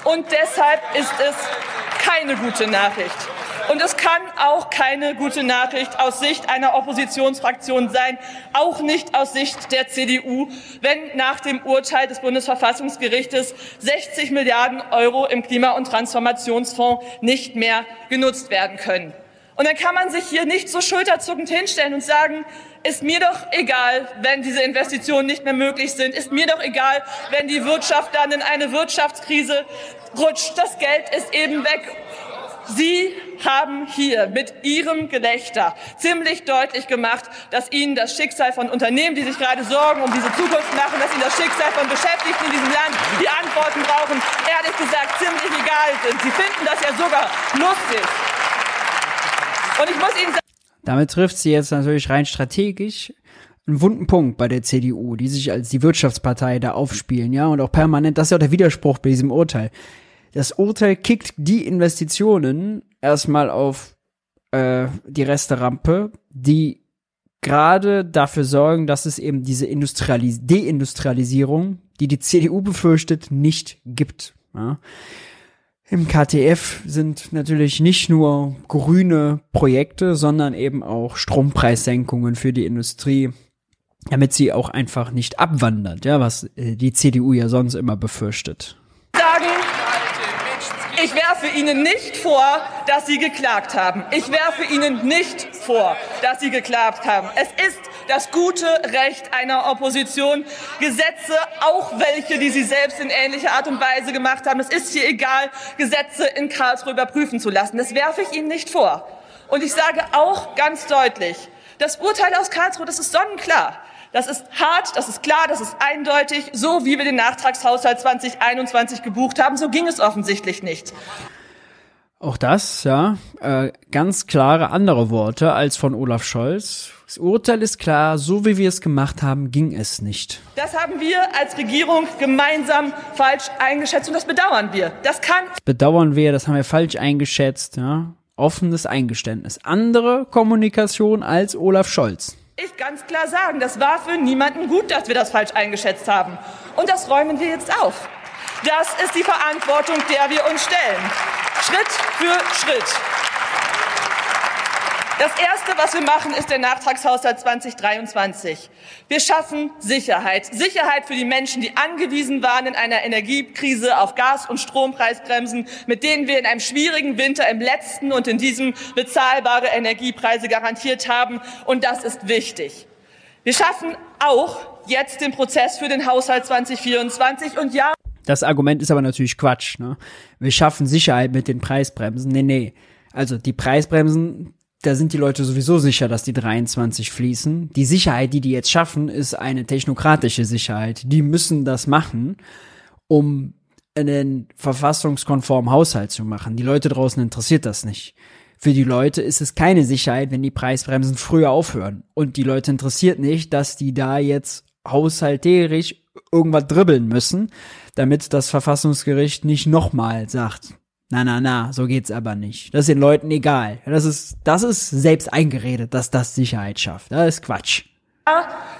Und deshalb ist es keine gute Nachricht, und es kann auch keine gute Nachricht aus Sicht einer Oppositionsfraktion sein, auch nicht aus Sicht der CDU, wenn nach dem Urteil des Bundesverfassungsgerichtes 60 Milliarden Euro im Klima- und Transformationsfonds nicht mehr genutzt werden können. Und dann kann man sich hier nicht so schulterzuckend hinstellen und sagen, ist mir doch egal, wenn diese Investitionen nicht mehr möglich sind, ist mir doch egal, wenn die Wirtschaft dann in eine Wirtschaftskrise rutscht, das Geld ist eben weg Sie haben hier mit Ihrem Gelächter ziemlich deutlich gemacht, dass Ihnen das Schicksal von Unternehmen, die sich gerade Sorgen um diese Zukunft machen, dass Ihnen das Schicksal von Beschäftigten in diesem Land, die Antworten brauchen, ehrlich gesagt ziemlich egal sind. Sie finden das ja sogar lustig. Und ich muss Ihnen sagen, damit trifft sie jetzt natürlich rein strategisch einen wunden Punkt bei der CDU, die sich als die Wirtschaftspartei da aufspielen, ja, und auch permanent, das ist ja auch der Widerspruch bei diesem Urteil Das Urteil kickt die Investitionen erstmal auf äh, die Resterampe, die gerade dafür sorgen, dass es eben diese Industrialis Deindustrialisierung, die die CDU befürchtet, nicht gibt. Ja. Im KTF sind natürlich nicht nur grüne Projekte, sondern eben auch Strompreissenkungen für die Industrie, damit sie auch einfach nicht abwandert, ja, was äh, die CDU ja sonst immer befürchtet. Sagen, ich werfe Ihnen nicht vor, dass Sie geklagt haben. Ich werfe Ihnen nicht vor, dass Sie geklagt haben. Es ist das gute Recht einer Opposition, Gesetze, auch welche, die Sie selbst in ähnlicher Art und Weise gemacht haben, es ist hier egal, Gesetze in Karlsruhe überprüfen zu lassen. Das werfe ich Ihnen nicht vor. Und ich sage auch ganz deutlich, das Urteil aus Karlsruhe, das ist sonnenklar. Das ist hart, das ist klar, das ist eindeutig. So wie wir den Nachtragshaushalt 2021 gebucht haben, so ging es offensichtlich nicht. Auch das, ja, äh, ganz klare andere Worte als von Olaf Scholz. Das Urteil ist klar, so wie wir es gemacht haben, ging es nicht. Das haben wir als Regierung gemeinsam falsch eingeschätzt und das bedauern wir. Das kann. Das bedauern wir, das haben wir falsch eingeschätzt, ja. Offenes Eingeständnis. Andere Kommunikation als Olaf Scholz ich ganz klar sagen, das war für niemanden gut, dass wir das falsch eingeschätzt haben. Und das räumen wir jetzt auf. Das ist die Verantwortung, der wir uns stellen. Schritt für Schritt. Das Erste, was wir machen, ist der Nachtragshaushalt 2023. Wir schaffen Sicherheit. Sicherheit für die Menschen, die angewiesen waren in einer Energiekrise auf Gas- und Strompreisbremsen, mit denen wir in einem schwierigen Winter im letzten und in diesem bezahlbare Energiepreise garantiert haben. Und das ist wichtig. Wir schaffen auch jetzt den Prozess für den Haushalt 2024 und ja. Das Argument ist aber natürlich Quatsch. Ne? Wir schaffen Sicherheit mit den Preisbremsen. Nee, nee. Also die Preisbremsen, da sind die Leute sowieso sicher, dass die 23 fließen. Die Sicherheit, die die jetzt schaffen, ist eine technokratische Sicherheit. Die müssen das machen, um einen verfassungskonformen Haushalt zu machen. Die Leute draußen interessiert das nicht. Für die Leute ist es keine Sicherheit, wenn die Preisbremsen früher aufhören. Und die Leute interessiert nicht, dass die da jetzt haushalterisch irgendwas dribbeln müssen, damit das Verfassungsgericht nicht nochmal sagt, na, na, na, so geht's aber nicht. Das ist den Leuten egal. Das ist, das ist selbst eingeredet, dass das Sicherheit schafft. Das ist Quatsch.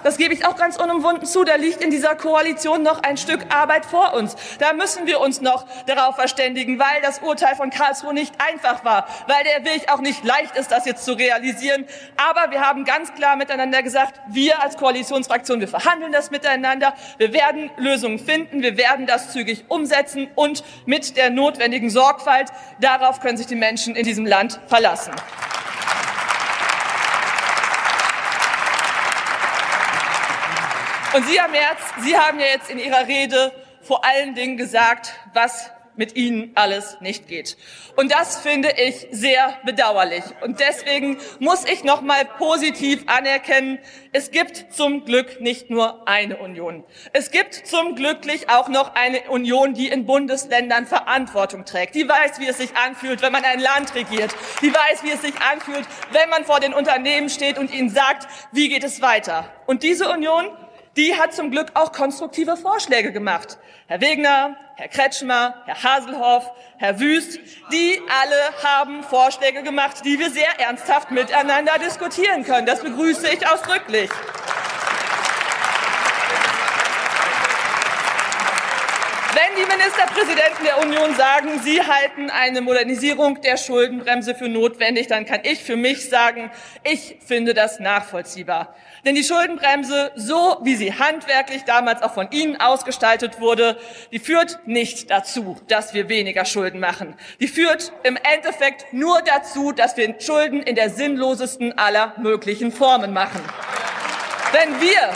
Das gebe ich auch ganz unumwunden zu. Da liegt in dieser Koalition noch ein Stück Arbeit vor uns. Da müssen wir uns noch darauf verständigen, weil das Urteil von Karlsruhe nicht einfach war, weil der Weg auch nicht leicht ist, das jetzt zu realisieren. Aber wir haben ganz klar miteinander gesagt, wir als Koalitionsfraktion, wir verhandeln das miteinander. Wir werden Lösungen finden. Wir werden das zügig umsetzen und mit der notwendigen Sorgfalt. Darauf können sich die Menschen in diesem Land verlassen. Und Sie, Herr Merz, Sie haben ja jetzt in Ihrer Rede vor allen Dingen gesagt, was mit Ihnen alles nicht geht. Und das finde ich sehr bedauerlich. Und deswegen muss ich noch mal positiv anerkennen, es gibt zum Glück nicht nur eine Union. Es gibt zum Glück auch noch eine Union, die in Bundesländern Verantwortung trägt. Die weiß, wie es sich anfühlt, wenn man ein Land regiert. Die weiß, wie es sich anfühlt, wenn man vor den Unternehmen steht und ihnen sagt, wie geht es weiter. Und diese Union die hat zum Glück auch konstruktive Vorschläge gemacht. Herr Wegner, Herr Kretschmer, Herr Haselhoff, Herr Wüst, die alle haben Vorschläge gemacht, die wir sehr ernsthaft miteinander diskutieren können. Das begrüße ich ausdrücklich. Wenn die Ministerpräsidenten der Union sagen, sie halten eine Modernisierung der Schuldenbremse für notwendig, dann kann ich für mich sagen, ich finde das nachvollziehbar. Denn die Schuldenbremse, so wie sie handwerklich damals auch von Ihnen ausgestaltet wurde, die führt nicht dazu, dass wir weniger Schulden machen. Die führt im Endeffekt nur dazu, dass wir Schulden in der sinnlosesten aller möglichen Formen machen. Wenn wir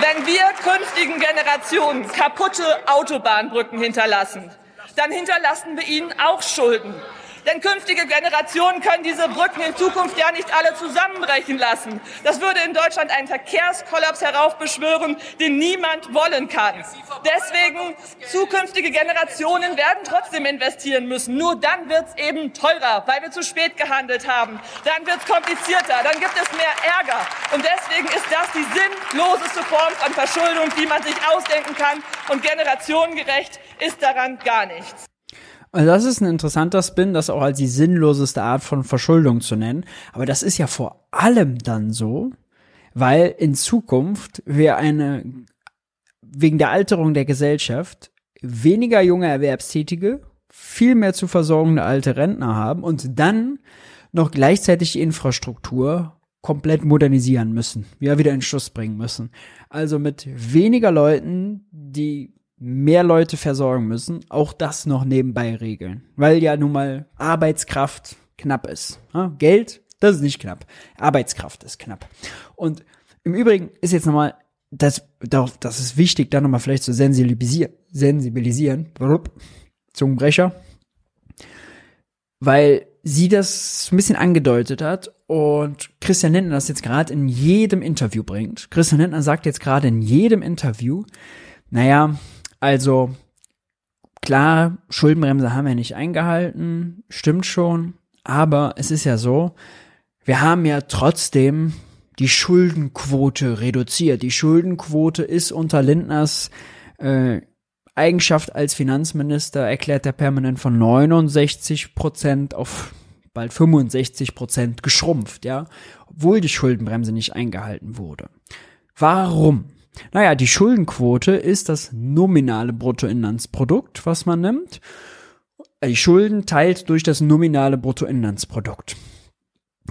wenn wir künftigen Generationen kaputte Autobahnbrücken hinterlassen, dann hinterlassen wir ihnen auch Schulden. Denn künftige Generationen können diese Brücken in Zukunft ja nicht alle zusammenbrechen lassen. Das würde in Deutschland einen Verkehrskollaps heraufbeschwören, den niemand wollen kann. Deswegen, zukünftige Generationen werden trotzdem investieren müssen. Nur dann wird es eben teurer, weil wir zu spät gehandelt haben. Dann wird es komplizierter, dann gibt es mehr Ärger. Und deswegen ist das die sinnloseste Form von Verschuldung, die man sich ausdenken kann. Und generationengerecht ist daran gar nichts. Also das ist ein interessanter Spin, das auch als die sinnloseste Art von Verschuldung zu nennen. Aber das ist ja vor allem dann so, weil in Zukunft wir eine, wegen der Alterung der Gesellschaft, weniger junge Erwerbstätige, viel mehr zu versorgende alte Rentner haben und dann noch gleichzeitig die Infrastruktur komplett modernisieren müssen, ja wieder in Schuss bringen müssen. Also mit weniger Leuten, die mehr Leute versorgen müssen, auch das noch nebenbei regeln, weil ja nun mal Arbeitskraft knapp ist. Ja, Geld, das ist nicht knapp. Arbeitskraft ist knapp. Und im Übrigen ist jetzt nochmal, das, das ist wichtig, da nochmal vielleicht zu sensibilisieren, sensibilisieren, Zungenbrecher, weil sie das ein bisschen angedeutet hat und Christian Lindner das jetzt gerade in jedem Interview bringt. Christian Lindner sagt jetzt gerade in jedem Interview, naja, also klar, Schuldenbremse haben wir nicht eingehalten, stimmt schon, aber es ist ja so, wir haben ja trotzdem die Schuldenquote reduziert. Die Schuldenquote ist unter Lindners äh, Eigenschaft als Finanzminister erklärt er permanent von 69 Prozent auf bald 65 Prozent geschrumpft, ja, obwohl die Schuldenbremse nicht eingehalten wurde. Warum? Naja, die Schuldenquote ist das nominale Bruttoinlandsprodukt, was man nimmt. Die Schulden teilt durch das nominale Bruttoinlandsprodukt.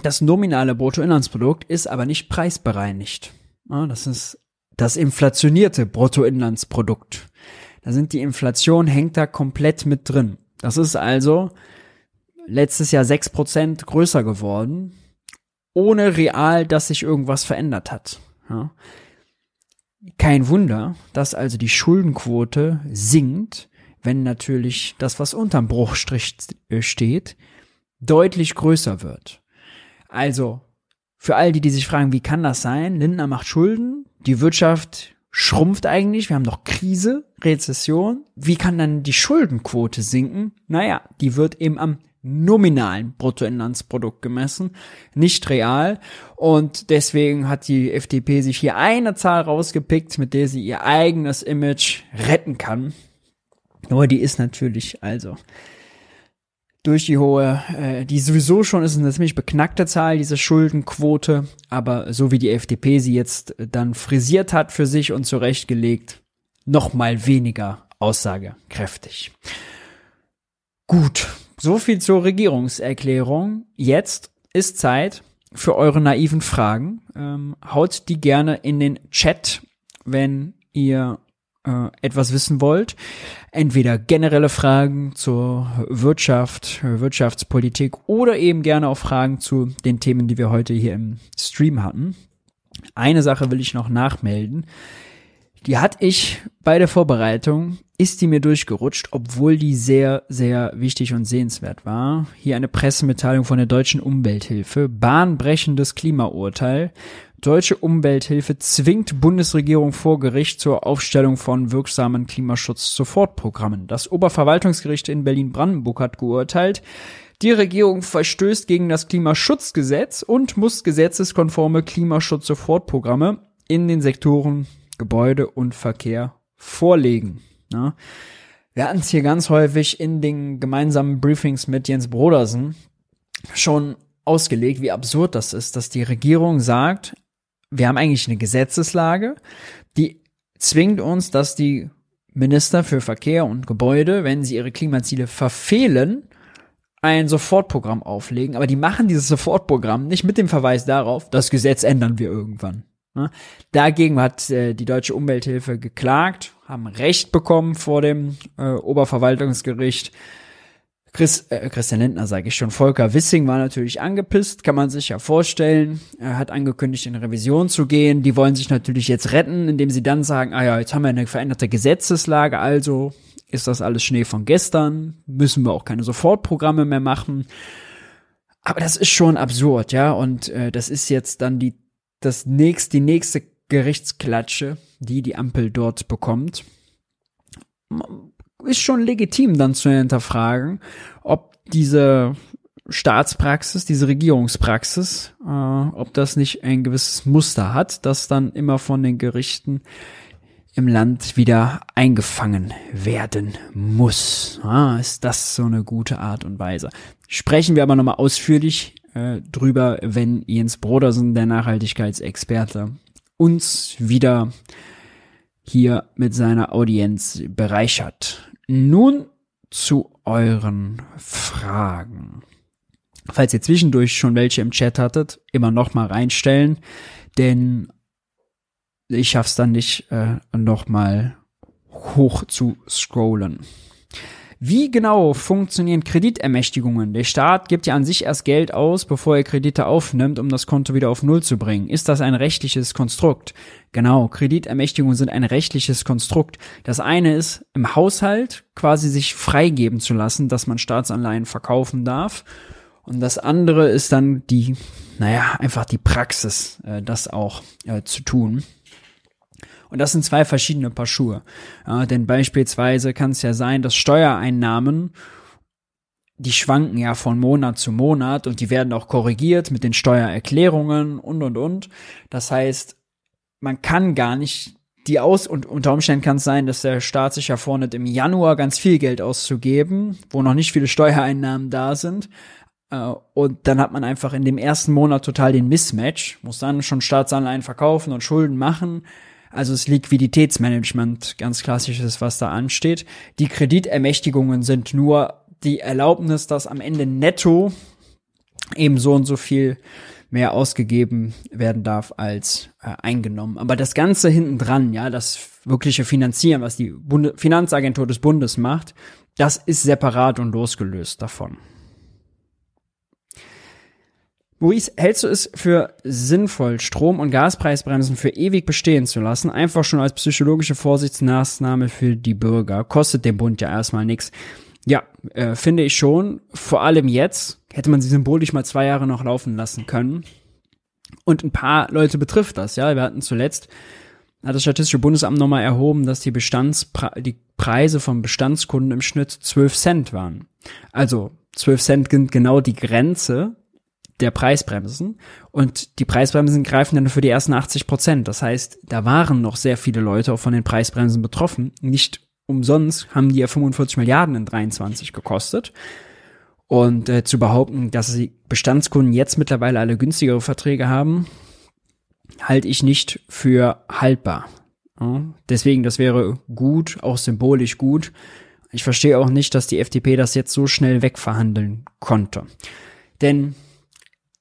Das nominale Bruttoinlandsprodukt ist aber nicht preisbereinigt. Das ist das inflationierte Bruttoinlandsprodukt. Da sind die Inflation hängt da komplett mit drin. Das ist also letztes Jahr sechs Prozent größer geworden, ohne real, dass sich irgendwas verändert hat. Kein Wunder, dass also die Schuldenquote sinkt, wenn natürlich das, was unterm Bruchstrich äh, steht, deutlich größer wird. Also, für all die, die sich fragen, wie kann das sein? Lindner macht Schulden, die Wirtschaft schrumpft eigentlich, wir haben doch Krise, Rezession. Wie kann dann die Schuldenquote sinken? Naja, die wird eben am nominalen Bruttoinlandsprodukt gemessen, nicht real. Und deswegen hat die FDP sich hier eine Zahl rausgepickt, mit der sie ihr eigenes Image retten kann. Nur die ist natürlich also durch die hohe, äh, die sowieso schon ist eine ziemlich beknackte Zahl, diese Schuldenquote, aber so wie die FDP sie jetzt dann frisiert hat für sich und zurechtgelegt, noch mal weniger aussagekräftig. Gut, so viel zur Regierungserklärung. Jetzt ist Zeit für eure naiven Fragen. Ähm, haut die gerne in den Chat, wenn ihr äh, etwas wissen wollt. Entweder generelle Fragen zur Wirtschaft, Wirtschaftspolitik oder eben gerne auch Fragen zu den Themen, die wir heute hier im Stream hatten. Eine Sache will ich noch nachmelden. Die hatte ich bei der Vorbereitung, ist die mir durchgerutscht, obwohl die sehr, sehr wichtig und sehenswert war. Hier eine Pressemitteilung von der Deutschen Umwelthilfe. Bahnbrechendes Klimaurteil. Deutsche Umwelthilfe zwingt Bundesregierung vor Gericht zur Aufstellung von wirksamen Klimaschutz-Sofortprogrammen. Das Oberverwaltungsgericht in Berlin-Brandenburg hat geurteilt, die Regierung verstößt gegen das Klimaschutzgesetz und muss gesetzeskonforme Klimaschutz-Sofortprogramme in den Sektoren Gebäude und Verkehr vorlegen. Ja. Wir hatten es hier ganz häufig in den gemeinsamen Briefings mit Jens Brodersen schon ausgelegt, wie absurd das ist, dass die Regierung sagt, wir haben eigentlich eine Gesetzeslage, die zwingt uns, dass die Minister für Verkehr und Gebäude, wenn sie ihre Klimaziele verfehlen, ein Sofortprogramm auflegen. Aber die machen dieses Sofortprogramm nicht mit dem Verweis darauf, das Gesetz ändern wir irgendwann. Ne? Dagegen hat äh, die Deutsche Umwelthilfe geklagt, haben Recht bekommen vor dem äh, Oberverwaltungsgericht. Chris, äh, Christian Lindner, sage ich schon, Volker Wissing war natürlich angepisst, kann man sich ja vorstellen. Er hat angekündigt, in Revision zu gehen. Die wollen sich natürlich jetzt retten, indem sie dann sagen, ah ja, jetzt haben wir eine veränderte Gesetzeslage, also ist das alles Schnee von gestern, müssen wir auch keine Sofortprogramme mehr machen. Aber das ist schon absurd, ja, und äh, das ist jetzt dann die das nächste, die nächste Gerichtsklatsche, die die Ampel dort bekommt. Ist schon legitim dann zu hinterfragen, ob diese Staatspraxis, diese Regierungspraxis, äh, ob das nicht ein gewisses Muster hat, das dann immer von den Gerichten im Land wieder eingefangen werden muss. Ah, ist das so eine gute Art und Weise? Sprechen wir aber nochmal ausführlich äh, drüber, wenn Jens Brodersen, der Nachhaltigkeitsexperte, uns wieder hier mit seiner Audienz bereichert. Nun zu euren Fragen. Falls ihr zwischendurch schon welche im Chat hattet, immer noch mal reinstellen, denn ich schaff's dann nicht, äh, noch mal hoch zu scrollen. Wie genau funktionieren Kreditermächtigungen? Der Staat gibt ja an sich erst Geld aus, bevor er Kredite aufnimmt, um das Konto wieder auf Null zu bringen. Ist das ein rechtliches Konstrukt? Genau, Kreditermächtigungen sind ein rechtliches Konstrukt. Das eine ist, im Haushalt quasi sich freigeben zu lassen, dass man Staatsanleihen verkaufen darf. Und das andere ist dann die, naja, einfach die Praxis, äh, das auch äh, zu tun. Und das sind zwei verschiedene Paar Schuhe. Ja, denn beispielsweise kann es ja sein, dass Steuereinnahmen, die schwanken ja von Monat zu Monat und die werden auch korrigiert mit den Steuererklärungen und, und, und. Das heißt, man kann gar nicht die aus und unter Umständen kann es sein, dass der Staat sich ja vornimmt, im Januar ganz viel Geld auszugeben, wo noch nicht viele Steuereinnahmen da sind. Äh, und dann hat man einfach in dem ersten Monat total den Mismatch, muss dann schon Staatsanleihen verkaufen und Schulden machen. Also das Liquiditätsmanagement, ganz klassisches, was da ansteht. Die Kreditermächtigungen sind nur die Erlaubnis, dass am Ende netto eben so und so viel mehr ausgegeben werden darf als äh, eingenommen. Aber das Ganze hinten dran, ja, das wirkliche Finanzieren, was die Bunde Finanzagentur des Bundes macht, das ist separat und losgelöst davon. Luis, hältst du es für sinnvoll, Strom- und Gaspreisbremsen für ewig bestehen zu lassen? Einfach schon als psychologische Vorsichtsmaßnahme für die Bürger. Kostet dem Bund ja erstmal nichts. Ja, äh, finde ich schon. Vor allem jetzt hätte man sie symbolisch mal zwei Jahre noch laufen lassen können. Und ein paar Leute betrifft das, ja. Wir hatten zuletzt, hat das Statistische Bundesamt nochmal erhoben, dass die Bestandspre die Preise von Bestandskunden im Schnitt 12 Cent waren. Also 12 Cent sind genau die Grenze, der Preisbremsen. Und die Preisbremsen greifen dann für die ersten 80 Prozent. Das heißt, da waren noch sehr viele Leute auch von den Preisbremsen betroffen. Nicht umsonst haben die ja 45 Milliarden in 23 gekostet. Und äh, zu behaupten, dass die Bestandskunden jetzt mittlerweile alle günstigere Verträge haben, halte ich nicht für haltbar. Ja, deswegen, das wäre gut, auch symbolisch gut. Ich verstehe auch nicht, dass die FDP das jetzt so schnell wegverhandeln konnte. Denn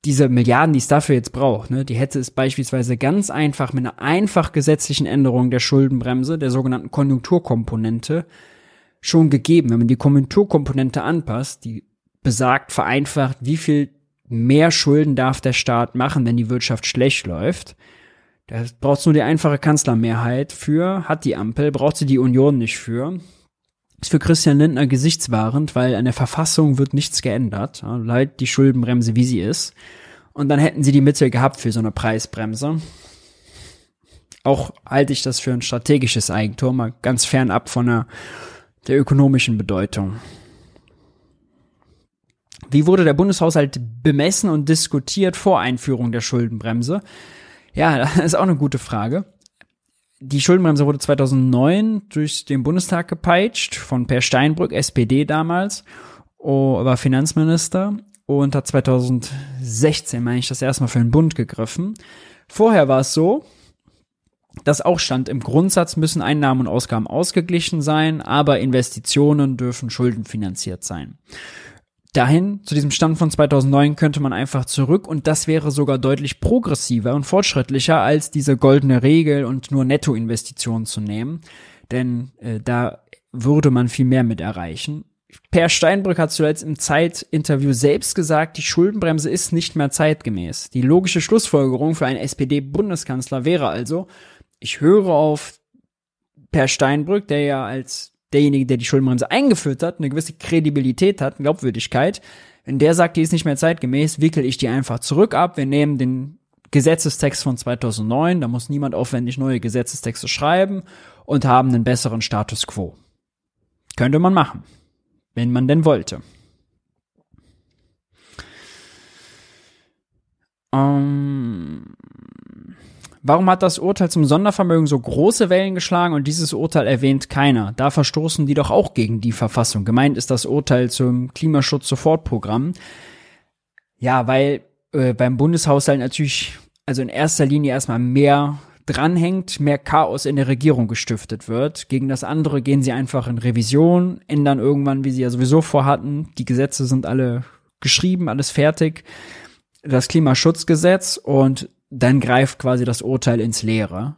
diese Milliarden, die es dafür jetzt braucht, ne, die hätte es beispielsweise ganz einfach mit einer einfach gesetzlichen Änderung der Schuldenbremse, der sogenannten Konjunkturkomponente, schon gegeben. Wenn man die Konjunkturkomponente anpasst, die besagt vereinfacht, wie viel mehr Schulden darf der Staat machen, wenn die Wirtschaft schlecht läuft. Da braucht nur die einfache Kanzlermehrheit für, hat die Ampel, braucht sie die Union nicht für ist für Christian Lindner gesichtswahrend, weil an der Verfassung wird nichts geändert. Ja, bleibt die Schuldenbremse, wie sie ist. Und dann hätten sie die Mittel gehabt für so eine Preisbremse. Auch halte ich das für ein strategisches Eigentum, mal ganz fernab von der, der ökonomischen Bedeutung. Wie wurde der Bundeshaushalt bemessen und diskutiert vor Einführung der Schuldenbremse? Ja, das ist auch eine gute Frage die Schuldenbremse wurde 2009 durch den Bundestag gepeitscht von Per Steinbrück, SPD damals, oh, war Finanzminister und hat 2016, meine ich, das erstmal für den Bund gegriffen. Vorher war es so, dass auch stand, im Grundsatz müssen Einnahmen und Ausgaben ausgeglichen sein, aber Investitionen dürfen schuldenfinanziert sein dahin, zu diesem Stand von 2009, könnte man einfach zurück und das wäre sogar deutlich progressiver und fortschrittlicher als diese goldene Regel und nur Nettoinvestitionen zu nehmen. Denn äh, da würde man viel mehr mit erreichen. Per Steinbrück hat zuletzt im Zeitinterview selbst gesagt, die Schuldenbremse ist nicht mehr zeitgemäß. Die logische Schlussfolgerung für einen SPD-Bundeskanzler wäre also, ich höre auf Per Steinbrück, der ja als derjenige, der die Schuldenbremse eingeführt hat, eine gewisse Kredibilität hat, Glaubwürdigkeit, wenn der sagt, die ist nicht mehr zeitgemäß, wickel ich die einfach zurück ab. Wir nehmen den Gesetzestext von 2009, da muss niemand aufwendig neue Gesetzestexte schreiben und haben einen besseren Status quo. Könnte man machen, wenn man denn wollte. Ähm, warum hat das Urteil zum Sondervermögen so große Wellen geschlagen und dieses Urteil erwähnt keiner? Da verstoßen die doch auch gegen die Verfassung. Gemeint ist das Urteil zum Klimaschutz-Sofortprogramm. Ja, weil äh, beim Bundeshaushalt natürlich, also in erster Linie erstmal mehr dranhängt, mehr Chaos in der Regierung gestiftet wird. Gegen das andere gehen sie einfach in Revision, ändern irgendwann, wie sie ja sowieso vorhatten. Die Gesetze sind alle geschrieben, alles fertig das Klimaschutzgesetz und dann greift quasi das Urteil ins Leere.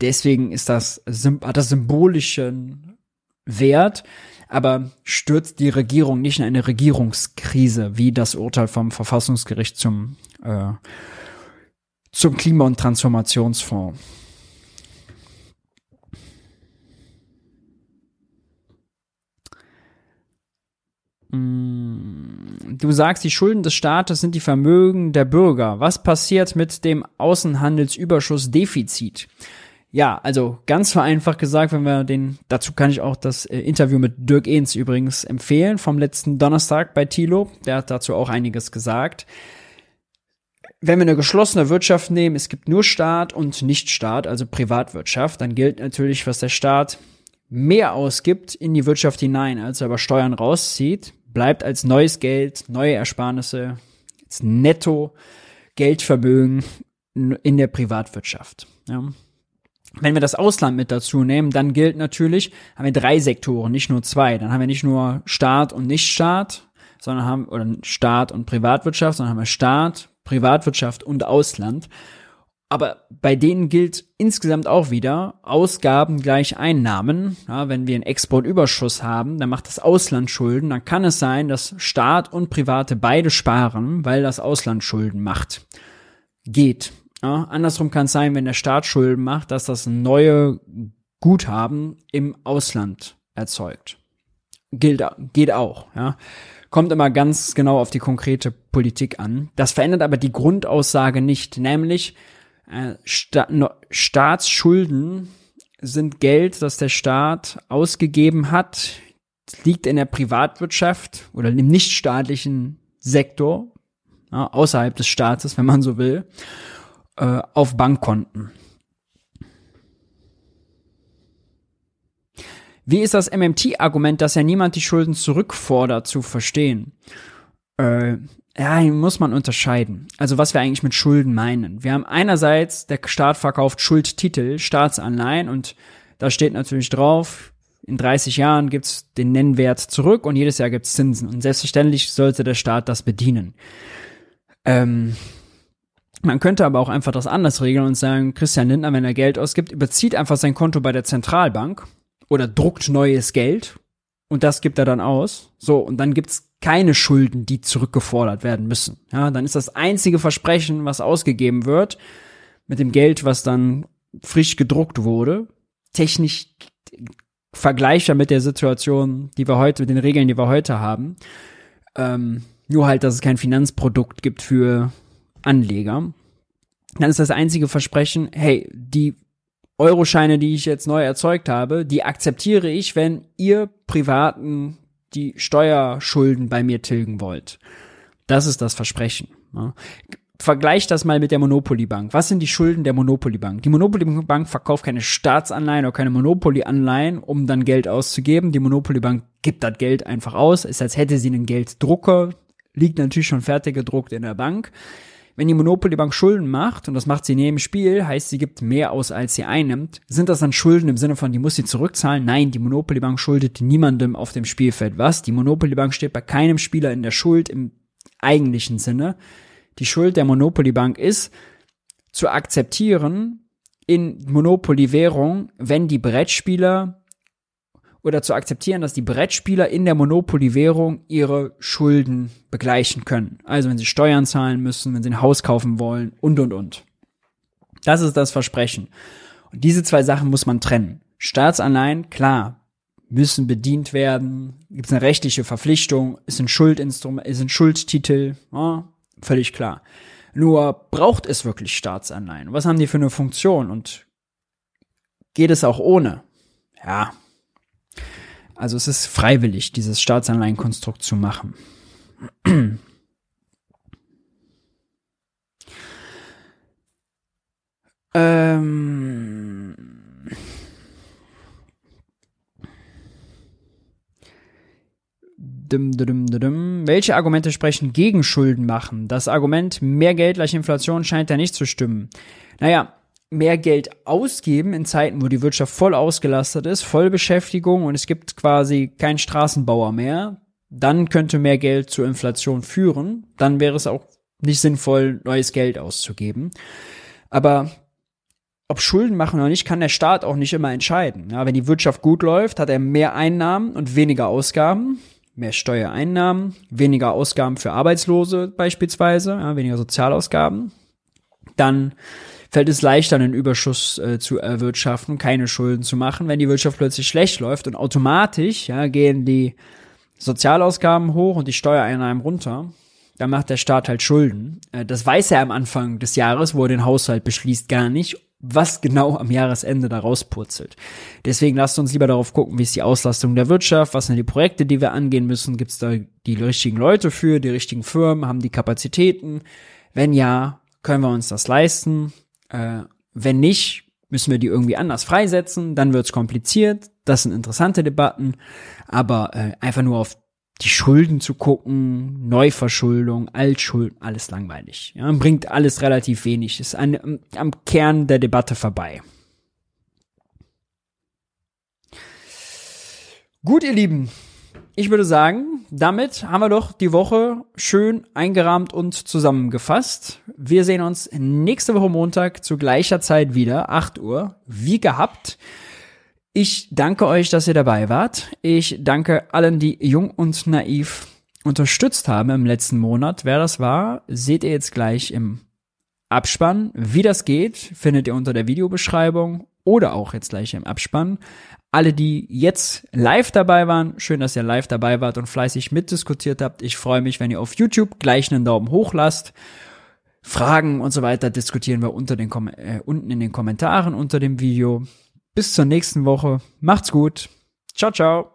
Deswegen ist das, hat das symbolischen Wert, aber stürzt die Regierung nicht in eine Regierungskrise, wie das Urteil vom Verfassungsgericht zum, äh, zum Klima- und Transformationsfonds. Mm, du sagst, die Schulden des Staates sind die Vermögen der Bürger. Was passiert mit dem Außenhandelsüberschussdefizit? Ja, also ganz vereinfacht gesagt, wenn wir den, dazu kann ich auch das äh, Interview mit Dirk Ehns übrigens empfehlen vom letzten Donnerstag bei Thilo. Der hat dazu auch einiges gesagt. Wenn wir eine geschlossene Wirtschaft nehmen, es gibt nur Staat und Nichtstaat, also Privatwirtschaft, dann gilt natürlich, was der Staat mehr ausgibt in die Wirtschaft hinein, als er über Steuern rauszieht, bleibt als neues Geld, neue Ersparnisse, als Netto Geldvermögen in der Privatwirtschaft. Ja. Wenn wir das Ausland mit dazu nehmen, dann gilt natürlich, haben wir drei Sektoren, nicht nur zwei. Dann haben wir nicht nur Staat und Nichtstaat, sondern haben, oder Staat und Privatwirtschaft, sondern haben wir Staat, Privatwirtschaft und Ausland. Aber bei denen gilt insgesamt auch wieder Ausgaben gleich Einnahmen. Ja, wenn wir einen Exportüberschuss haben, dann macht das Ausland Schulden. Dann kann es sein, dass Staat und Private beide sparen, weil das Ausland Schulden macht. Geht. Ja, andersrum kann es sein, wenn der Staat Schulden macht, dass das neue Guthaben im Ausland erzeugt. Gilt, geht auch. Ja. Kommt immer ganz genau auf die konkrete Politik an. Das verändert aber die Grundaussage nicht, nämlich äh, Sta Staatsschulden sind Geld, das der Staat ausgegeben hat, liegt in der Privatwirtschaft oder im nichtstaatlichen Sektor, ja, außerhalb des Staates, wenn man so will, äh, auf Bankkonten. Wie ist das MMT-Argument, dass ja niemand die Schulden zurückfordert, zu verstehen? Äh, ja, hier muss man unterscheiden. Also was wir eigentlich mit Schulden meinen. Wir haben einerseits, der Staat verkauft Schuldtitel, Staatsanleihen und da steht natürlich drauf, in 30 Jahren gibt's den Nennwert zurück und jedes Jahr gibt's Zinsen. Und selbstverständlich sollte der Staat das bedienen. Ähm, man könnte aber auch einfach das anders regeln und sagen, Christian Lindner, wenn er Geld ausgibt, überzieht einfach sein Konto bei der Zentralbank oder druckt neues Geld und das gibt er dann aus. So, und dann gibt's keine Schulden, die zurückgefordert werden müssen. Ja, dann ist das einzige Versprechen, was ausgegeben wird, mit dem Geld, was dann frisch gedruckt wurde, technisch vergleichbar mit der Situation, die wir heute, mit den Regeln, die wir heute haben. Ähm, nur halt, dass es kein Finanzprodukt gibt für Anleger. Dann ist das einzige Versprechen, hey, die Euroscheine, die ich jetzt neu erzeugt habe, die akzeptiere ich, wenn ihr Privaten die Steuerschulden bei mir tilgen wollt. Das ist das Versprechen. Ja. Vergleich das mal mit der Monopoly Bank. Was sind die Schulden der Monopoly Bank? Die Monopoly Bank verkauft keine Staatsanleihen oder keine Monopoly Anleihen, um dann Geld auszugeben. Die Monopoly Bank gibt das Geld einfach aus. Ist als hätte sie einen Gelddrucker. Liegt natürlich schon fertig gedruckt in der Bank. Wenn die Monopoly Bank Schulden macht, und das macht sie neben Spiel, heißt sie gibt mehr aus, als sie einnimmt, sind das dann Schulden im Sinne von, die muss sie zurückzahlen? Nein, die Monopoly Bank schuldet niemandem auf dem Spielfeld was. Die Monopoly Bank steht bei keinem Spieler in der Schuld im eigentlichen Sinne. Die Schuld der Monopoly Bank ist, zu akzeptieren in Monopoly Währung, wenn die Brettspieler oder zu akzeptieren, dass die Brettspieler in der Monopoly-Währung ihre Schulden begleichen können. Also wenn sie Steuern zahlen müssen, wenn sie ein Haus kaufen wollen und, und, und. Das ist das Versprechen. Und diese zwei Sachen muss man trennen. Staatsanleihen, klar, müssen bedient werden, gibt es eine rechtliche Verpflichtung, ist ein Schuldinstrument, ist ein Schuldtitel, ja, völlig klar. Nur braucht es wirklich Staatsanleihen? Was haben die für eine Funktion und geht es auch ohne? Ja. Also es ist freiwillig, dieses Staatsanleihenkonstrukt zu machen. Ähm Dum, dum, dum, Welche Argumente sprechen gegen Schulden machen? Das Argument mehr Geld gleich Inflation scheint ja nicht zu stimmen. Naja, mehr Geld ausgeben in Zeiten, wo die Wirtschaft voll ausgelastet ist, Vollbeschäftigung und es gibt quasi keinen Straßenbauer mehr, dann könnte mehr Geld zur Inflation führen. Dann wäre es auch nicht sinnvoll, neues Geld auszugeben. Aber ob Schulden machen oder nicht, kann der Staat auch nicht immer entscheiden. Ja, wenn die Wirtschaft gut läuft, hat er mehr Einnahmen und weniger Ausgaben mehr Steuereinnahmen, weniger Ausgaben für Arbeitslose beispielsweise, ja, weniger Sozialausgaben, dann fällt es leichter, einen Überschuss äh, zu erwirtschaften, keine Schulden zu machen, wenn die Wirtschaft plötzlich schlecht läuft und automatisch ja, gehen die Sozialausgaben hoch und die Steuereinnahmen runter. Dann macht der Staat halt Schulden. Äh, das weiß er am Anfang des Jahres, wo er den Haushalt beschließt, gar nicht was genau am Jahresende da rauspurzelt. Deswegen lasst uns lieber darauf gucken, wie ist die Auslastung der Wirtschaft, was sind die Projekte, die wir angehen müssen, gibt es da die richtigen Leute für, die richtigen Firmen, haben die Kapazitäten? Wenn ja, können wir uns das leisten? Äh, wenn nicht, müssen wir die irgendwie anders freisetzen, dann wird's kompliziert. Das sind interessante Debatten, aber äh, einfach nur auf die Schulden zu gucken, Neuverschuldung, Altschulden, alles langweilig. Ja, bringt alles relativ wenig. Ist an, am Kern der Debatte vorbei. Gut, ihr Lieben. Ich würde sagen, damit haben wir doch die Woche schön eingerahmt und zusammengefasst. Wir sehen uns nächste Woche Montag zu gleicher Zeit wieder, 8 Uhr, wie gehabt. Ich danke euch, dass ihr dabei wart. Ich danke allen, die jung und naiv unterstützt haben im letzten Monat. Wer das war, seht ihr jetzt gleich im Abspann. Wie das geht, findet ihr unter der Videobeschreibung oder auch jetzt gleich im Abspann. Alle, die jetzt live dabei waren, schön, dass ihr live dabei wart und fleißig mitdiskutiert habt. Ich freue mich, wenn ihr auf YouTube gleich einen Daumen hoch lasst. Fragen und so weiter diskutieren wir unter den äh, unten in den Kommentaren unter dem Video. Bis zur nächsten Woche. Macht's gut. Ciao, ciao.